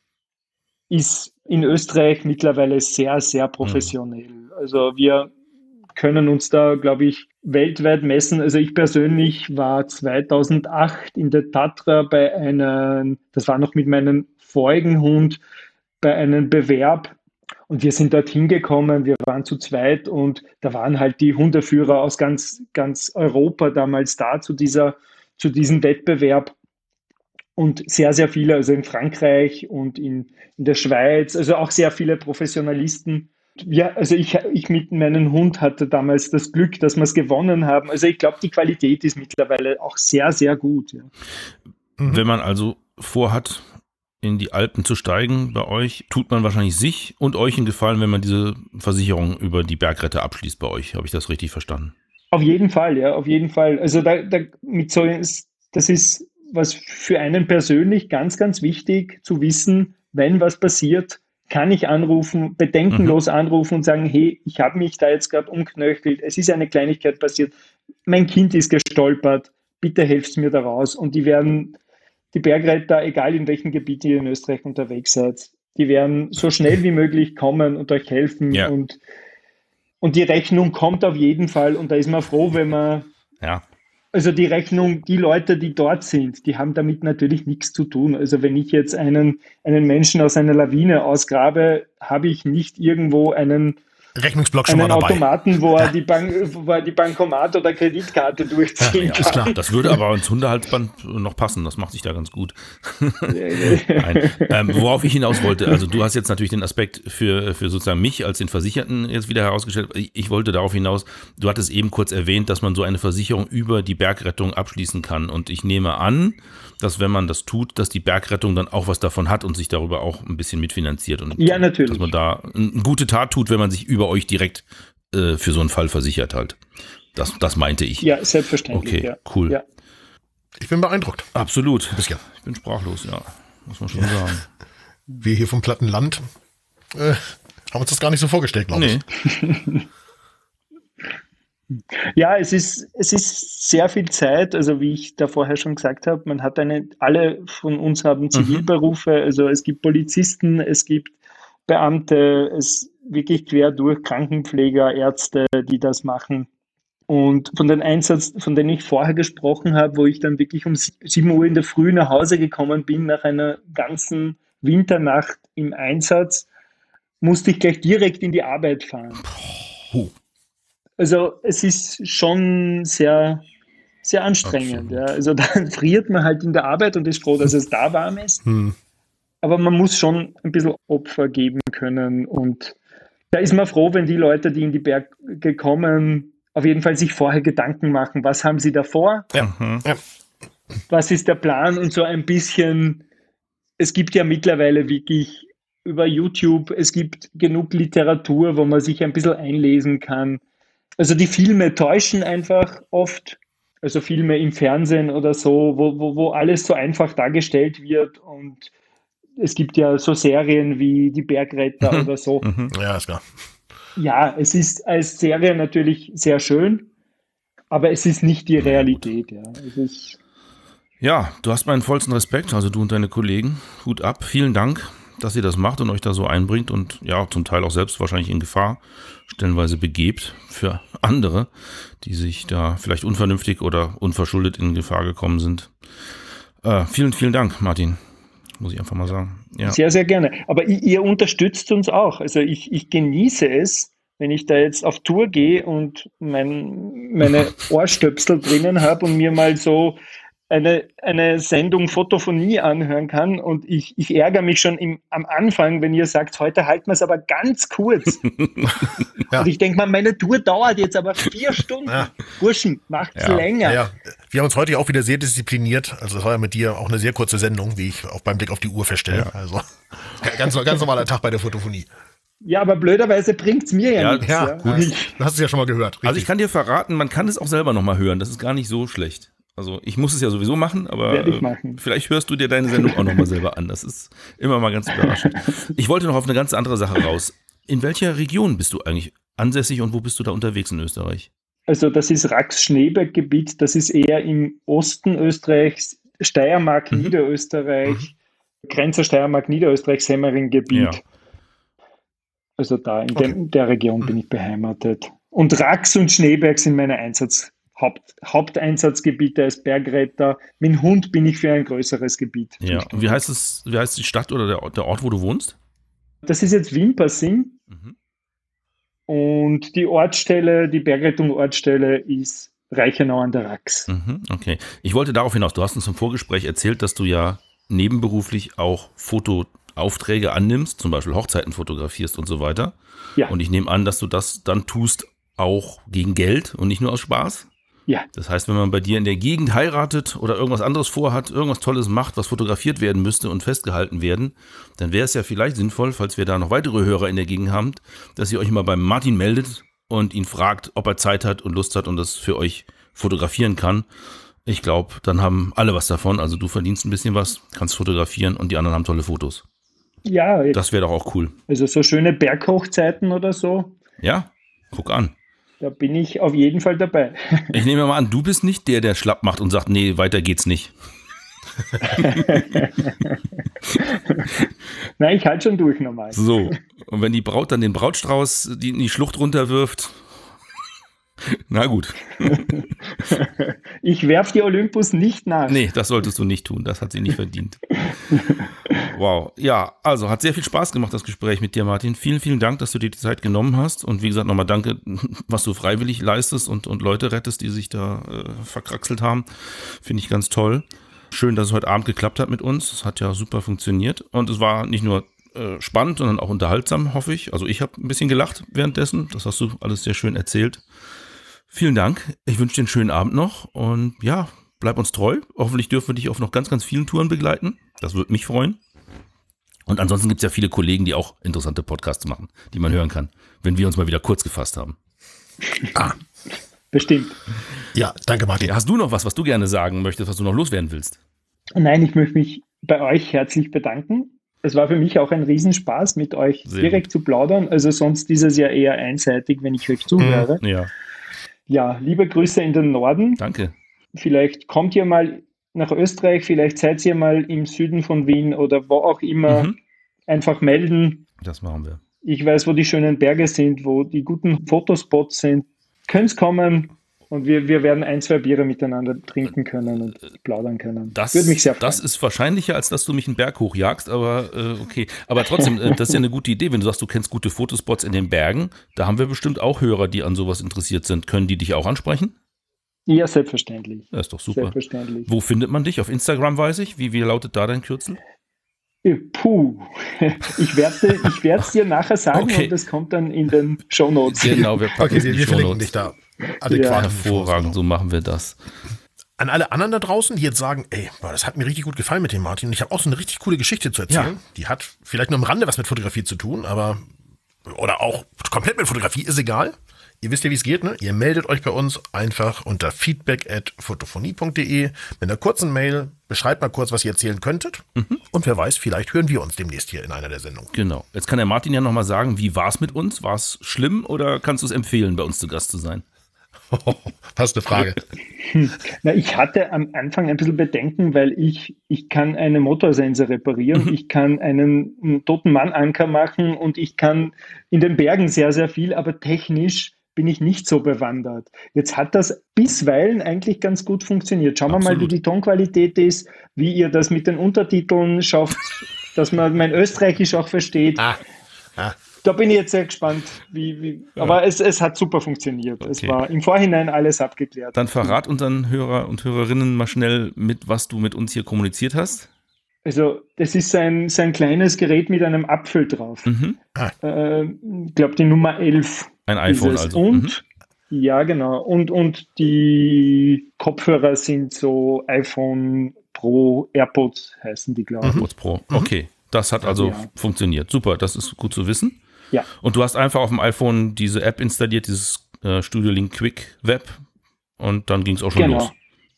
ist in Österreich mittlerweile sehr, sehr professionell. Also wir können uns da, glaube ich, weltweit messen. Also ich persönlich war 2008 in der Tatra bei einem, das war noch mit meinem vorigen Hund, bei einem Bewerb und wir sind dort hingekommen, wir waren zu zweit und da waren halt die Hundeführer aus ganz, ganz Europa damals da zu, dieser, zu diesem Wettbewerb. Und sehr, sehr viele, also in Frankreich und in, in der Schweiz, also auch sehr viele Professionalisten ja, also ich, ich mit meinem Hund hatte damals das Glück, dass wir es gewonnen haben. Also ich glaube, die Qualität ist mittlerweile auch sehr, sehr gut. Ja. Mhm. Wenn man also vorhat, in die Alpen zu steigen bei euch, tut man wahrscheinlich sich und euch einen Gefallen, wenn man diese Versicherung über die Bergrette abschließt bei euch. Habe ich das richtig verstanden? Auf jeden Fall, ja, auf jeden Fall. Also da, da mit so, das ist was für einen persönlich ganz, ganz wichtig zu wissen, wenn was passiert, kann ich anrufen, bedenkenlos mhm. anrufen und sagen, hey, ich habe mich da jetzt gerade umknöchelt, es ist eine Kleinigkeit passiert, mein Kind ist gestolpert, bitte helft mir da raus. Und die werden, die Bergretter, egal in welchem Gebiet ihr in Österreich unterwegs seid, die werden so schnell wie möglich kommen und euch helfen. Ja. Und, und die Rechnung kommt auf jeden Fall. Und da ist man froh, wenn man ja also die Rechnung, die Leute, die dort sind, die haben damit natürlich nichts zu tun. Also wenn ich jetzt einen, einen Menschen aus einer Lawine ausgrabe, habe ich nicht irgendwo einen Rechnungsblock schon einen mal dabei. Automaten, wo er, die Bank, wo er die Bankomat oder Kreditkarte durchziehen Ja, ist klar. Das würde aber ins Hundehalsband noch passen. Das macht sich da ganz gut. Ähm, worauf ich hinaus wollte, also du hast jetzt natürlich den Aspekt für, für sozusagen mich als den Versicherten jetzt wieder herausgestellt. Ich, ich wollte darauf hinaus, du hattest eben kurz erwähnt, dass man so eine Versicherung über die Bergrettung abschließen kann. Und ich nehme an, dass wenn man das tut, dass die Bergrettung dann auch was davon hat und sich darüber auch ein bisschen mitfinanziert. Und Ja, natürlich. Dass man da eine gute Tat tut, wenn man sich über euch direkt äh, für so einen Fall versichert halt. Das, das meinte ich. Ja, selbstverständlich. Okay, ja. cool. Ja. Ich bin beeindruckt. Absolut. Bisschen. Ich bin sprachlos, ja. Muss man schon sagen. Wir hier vom platten Land äh, haben uns das gar nicht so vorgestellt, glaube Nee. ich. Ja, es ist, es ist sehr viel Zeit, also wie ich da vorher schon gesagt habe, man hat eine, alle von uns haben Zivilberufe, also es gibt Polizisten, es gibt Beamte, es wirklich quer durch Krankenpfleger, Ärzte, die das machen. Und von den Einsatz, von denen ich vorher gesprochen habe, wo ich dann wirklich um sie- 7 Uhr in der Früh nach Hause gekommen bin, nach einer ganzen Winternacht im Einsatz, musste ich gleich direkt in die Arbeit fahren. Also es ist schon sehr, sehr anstrengend. Ja. Also dann friert man halt in der Arbeit und ist froh, dass es da warm ist. Hm. Aber man muss schon ein bisschen Opfer geben können. Und da ist man froh, wenn die Leute, die in die Berge kommen, auf jeden Fall sich vorher Gedanken machen, was haben sie davor, Ja. Mhm. ja. was ist der Plan und so ein bisschen, es gibt ja mittlerweile wirklich über YouTube, es gibt genug Literatur, wo man sich ein bisschen einlesen kann. Also die Filme täuschen einfach oft, also Filme im Fernsehen oder so, wo, wo, wo alles so einfach dargestellt wird und es gibt ja so Serien wie Die Bergretter oder so. Mhm. Ja, ist klar. Ja, es ist als Serie natürlich sehr schön, aber es ist nicht die Realität. Ja. Ja, du hast meinen vollsten Respekt, also du und deine Kollegen. Hut ab. Vielen Dank, dass ihr das macht und euch da so einbringt und ja, zum Teil auch selbst wahrscheinlich in Gefahr stellenweise begebt für andere, die sich da vielleicht unvernünftig oder unverschuldet in Gefahr gekommen sind. Äh, vielen, vielen Dank, Martin. Muss ich einfach mal sagen. Ja. Sehr, sehr gerne. Aber ihr, ihr unterstützt uns auch. Also ich, ich genieße es, wenn ich da jetzt auf Tour gehe und mein, meine Ohrstöpsel drinnen habe und mir mal so eine, eine Sendung Fotophonie anhören kann. Und ich, ich ärgere mich schon im, am Anfang, wenn ihr sagt, heute halten wir es aber ganz kurz. Ja. Und ich denke mal, meine Tour dauert jetzt aber vier Stunden. Ja. Burschen, macht's Ja. länger. Ja, ja. Wir haben uns heute auch wieder sehr diszipliniert. Also das war ja mit dir auch eine sehr kurze Sendung, wie ich auch beim Blick auf die Uhr feststelle. Also ganz, ganz normaler Tag bei der Fotophonie. Ja, aber blöderweise bringt's mir ja, Ja, nichts. Ja, Ja, gut. Du hast es ja schon mal gehört. Also ich richtig. kann dir verraten, man kann es auch selber nochmal hören. Das ist gar nicht so schlecht. Also ich muss es ja sowieso machen, aber äh, machen. vielleicht hörst du dir deine Sendung auch nochmal selber an. Das ist immer mal ganz überraschend. Ich wollte noch auf eine ganz andere Sache raus. In welcher Region bist du eigentlich ansässig und wo bist du da unterwegs in Österreich? Also das ist Rax-Schneeberg-Gebiet, das ist eher im Osten Österreichs, Steiermark, Mhm. Niederösterreich, Grenzer Steiermark, Niederösterreich, Semmering-Gebiet. Ja. Also da in Okay. dem, der Region bin ich beheimatet. Und Rax und Schneeberg sind meine Einsatz, Haupt, Haupteinsatzgebiete als Bergretter. Mit dem Hund bin ich für ein größeres Gebiet. Ja. Und wie heißt es, wie heißt die Stadt oder der, Ort- der Ort, wo du wohnst? Das ist jetzt Wimpersing Mhm. und die Ortsstelle, die Bergrettung-Ortsstelle ist Reichenau an der Rax. Mhm. Okay. Ich wollte darauf hinaus, du hast uns im Vorgespräch erzählt, dass du ja nebenberuflich auch Fotoaufträge annimmst, zum Beispiel Hochzeiten fotografierst und so weiter. Ja. Und ich nehme an, dass du das dann tust auch gegen Geld und nicht nur aus Spaß. Ja. Das heißt, wenn man bei dir in der Gegend heiratet oder irgendwas anderes vorhat, irgendwas Tolles macht, was fotografiert werden müsste und festgehalten werden, dann wäre es ja vielleicht sinnvoll, falls wir da noch weitere Hörer in der Gegend haben, dass ihr euch mal beim Martin meldet und ihn fragt, ob er Zeit hat und Lust hat und das für euch fotografieren kann. Ich glaube, dann haben alle was davon. Also du verdienst ein bisschen was, kannst fotografieren und die anderen haben tolle Fotos. Ja, Das wäre doch auch cool. also so schöne Berghochzeiten oder so, Ja? Guck an. Da bin ich auf jeden Fall dabei. Ich nehme mal an, du bist nicht der, der schlapp macht und sagt, nee, weiter geht's nicht. Nein, ich halte schon durch normal. So. Und wenn die Braut dann den Brautstrauß in die Schlucht runterwirft, na gut. Ich werf die Olympus nicht nach. Nee, das solltest du nicht tun. Das hat sie nicht verdient. Wow. Ja, also hat sehr viel Spaß gemacht, das Gespräch mit dir, Martin. Vielen, vielen Dank, dass du dir die Zeit genommen hast. Und wie gesagt, nochmal danke, was du freiwillig leistest und, und Leute rettest, die sich da äh, verkraxelt haben. Finde ich ganz toll. Schön, dass es heute Abend geklappt hat mit uns. Es hat ja super funktioniert. Und es war nicht nur äh, spannend, sondern auch unterhaltsam, hoffe ich. Also ich habe ein bisschen gelacht währenddessen. Das hast du alles sehr schön erzählt. Vielen Dank. Ich wünsche dir einen schönen Abend noch und ja, bleib uns treu. Hoffentlich dürfen wir dich auf noch ganz, ganz vielen Touren begleiten. Das würde mich freuen. Und ansonsten gibt es ja viele Kollegen, die auch interessante Podcasts machen, die man hören kann, wenn wir uns mal wieder kurz gefasst haben. Ah. Bestimmt. Ja, danke, Martin. Hast du noch was, was du gerne sagen möchtest, was du noch loswerden willst? Nein, ich möchte mich bei euch herzlich bedanken. Es war für mich auch ein Riesenspaß, mit euch Sehr direkt gut. zu plaudern. Also sonst ist es ja eher einseitig, wenn ich euch zuhöre. Ja. Ja, liebe Grüße in den Norden. Danke. Vielleicht kommt ihr mal nach Österreich, vielleicht seid ihr mal im Süden von Wien oder wo auch immer. Mhm. Einfach melden. Das machen wir. Ich weiß, wo die schönen Berge sind, wo die guten Fotospots sind. Könnt kommen und wir, wir werden ein, zwei Biere miteinander trinken können und plaudern können. Das würde mich sehr freuen. Das ist wahrscheinlicher, als dass du mich einen Berg hochjagst, aber äh, okay. Aber trotzdem, äh, das ist ja eine gute Idee, wenn du sagst, du kennst gute Fotospots in den Bergen. Da haben wir bestimmt auch Hörer, die an sowas interessiert sind. Können die dich auch ansprechen? Ja, selbstverständlich. Das ist doch super. Selbstverständlich. Wo findet man dich? Auf Instagram weiß ich. Wie, wie lautet da dein Kürzel? Äh, puh, ich werde ich es dir nachher sagen okay. und das kommt dann in den Show Notes. Genau, wir packen okay, wir, wir verlinken dich da. Adäquat. Ja. Hervorragend, so machen wir das. An alle anderen da draußen, die jetzt sagen, ey, das hat mir richtig gut gefallen mit dem Martin und ich habe auch so eine richtig coole Geschichte zu erzählen. Ja. Die hat vielleicht nur am Rande was mit Fotografie zu tun, aber oder auch komplett mit Fotografie, ist egal. Ihr wisst ja, wie es geht, ne? Ihr meldet euch bei uns einfach unter feedback at fotophonie.de mit einer kurzen Mail. Beschreibt mal kurz, was ihr erzählen könntet. Mhm. Und wer weiß, vielleicht hören wir uns demnächst hier in einer der Sendungen. Genau. Jetzt kann der Martin ja nochmal sagen, wie war es mit uns? War es schlimm oder kannst du es empfehlen, bei uns zu Gast zu sein? Hast eine Frage. Na, ich hatte am Anfang ein bisschen Bedenken, weil ich, ich kann eine Motorsense reparieren, mhm. ich kann einen, einen toten Mann Anker machen und ich kann in den Bergen sehr, sehr viel, aber technisch bin ich nicht so bewandert. Jetzt hat das bisweilen eigentlich ganz gut funktioniert. Schauen wir mal, wie die Tonqualität ist, wie ihr das mit den Untertiteln schafft, dass man mein Österreichisch auch versteht. Ah. Ah. Da bin ich jetzt sehr gespannt, wie, wie ja. aber es, es hat super funktioniert. Okay. Es war im Vorhinein alles abgeklärt. Dann verrat unseren Hörer und Hörerinnen mal schnell mit, was du mit uns hier kommuniziert hast. Also, das ist ein, ein kleines Gerät mit einem Apfel drauf. Mhm. Ah. Äh, ich glaube, die Nummer 11. Ein iPhone also. Und, mhm. ja, genau. Und, und die Kopfhörer sind so iPhone Pro, AirPods heißen die, glaube ich. AirPods Pro, mhm. okay. Das hat also ja. funktioniert. Super, das ist gut zu wissen. Ja. Und du hast einfach auf dem iPhone diese App installiert, dieses äh, Studio Link Quick Web. Und dann ging es auch schon genau. los.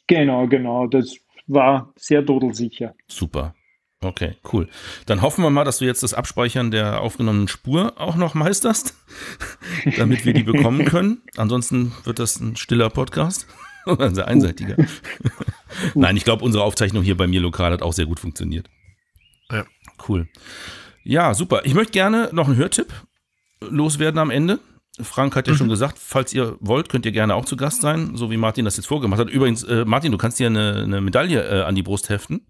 Genau, genau. Das war sehr dodelsicher. Super. Okay, cool. Dann hoffen wir mal, dass du jetzt das Abspeichern der aufgenommenen Spur auch noch meisterst, damit wir die bekommen können. Ansonsten wird das ein stiller Podcast. ein sehr einseitiger. Nein, ich glaube, unsere Aufzeichnung hier bei mir lokal hat auch sehr gut funktioniert. Ja. Cool. Ja, super. Ich möchte gerne noch einen Hörtipp loswerden am Ende. Frank hat ja mhm. schon gesagt, falls ihr wollt, könnt ihr gerne auch zu Gast sein, so wie Martin das jetzt vorgemacht hat. Übrigens, äh, Martin, du kannst dir eine, eine Medaille äh, an die Brust heften.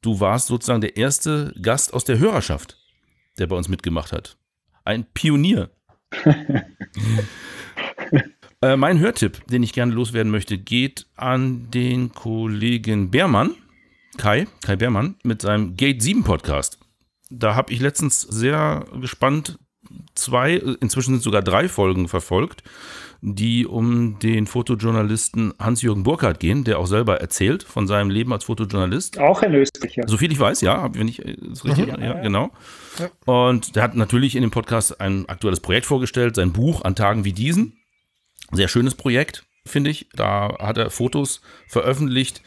Du warst sozusagen der erste Gast aus der Hörerschaft, der bei uns mitgemacht hat. Ein Pionier. äh, mein Hörtipp, den ich gerne loswerden möchte, geht an den Kollegen Beermann, Kai, Kai Beermann, mit seinem Gate 7 Podcast. Da habe ich letztens sehr gespannt zwei, inzwischen sind sogar drei Folgen verfolgt, die um den Fotojournalisten Hans-Jürgen Burkhardt gehen, der auch selber erzählt von seinem Leben als Fotojournalist. Auch ein Österreicher. Soviel ich weiß, ja, wenn ich das richtig, mhm. ja, genau. Ja. Und der hat natürlich in dem Podcast ein aktuelles Projekt vorgestellt, sein Buch an Tagen wie diesen. Sehr schönes Projekt, finde ich. Da hat er Fotos veröffentlicht,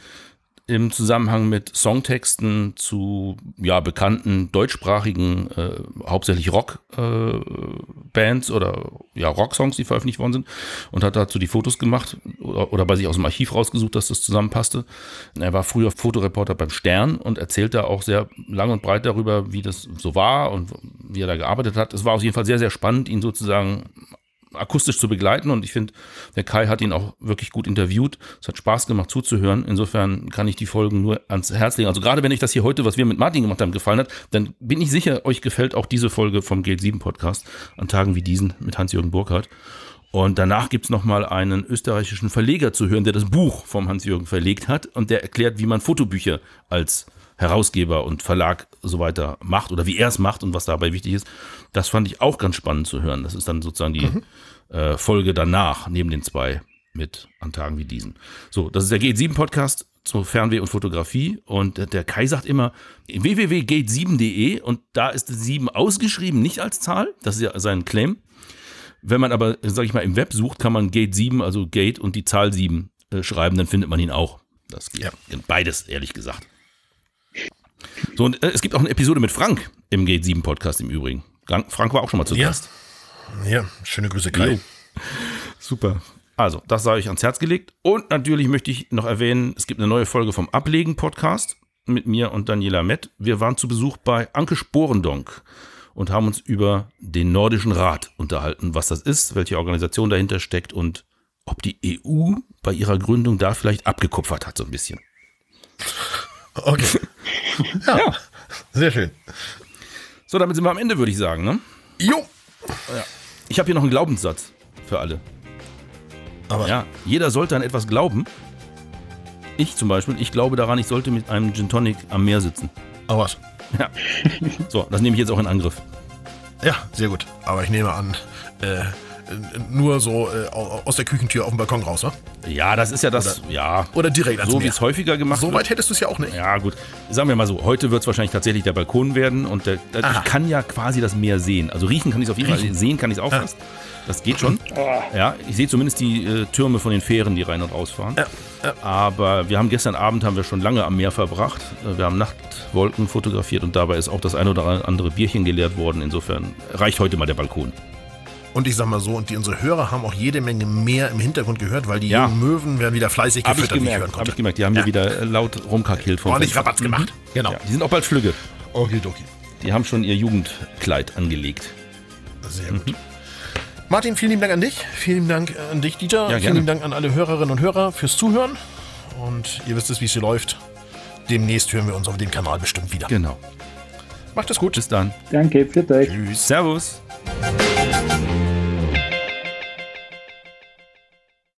im Zusammenhang mit Songtexten zu ja, bekannten deutschsprachigen, äh, hauptsächlich Rock-Bands äh, oder ja, Rock-Songs, die veröffentlicht worden sind und hat dazu die Fotos gemacht oder, oder bei sich aus dem Archiv rausgesucht, dass das zusammenpasste. Er war früher Fotoreporter beim Stern und erzählt da auch sehr lang und breit darüber, wie das so war und wie er da gearbeitet hat. Es war auf jeden Fall sehr, sehr spannend, ihn sozusagen akustisch zu begleiten. Und ich finde, der Kai hat ihn auch wirklich gut interviewt. Es hat Spaß gemacht zuzuhören. Insofern kann ich die Folgen nur ans Herz legen. Also gerade wenn euch das hier heute, was wir mit Martin gemacht haben, gefallen hat, dann bin ich sicher, euch gefällt auch diese Folge vom Gate 7 Podcast an Tagen wie diesen mit Hans-Jürgen Burkhardt. Und danach gibt's noch mal einen österreichischen Verleger zu hören, der das Buch vom Hans-Jürgen verlegt hat und der erklärt, wie man Fotobücher als Herausgeber und Verlag so weiter macht oder wie er es macht und was dabei wichtig ist. Das fand ich auch ganz spannend zu hören. Das ist dann sozusagen die mhm. äh, Folge danach, neben den zwei mit an Tagen wie diesen. So, das ist der G7-Podcast zur Fernweh und Fotografie. Und der Kai sagt immer www.gate7.de und da ist 7 ausgeschrieben, nicht als Zahl. Das ist ja sein Claim. Wenn man aber, sag ich mal, im Web sucht, kann man Gate 7, also Gate und die Zahl 7 äh, schreiben, dann findet man ihn auch. Das geht. Ja. Beides, ehrlich gesagt. So, und äh, es gibt auch eine Episode mit Frank im Gate 7 Podcast im Übrigen. Frank war auch schon mal zu ja. Gast. Ja, schöne Grüße, Kai. Jo. Super. Also, das sei euch ans Herz gelegt. Und natürlich möchte ich noch erwähnen, es gibt eine neue Folge vom Ablegen-Podcast mit mir und Daniela Mett. Wir waren zu Besuch bei Anke Sporendonk und haben uns über den Nordischen Rat unterhalten, was das ist, welche Organisation dahinter steckt und ob die EU bei ihrer Gründung da vielleicht abgekupfert hat, so ein bisschen. Okay. Ja, ja. Sehr schön. So, damit sind wir am Ende, würde ich sagen, ne? Jo. Ja. Ich habe hier noch einen Glaubenssatz für alle. Aber ja, jeder sollte an etwas glauben. Ich zum Beispiel, ich glaube daran, ich sollte mit einem Gin Tonic am Meer sitzen. Aber was? Ja. So, das nehme ich jetzt auch in Angriff. Ja, sehr gut. Aber ich nehme an, äh, nur so äh, aus der Küchentür auf dem Balkon raus, ne? Ja, das ist ja das, oder, ja. Oder direkt ans So wie es häufiger gemacht so wird. So weit hättest du es ja auch nicht. Ja, gut. Sagen wir mal so, heute wird es wahrscheinlich tatsächlich der Balkon werden und der, der, ich kann ja quasi das Meer sehen. Also riechen kann ich es auf jeden Fall, sehen kann ich es auch fast. Das geht schon. Ja, ich sehe zumindest die äh, Türme von den Fähren, die rein und rausfahren. Ja, ja. Aber wir haben gestern Abend haben wir schon lange am Meer verbracht. Äh, wir haben Nachtwolken fotografiert und dabei ist auch das ein oder andere Bierchen geleert worden. Insofern reicht heute mal der Balkon. Und ich sag mal so, und die, unsere Hörer haben auch jede Menge mehr im Hintergrund gehört, weil die ja. jungen Möwen werden wieder fleißig hab gefüttert, ich gemerkt, wie ich hören konnte. Hab ich gemerkt, die haben ja. hier wieder äh, laut rumkakelt. Vom Ordentlich Rabatz gemacht. Mhm. Genau. Ja, die sind auch bald Flügge. Okidoki. Die haben schon ihr Jugendkleid angelegt. Sehr gut. Mhm. Martin, vielen lieben Dank an dich. Vielen Dank an dich, Dieter. Ja, vielen lieben Dank an alle Hörerinnen und Hörer fürs Zuhören. Und ihr wisst es, wie es hier läuft. Demnächst hören wir uns auf dem Kanal bestimmt wieder. Genau. Macht es gut. Bis dann. Danke, für euch. Tschüss. Servus.